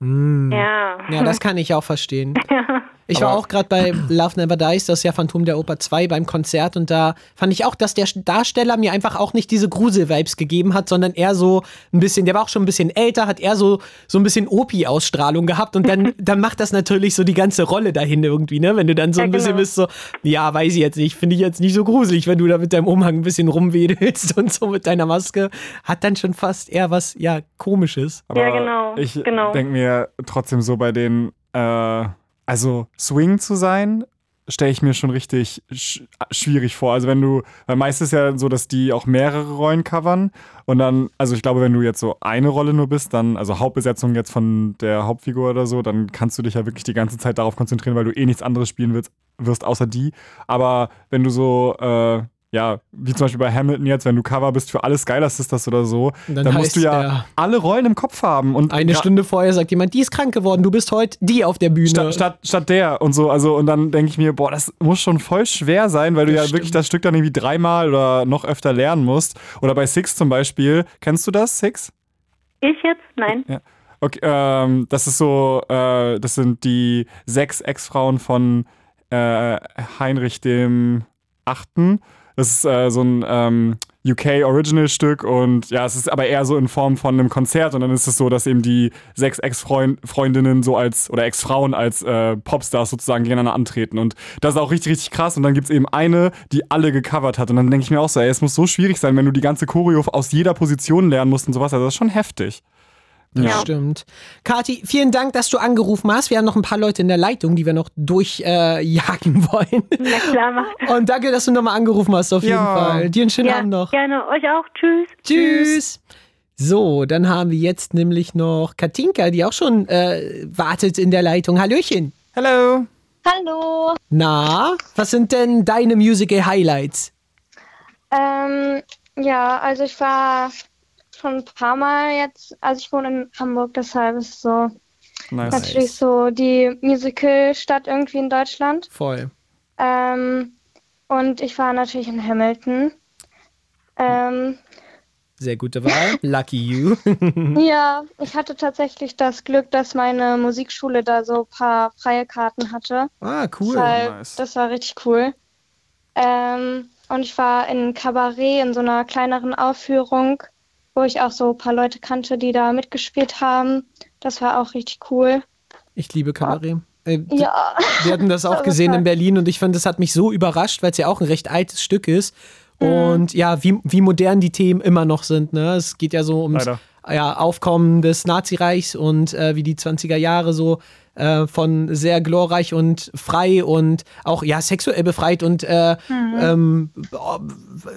Mm. Ja. Ja, das kann ich auch verstehen. Ja. Ich war Aber- auch gerade bei Love Never Dies, das ist ja Phantom der Oper 2 beim Konzert und da fand ich auch, dass der Darsteller mir einfach auch nicht diese Grusel-Vibes gegeben hat, sondern eher so ein bisschen, der war auch schon ein bisschen älter, hat eher so, so ein bisschen Opi-Ausstrahlung gehabt und dann, dann macht das natürlich so die ganze Rolle dahin irgendwie, ne? Wenn du dann so Ja, ein bisschen genau. bist, so, ja, weiß ich jetzt nicht, finde ich jetzt nicht so gruselig, wenn du da mit deinem Umhang ein bisschen rumwedelst und so mit deiner Maske, hat dann schon fast eher was, ja, komisches. Aber Ja, genau, Ich genau. denke mir trotzdem so bei den, äh, also Swing zu sein, stelle ich mir schon richtig sch schwierig vor. Also wenn du, weil meistens ist ja so, dass die auch mehrere Rollen covern und dann, also ich glaube, wenn du jetzt so eine Rolle nur bist, dann, also Hauptbesetzung jetzt von der Hauptfigur oder so, dann kannst du dich ja wirklich die ganze Zeit darauf konzentrieren, weil du eh nichts anderes spielen wirst, wirst außer die. Aber wenn du so, äh, ja, wie zum Beispiel bei Hamilton jetzt, wenn du Cover bist für alle Skylar Sisters oder so, dann, dann musst du ja alle Rollen im Kopf haben. Und Eine Stunde vorher sagt jemand, die ist krank geworden, du bist heute die auf der Bühne. Statt, statt, statt der und so, also und dann denke ich mir, boah, das muss schon voll schwer sein, weil du Das ja stimmt. wirklich das Stück dann irgendwie dreimal oder noch öfter lernen musst. Oder bei Six zum Beispiel, kennst du das, Six? Ich jetzt? Nein. Ja. Okay, ähm, das ist so, äh, das sind die sechs Ex-Frauen von äh, Heinrich dem Achten. Das ist äh, so ein ähm, UK-Original-Stück und ja, es ist aber eher so in Form von einem Konzert und dann ist es so, dass eben die sechs Ex-Freundinnen so als, oder Ex-Frauen als äh, Popstars sozusagen gegeneinander antreten und das ist auch richtig, richtig krass und dann gibt es eben eine, die alle gecovert hat und dann denke ich mir auch so, ey, es muss so schwierig sein, wenn du die ganze Choreo aus jeder Position lernen musst und sowas, also das ist schon heftig. Das Ja. stimmt. Kathi, vielen Dank, dass du angerufen hast. Wir haben noch ein paar Leute in der Leitung, die wir noch durchjagen äh, wollen. Na klar, macht. Und danke, dass du nochmal angerufen hast, auf jeden Ja. Fall. Dir einen schönen Ja, Abend noch. gerne. Euch auch. Tschüss. Tschüss. So, dann haben wir jetzt nämlich noch Katinka, die auch schon äh, wartet in der Leitung. Hallöchen. Hello. Hallo. Na, was sind denn deine Musical-Highlights? Ähm, ja, also ich war schon ein paar Mal jetzt, also ich wohne in Hamburg, deshalb ist es so Nice. natürlich so die Musical-Stadt irgendwie in Deutschland. Voll. Ähm, und ich war natürlich in Hamilton. Ähm, Sehr gute Wahl. Lucky you. ja, ich hatte tatsächlich das Glück, dass meine Musikschule da so ein paar freie Karten hatte. ah, cool. Deshalb, nice. Das war richtig cool. Ähm, und ich war in Kabarett in so einer kleineren Aufführung, wo ich auch so ein paar Leute kannte, die da mitgespielt haben. Das war auch richtig cool. Ich liebe Kabarett. Äh, d- Ja, Wir hatten das auch gesehen in Berlin und ich fand, das hat mich so überrascht, weil es ja auch ein recht altes Stück ist. Mhm. Und ja, wie, wie modern die Themen immer noch sind. Ne? Es geht ja so ums Leider. ja, Aufkommen des Nazireichs und äh, wie die 20er Jahre so äh, von sehr glorreich und frei und auch ja sexuell befreit und äh, ähm, oh,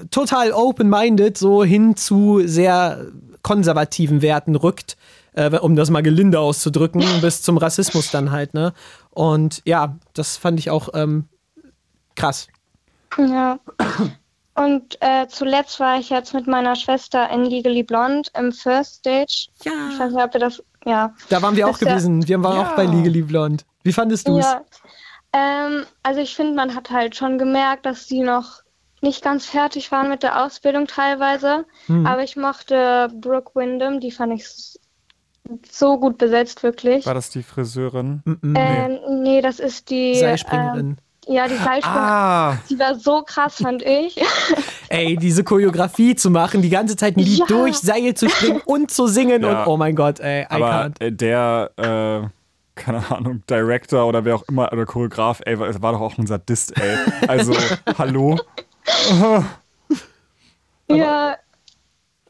total open-minded so hin zu sehr konservativen Werten rückt, äh, um das mal gelinde auszudrücken, bis zum Rassismus dann halt, ne? Und ja, das fand ich auch ähm, krass. ja. Und äh, zuletzt war ich jetzt mit meiner Schwester in Legally Blonde im First Stage. Ich weiß nicht, ob ihr das. Ja. Da waren wir auch Das ja- gewesen. Wir waren auch bei Legally Blonde. Wie fandest du es? Ja. Ähm, also ich finde, man hat halt schon gemerkt, dass sie noch nicht ganz fertig waren mit der Ausbildung teilweise. Mhm. Aber ich mochte Brooke Windham, die fand ich so gut besetzt, wirklich. War das die Friseurin? Mhm. Ähm, nee, das ist die. Seilspringerin. Ähm, ja, die Seilspringerin. Ah, Die war so krass, fand ich. Ey, diese Choreografie zu machen, die ganze Zeit ein Lied Ja. durch Seil zu springen und zu singen Ja. und oh mein Gott, ey, I aber can't. äh, der, äh, keine Ahnung, Director oder wer auch immer, oder Choreograf, ey, war, war doch auch ein Sadist, ey. Also, hallo? ja,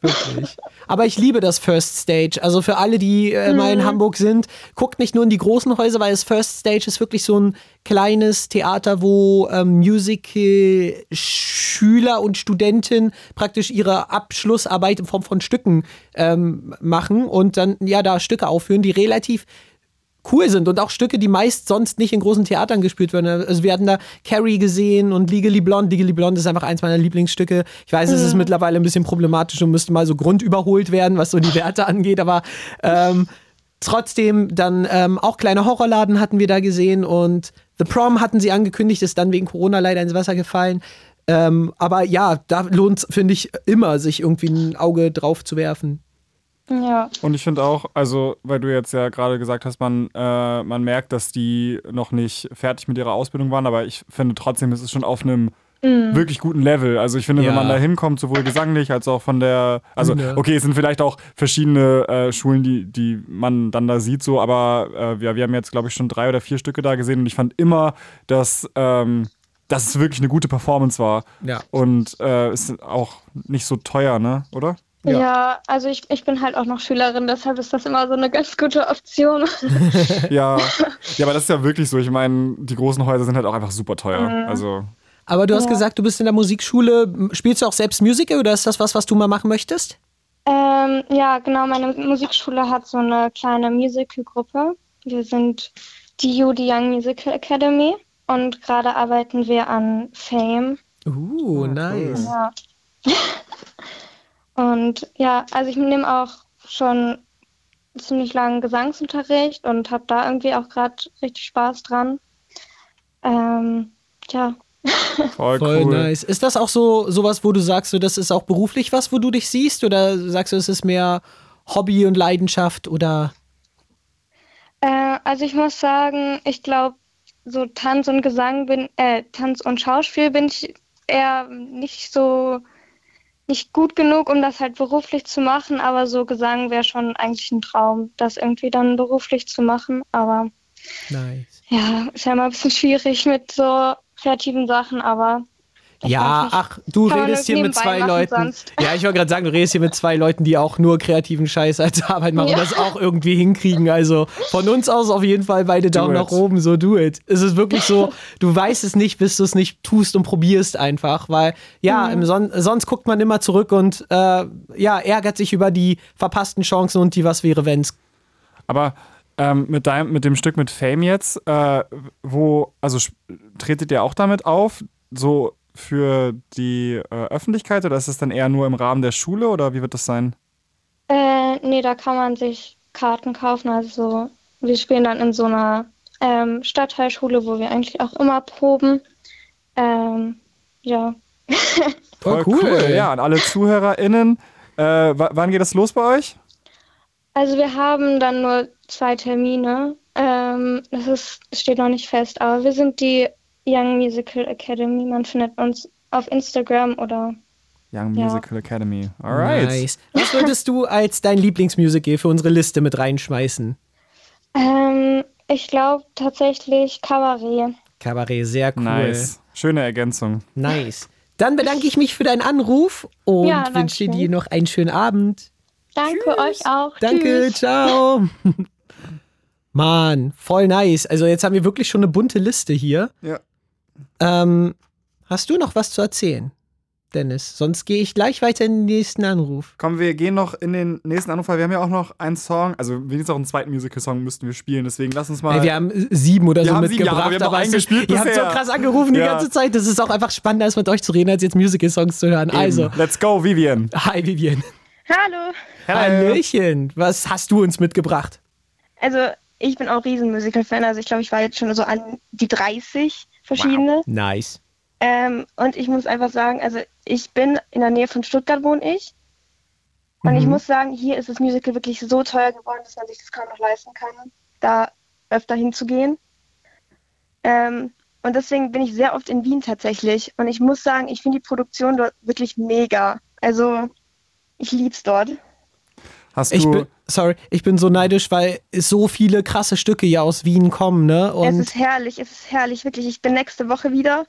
Wirklich. Aber ich liebe das First Stage. Also für alle, die äh, mal in Hamburg sind, guckt nicht nur in die großen Häuser, weil das First Stage ist wirklich so ein kleines Theater, wo ähm, Musical-Schüler und Studenten praktisch ihre Abschlussarbeit in Form von Stücken ähm, machen und dann ja da Stücke aufführen, die relativ cool sind und auch Stücke, die meist sonst nicht in großen Theatern gespielt werden. Also wir hatten da Carrie gesehen und Legally Blonde. Legally Blonde ist einfach eins meiner Lieblingsstücke. Ich weiß, es ist mittlerweile ein bisschen problematisch und müsste mal so grundüberholt werden, was so die Werte angeht, aber ähm, trotzdem dann ähm, auch kleine Horrorladen hatten wir da gesehen und The Prom hatten sie angekündigt, ist dann wegen Corona leider ins Wasser gefallen. Ähm, aber ja, da lohnt es, finde ich, immer, sich irgendwie ein Auge drauf zu werfen. Ja. Und ich finde auch, also, weil du jetzt ja gerade gesagt hast, man, äh, man merkt, dass die noch nicht fertig mit ihrer Ausbildung waren, aber ich finde trotzdem, es ist schon auf einem Mhm. wirklich guten Level. Also ich finde, Ja. wenn man da hinkommt, sowohl gesanglich als auch von der, also Bühne. okay, es sind vielleicht auch verschiedene äh, Schulen, die, die man dann da sieht, so, aber äh, wir, wir haben jetzt, glaube ich, schon drei oder vier Stücke da gesehen und ich fand immer, dass, ähm, dass es wirklich eine gute Performance war. Ja. Und äh, ist auch nicht so teuer, ne? Oder? Ja, also ich, ich bin halt auch noch Schülerin, deshalb ist das immer so eine ganz gute Option. Ja. ja, aber das ist ja wirklich so. Ich meine, die großen Häuser sind halt auch einfach super teuer. Mhm. Also. Aber du hast Ja. gesagt, du bist in der Musikschule. Spielst du auch selbst Musical oder ist das was, was du mal machen möchtest? ähm, ja, genau, meine Musikschule hat so eine kleine Musical-Gruppe. Wir sind die die Young Musical Academy und gerade arbeiten wir an Fame. Uh, nice. Ja. Und ja, also ich nehme auch schon ziemlich langen Gesangsunterricht und habe da irgendwie auch gerade richtig Spaß dran. Ähm, ja. Voll, Voll cool. nice. Ist das auch so sowas, wo du sagst, so, das ist auch beruflich was, wo du dich siehst? Oder sagst du, es ist mehr Hobby und Leidenschaft oder Äh, also ich muss sagen, ich glaube, so Tanz und Gesang bin, äh, Tanz und Schauspiel bin ich eher nicht so nicht gut genug, um das halt beruflich zu machen, aber so Gesang wäre schon eigentlich ein Traum, das irgendwie dann beruflich zu machen. Aber nice? ja, ist ja immer ein bisschen schwierig mit so kreativen Sachen, aber Ja, ach, du Kann redest hier mit zwei Leuten. sonst. Ja, ich wollte gerade sagen, du redest hier mit zwei Leuten, die auch nur kreativen Scheiß als Arbeit machen Ja. und das auch irgendwie hinkriegen. Also von uns aus auf jeden Fall beide Daumen it. nach oben, so do it. Es ist wirklich so, du weißt es nicht, bis du es nicht tust und probierst einfach, weil ja, Mhm. im Son sonst guckt man immer zurück und äh, ja, ärgert sich über die verpassten Chancen und die Was wäre wenn's. Aber ähm, mit, deinem, mit dem Stück mit Fame jetzt, äh, wo, also tretet ihr auch damit auf, so für die äh, Öffentlichkeit oder ist es dann eher nur im Rahmen der Schule oder wie wird das sein? Äh, nee, da kann man sich Karten kaufen. Also wir spielen dann in so einer ähm, Stadtteilschule, wo wir eigentlich auch immer proben. Ähm, ja. Voll cool. Ja, an alle ZuhörerInnen, äh, wa- wann geht das los bei euch? Also wir haben dann nur zwei Termine. Ähm, das ist, steht noch nicht fest, aber wir sind die Young Musical Academy. Man findet uns auf Instagram oder Young Ja. Musical Academy. Alright. Nice. Was würdest du als dein Lieblingsmusical für unsere Liste mit reinschmeißen? ähm, ich glaube tatsächlich Kabarett. Kabarett, sehr cool. Nice. Schöne Ergänzung. Nice. Dann bedanke ich mich für deinen Anruf und Ja, wünsche dir noch einen schönen Abend. Danke euch auch. Danke, Tschüss. ciao. Mann, voll nice. Also jetzt haben wir wirklich schon eine bunte Liste hier. Ja. Ähm, hast du noch was zu erzählen, Dennis? Sonst gehe ich gleich weiter in den nächsten Anruf. Komm, wir gehen noch in den nächsten Anruf, weil wir haben ja auch noch einen Song, also wenigstens auch einen zweiten Musical-Song müssten wir spielen, deswegen lass uns mal. Ey, wir haben sieben oder Wir so haben sieben, ja, mitgebracht, aber wir haben ist- gespielt ihr habt so krass angerufen die Ja. ganze Zeit. Das ist auch einfach spannender, als mit euch zu reden, als jetzt Musical-Songs zu hören. Eben. Also, Let's go, Vivian. hi Vivian. Hallo. Hallöchen. Was hast du uns mitgebracht? Also, ich bin auch riesen Musical-Fan. Also, ich glaube, ich war jetzt schon so an die 30 verschiedene. Nice. Ähm, und ich muss einfach sagen, also, ich bin in der Nähe von Stuttgart, wohne ich. Und ich Mhm. muss sagen, hier ist das Musical wirklich so teuer geworden, dass man sich das kaum noch leisten kann, da öfter hinzugehen. Ähm, und deswegen bin ich sehr oft in Wien tatsächlich. Und ich muss sagen, ich finde die Produktion dort wirklich mega. Also, ich lieb's dort. Hast Ich du. bin, sorry, ich bin so neidisch, weil so viele krasse Stücke ja aus Wien kommen, ne? es Und ist herrlich, es ist herrlich, wirklich. Ich bin nächste Woche wieder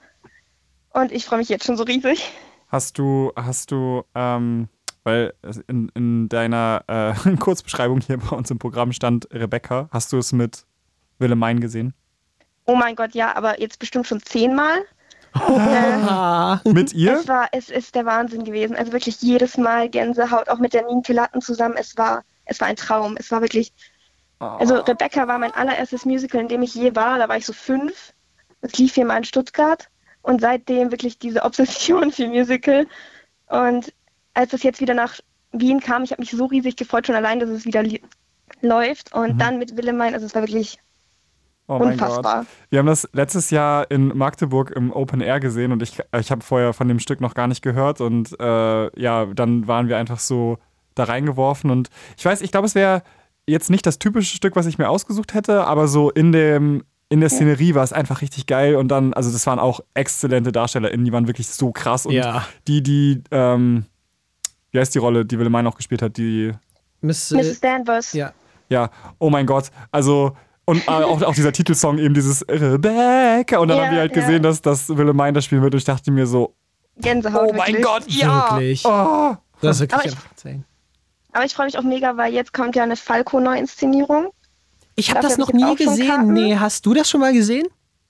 und ich freue mich jetzt schon so riesig. Hast du, hast du, ähm, weil es in, in deiner äh, Kurzbeschreibung hier bei uns im Programm stand Rebecca, hast du es mit Willemijn gesehen? Oh mein Gott, ja, aber jetzt bestimmt schon zehnmal. Mit ihr? Es war, es ist der Wahnsinn gewesen. Also wirklich jedes Mal Gänsehaut, auch mit der Latten zusammen. Es war, es war ein Traum. Es war wirklich. Also Rebecca war mein allererstes Musical, in dem ich je war. Da war ich so fünf. Es lief hier mal in Stuttgart und seitdem wirklich diese Obsession für Musical. Und als es jetzt wieder nach Wien kam, ich habe mich so riesig gefreut, schon allein, dass es wieder läuft. Und dann mit Willemijn, also es war wirklich Oh mein unfassbar. Gott. Wir haben das letztes Jahr in Magdeburg im Open Air gesehen und ich, ich habe vorher von dem Stück noch gar nicht gehört und äh, ja, dann waren wir einfach so da reingeworfen. Und ich weiß, ich glaube, es wäre jetzt nicht das typische Stück, was ich mir ausgesucht hätte, aber so in dem in der Szenerie war es einfach richtig geil und dann, also das waren auch exzellente DarstellerInnen, die waren wirklich so krass und Ja. die, die, ähm, wie heißt die Rolle, die Willemine auch gespielt hat, die, Miss, Mrs. Danvers. Ja. ja, oh mein Gott, also und äh, auch, auch dieser Titelsong eben dieses Rebecca und dann Ja, haben wir halt ja. gesehen, dass, dass Willemine das spielen wird und ich dachte mir so, Gänsehaut. oh mein wirklich. Gott, ja! Wirklich. Oh. Das ist wirklich Aber ich-. Aber ich freue mich auch mega, weil jetzt kommt ja eine Falco-Neuinszenierung. Ich habe das hab noch jetzt nie gesehen. Nee, hast du das schon mal gesehen?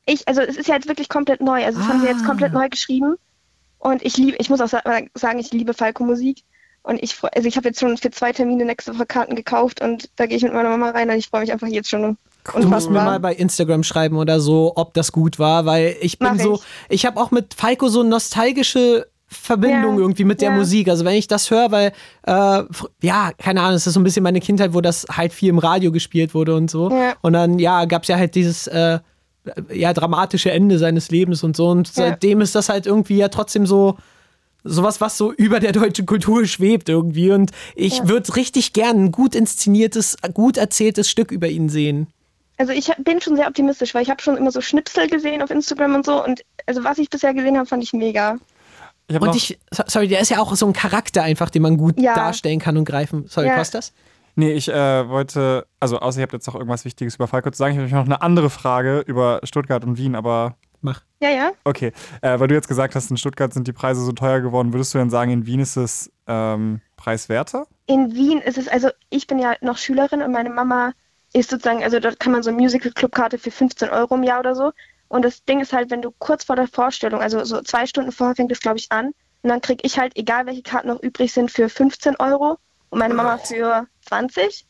Ich, also es ist ja jetzt wirklich komplett neu. Also das haben sie jetzt Ah. komplett neu geschrieben. Und ich liebe, ich muss auch sa- sagen, ich liebe Falco-Musik. Und ich freu- also ich habe jetzt schon für zwei Termine nächste Woche Karten gekauft und da gehe ich mit meiner Mama rein und ich freue mich einfach jetzt schon Du musst mir mal bei Instagram schreiben oder so, ob das gut war, weil ich bin Mach so, ich. ich habe auch mit Falco so nostalgische Verbindung Ja, irgendwie mit der ja. Musik. Also wenn ich das höre, weil, äh, ja, keine Ahnung, es ist so ein bisschen meine Kindheit, wo das halt viel im Radio gespielt wurde und so. Ja. Und dann, ja, gab es ja halt dieses, äh, ja, dramatische Ende seines Lebens und so. Und seitdem ist das halt irgendwie ja trotzdem so, sowas, was so über der deutschen Kultur schwebt irgendwie. Und ich würde richtig gern ein gut inszeniertes, gut erzähltes Stück über ihn sehen. Also ich bin schon sehr optimistisch, weil ich habe schon immer so Schnipsel gesehen auf Instagram und so. Und also was ich bisher gesehen habe, fand ich mega. Ich Und ich, so- sorry, der ist ja auch so ein Charakter einfach, den man gut Ja. darstellen kann und greifen. Sorry, Ja. Kostas? Nee, ich äh, wollte, also außer ihr habt jetzt noch irgendwas Wichtiges über Falco zu sagen, ich habe noch eine andere Frage über Stuttgart und Wien, aber Mach. Ja, ja. okay. Äh, weil du jetzt gesagt hast, in Stuttgart sind die Preise so teuer geworden, würdest du denn sagen, in Wien ist es ähm, preiswerter? In Wien ist es, also ich bin ja noch Schülerin und meine Mama ist sozusagen, also dort kann man so eine Musical-Club-Karte für 15 Euro im Jahr oder so. Und das Ding ist halt, wenn du kurz vor der Vorstellung, also so zwei Stunden vorher fängt es, glaube ich, an. Und dann kriege ich halt, egal welche Karten noch übrig sind, für 15 Euro und meine Mama für 20.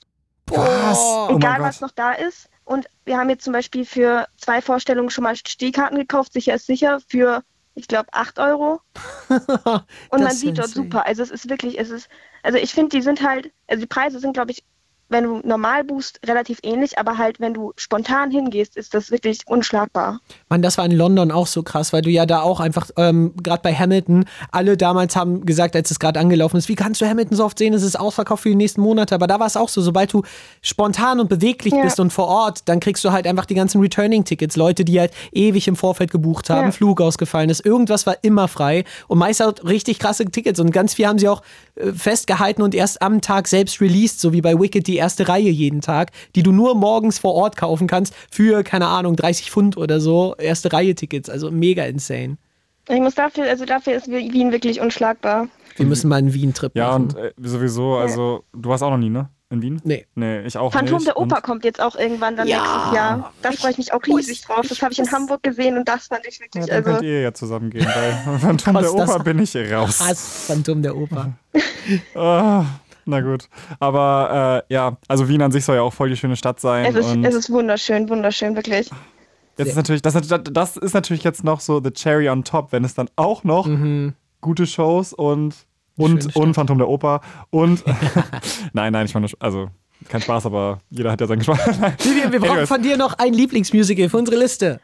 Was? Oh egal Gott. was noch da ist. Und wir haben jetzt zum Beispiel für zwei Vorstellungen schon mal Stehkarten gekauft, sicher ist sicher, für, ich glaube, 8 Euro. Und man sieht dort super. Also es ist wirklich, es ist, also ich finde, die sind halt, also die Preise sind, glaube ich, wenn du normal buchst, relativ ähnlich, aber halt, wenn du spontan hingehst, ist das wirklich unschlagbar. Mann, das war in London auch so krass, weil du ja da auch einfach, ähm, gerade bei Hamilton, alle damals haben gesagt, als es gerade angelaufen ist, wie kannst du Hamilton so oft sehen? Es ist ausverkauft für die nächsten Monate. Aber da war es auch so, sobald du spontan und beweglich Ja. bist und vor Ort, dann kriegst du halt einfach die ganzen Returning-Tickets. Leute, die halt ewig im Vorfeld gebucht haben, Ja. Flug ausgefallen ist, irgendwas war immer frei und meist auch richtig krasse Tickets. Und ganz viel haben sie auch äh, festgehalten und erst am Tag selbst released, so wie bei Wicked die erste Reihe jeden Tag, die du nur morgens vor Ort kaufen kannst für, keine Ahnung, 30 Pfund oder so, erste Reihe Tickets. Also mega insane. Ich muss dafür, also dafür ist Wien wirklich unschlagbar. Wir müssen mal einen Wien-Trip Ja, machen. und äh, sowieso, also du warst auch noch nie, ne? In Wien? Nee. Nee, ich auch Phantom nicht. der Oper Und kommt jetzt auch irgendwann dann Ja. nächstes Jahr. Da freue ich mich auch riesig drauf. Das habe ich in Hamburg gesehen und das fand ich ja, wirklich, dann also könnt ihr ja zusammen gehen. Bei Phantom der Oper bin ich raus. Hass Phantom der Oper. Ah, na gut. Aber äh, ja, also Wien an sich soll ja auch voll die schöne Stadt sein. es ist, und es ist wunderschön, wunderschön, wirklich. jetzt ist natürlich, das, das ist natürlich jetzt noch so the cherry on top, wenn es dann auch noch Mhm. gute Shows und und, und Phantom der Oper und nein, nein, ich meine, also kein Spaß, aber jeder hat ja seinen Geschmack. Vivian, wir brauchen von dir noch ein Lieblingsmusical für unsere Liste.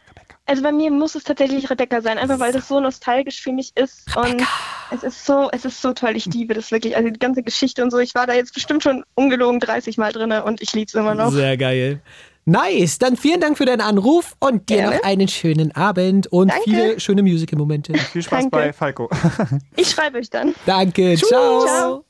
Also bei mir muss es tatsächlich Rebecca sein, einfach weil das so nostalgisch für mich ist und es ist so, es ist so toll. Ich liebe das wirklich. Also die ganze Geschichte und so. Ich war da jetzt bestimmt schon ungelogen 30 Mal drin und ich liebe es immer noch. Sehr geil. Nice, dann vielen Dank für deinen Anruf und dir Gerne. noch einen schönen Abend und Danke. viele schöne Musical-Momente. Viel Spaß Danke. bei Falco. Ich schreibe euch dann. Danke, ciao. Ciao.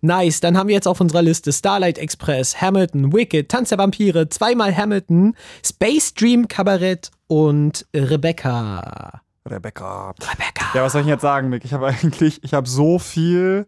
Nice, dann haben wir jetzt auf unserer Liste Starlight Express, Hamilton, Wicked, Tanz der Vampire, zweimal Hamilton, Space Dream Kabarett und Rebecca. Rebecca. Rebecca. Ja, was soll ich denn jetzt sagen, Nick? Ich habe eigentlich, ich habe so viel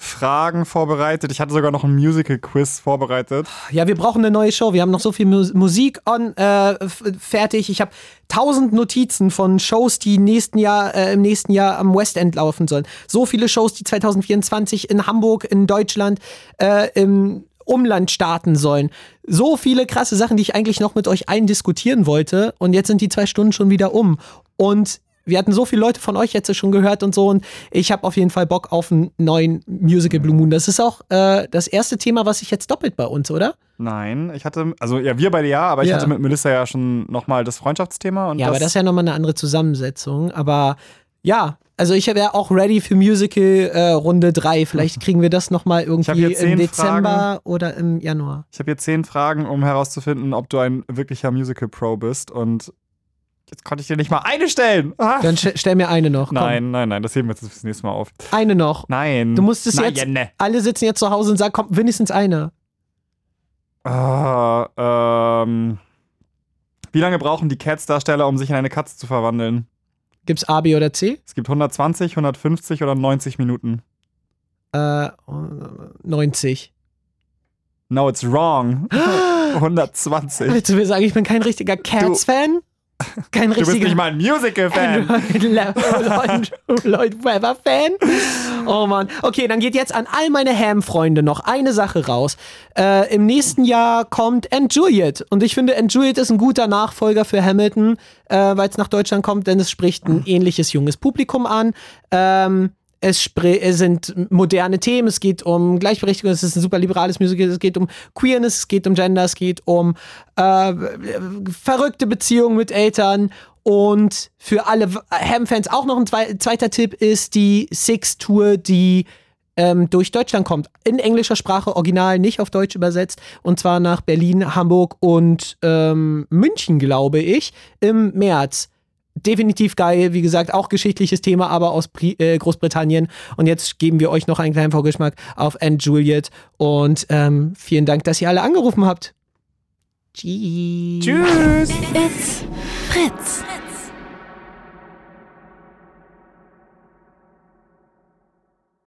Fragen vorbereitet. Ich hatte sogar noch ein Musical-Quiz vorbereitet. Ja, wir brauchen eine neue Show. Wir haben noch so viel Mus Musik on, äh, fertig. Ich habe tausend Notizen von Shows, die nächsten Jahr, äh, im nächsten Jahr am West End laufen sollen. So viele Shows, die 2024 in Hamburg, in Deutschland, äh, im Umland starten sollen. So viele krasse Sachen, die ich eigentlich noch mit euch allen diskutieren wollte. Und jetzt sind die zwei Stunden schon wieder um. Und wir hatten so viele Leute von euch jetzt schon gehört und so. Und ich habe auf jeden Fall Bock auf einen neuen Musical Blue Moon. Das ist auch äh, das erste Thema, was ich jetzt doppelt bei uns, oder? Nein, ich hatte, also ja, wir beide ja, aber ich Ja. hatte mit Melissa ja schon nochmal das Freundschaftsthema. Und Ja, das, aber das ist ja nochmal eine andere Zusammensetzung. Aber Ja, also ich wäre auch ready für Musical äh, Runde 3. Vielleicht kriegen wir das nochmal irgendwie im Dezember Fragen. oder im Januar. Ich habe hier zehn Fragen, um herauszufinden, ob du ein wirklicher Musical-Pro bist. Und jetzt konnte ich dir nicht mal eine stellen. Ah. Dann st stell mir eine noch. Komm. Nein, nein, nein, das heben wir jetzt fürs nächste Mal auf. Eine noch. Nein. Du musst es nein, jetzt. Ne. Alle sitzen jetzt zu Hause und sagen, komm, wenigstens eine. Ah, ähm, wie lange brauchen die Cats-Darsteller, um sich in eine Katze zu verwandeln? Gibt's A, B oder C? Es gibt 120, 150 oder 90 Minuten. Äh, 90. No, it's wrong. 120. Willst du mir sagen, ich bin kein richtiger Cats-Fan? Kein Du bist richtiger nicht mal ein Musical-Fan. Lloyd, Lloyd Webber-Fan? Oh Mann. Okay, dann geht jetzt an all meine Ham-Freunde noch eine Sache raus. Äh, Im nächsten Jahr kommt And Juliet. Und ich finde, And Juliet ist ein guter Nachfolger für Hamilton, äh, weil es nach Deutschland kommt, denn es spricht ein ähnliches junges Publikum an. Ähm, es, es sind moderne Themen, es geht um Gleichberechtigung, es ist ein super liberales Musical, es geht um Queerness, es geht um Gender, es geht um äh, verrückte Beziehungen mit Eltern. Und für alle Ham-Fans auch noch ein zwei, zweiter Tipp ist die Six-Tour, die ähm, durch Deutschland kommt. In englischer Sprache, original, nicht auf Deutsch übersetzt. Und zwar nach Berlin, Hamburg und ähm, München, glaube ich, im März definitiv geil. Wie gesagt, auch geschichtliches Thema, aber aus Pri äh, Großbritannien. Und jetzt geben wir euch noch einen kleinen Vorgeschmack auf And Juliet. Und ähm, vielen Dank, dass ihr alle angerufen habt. Tschüss. Tschüss. It's Fritz.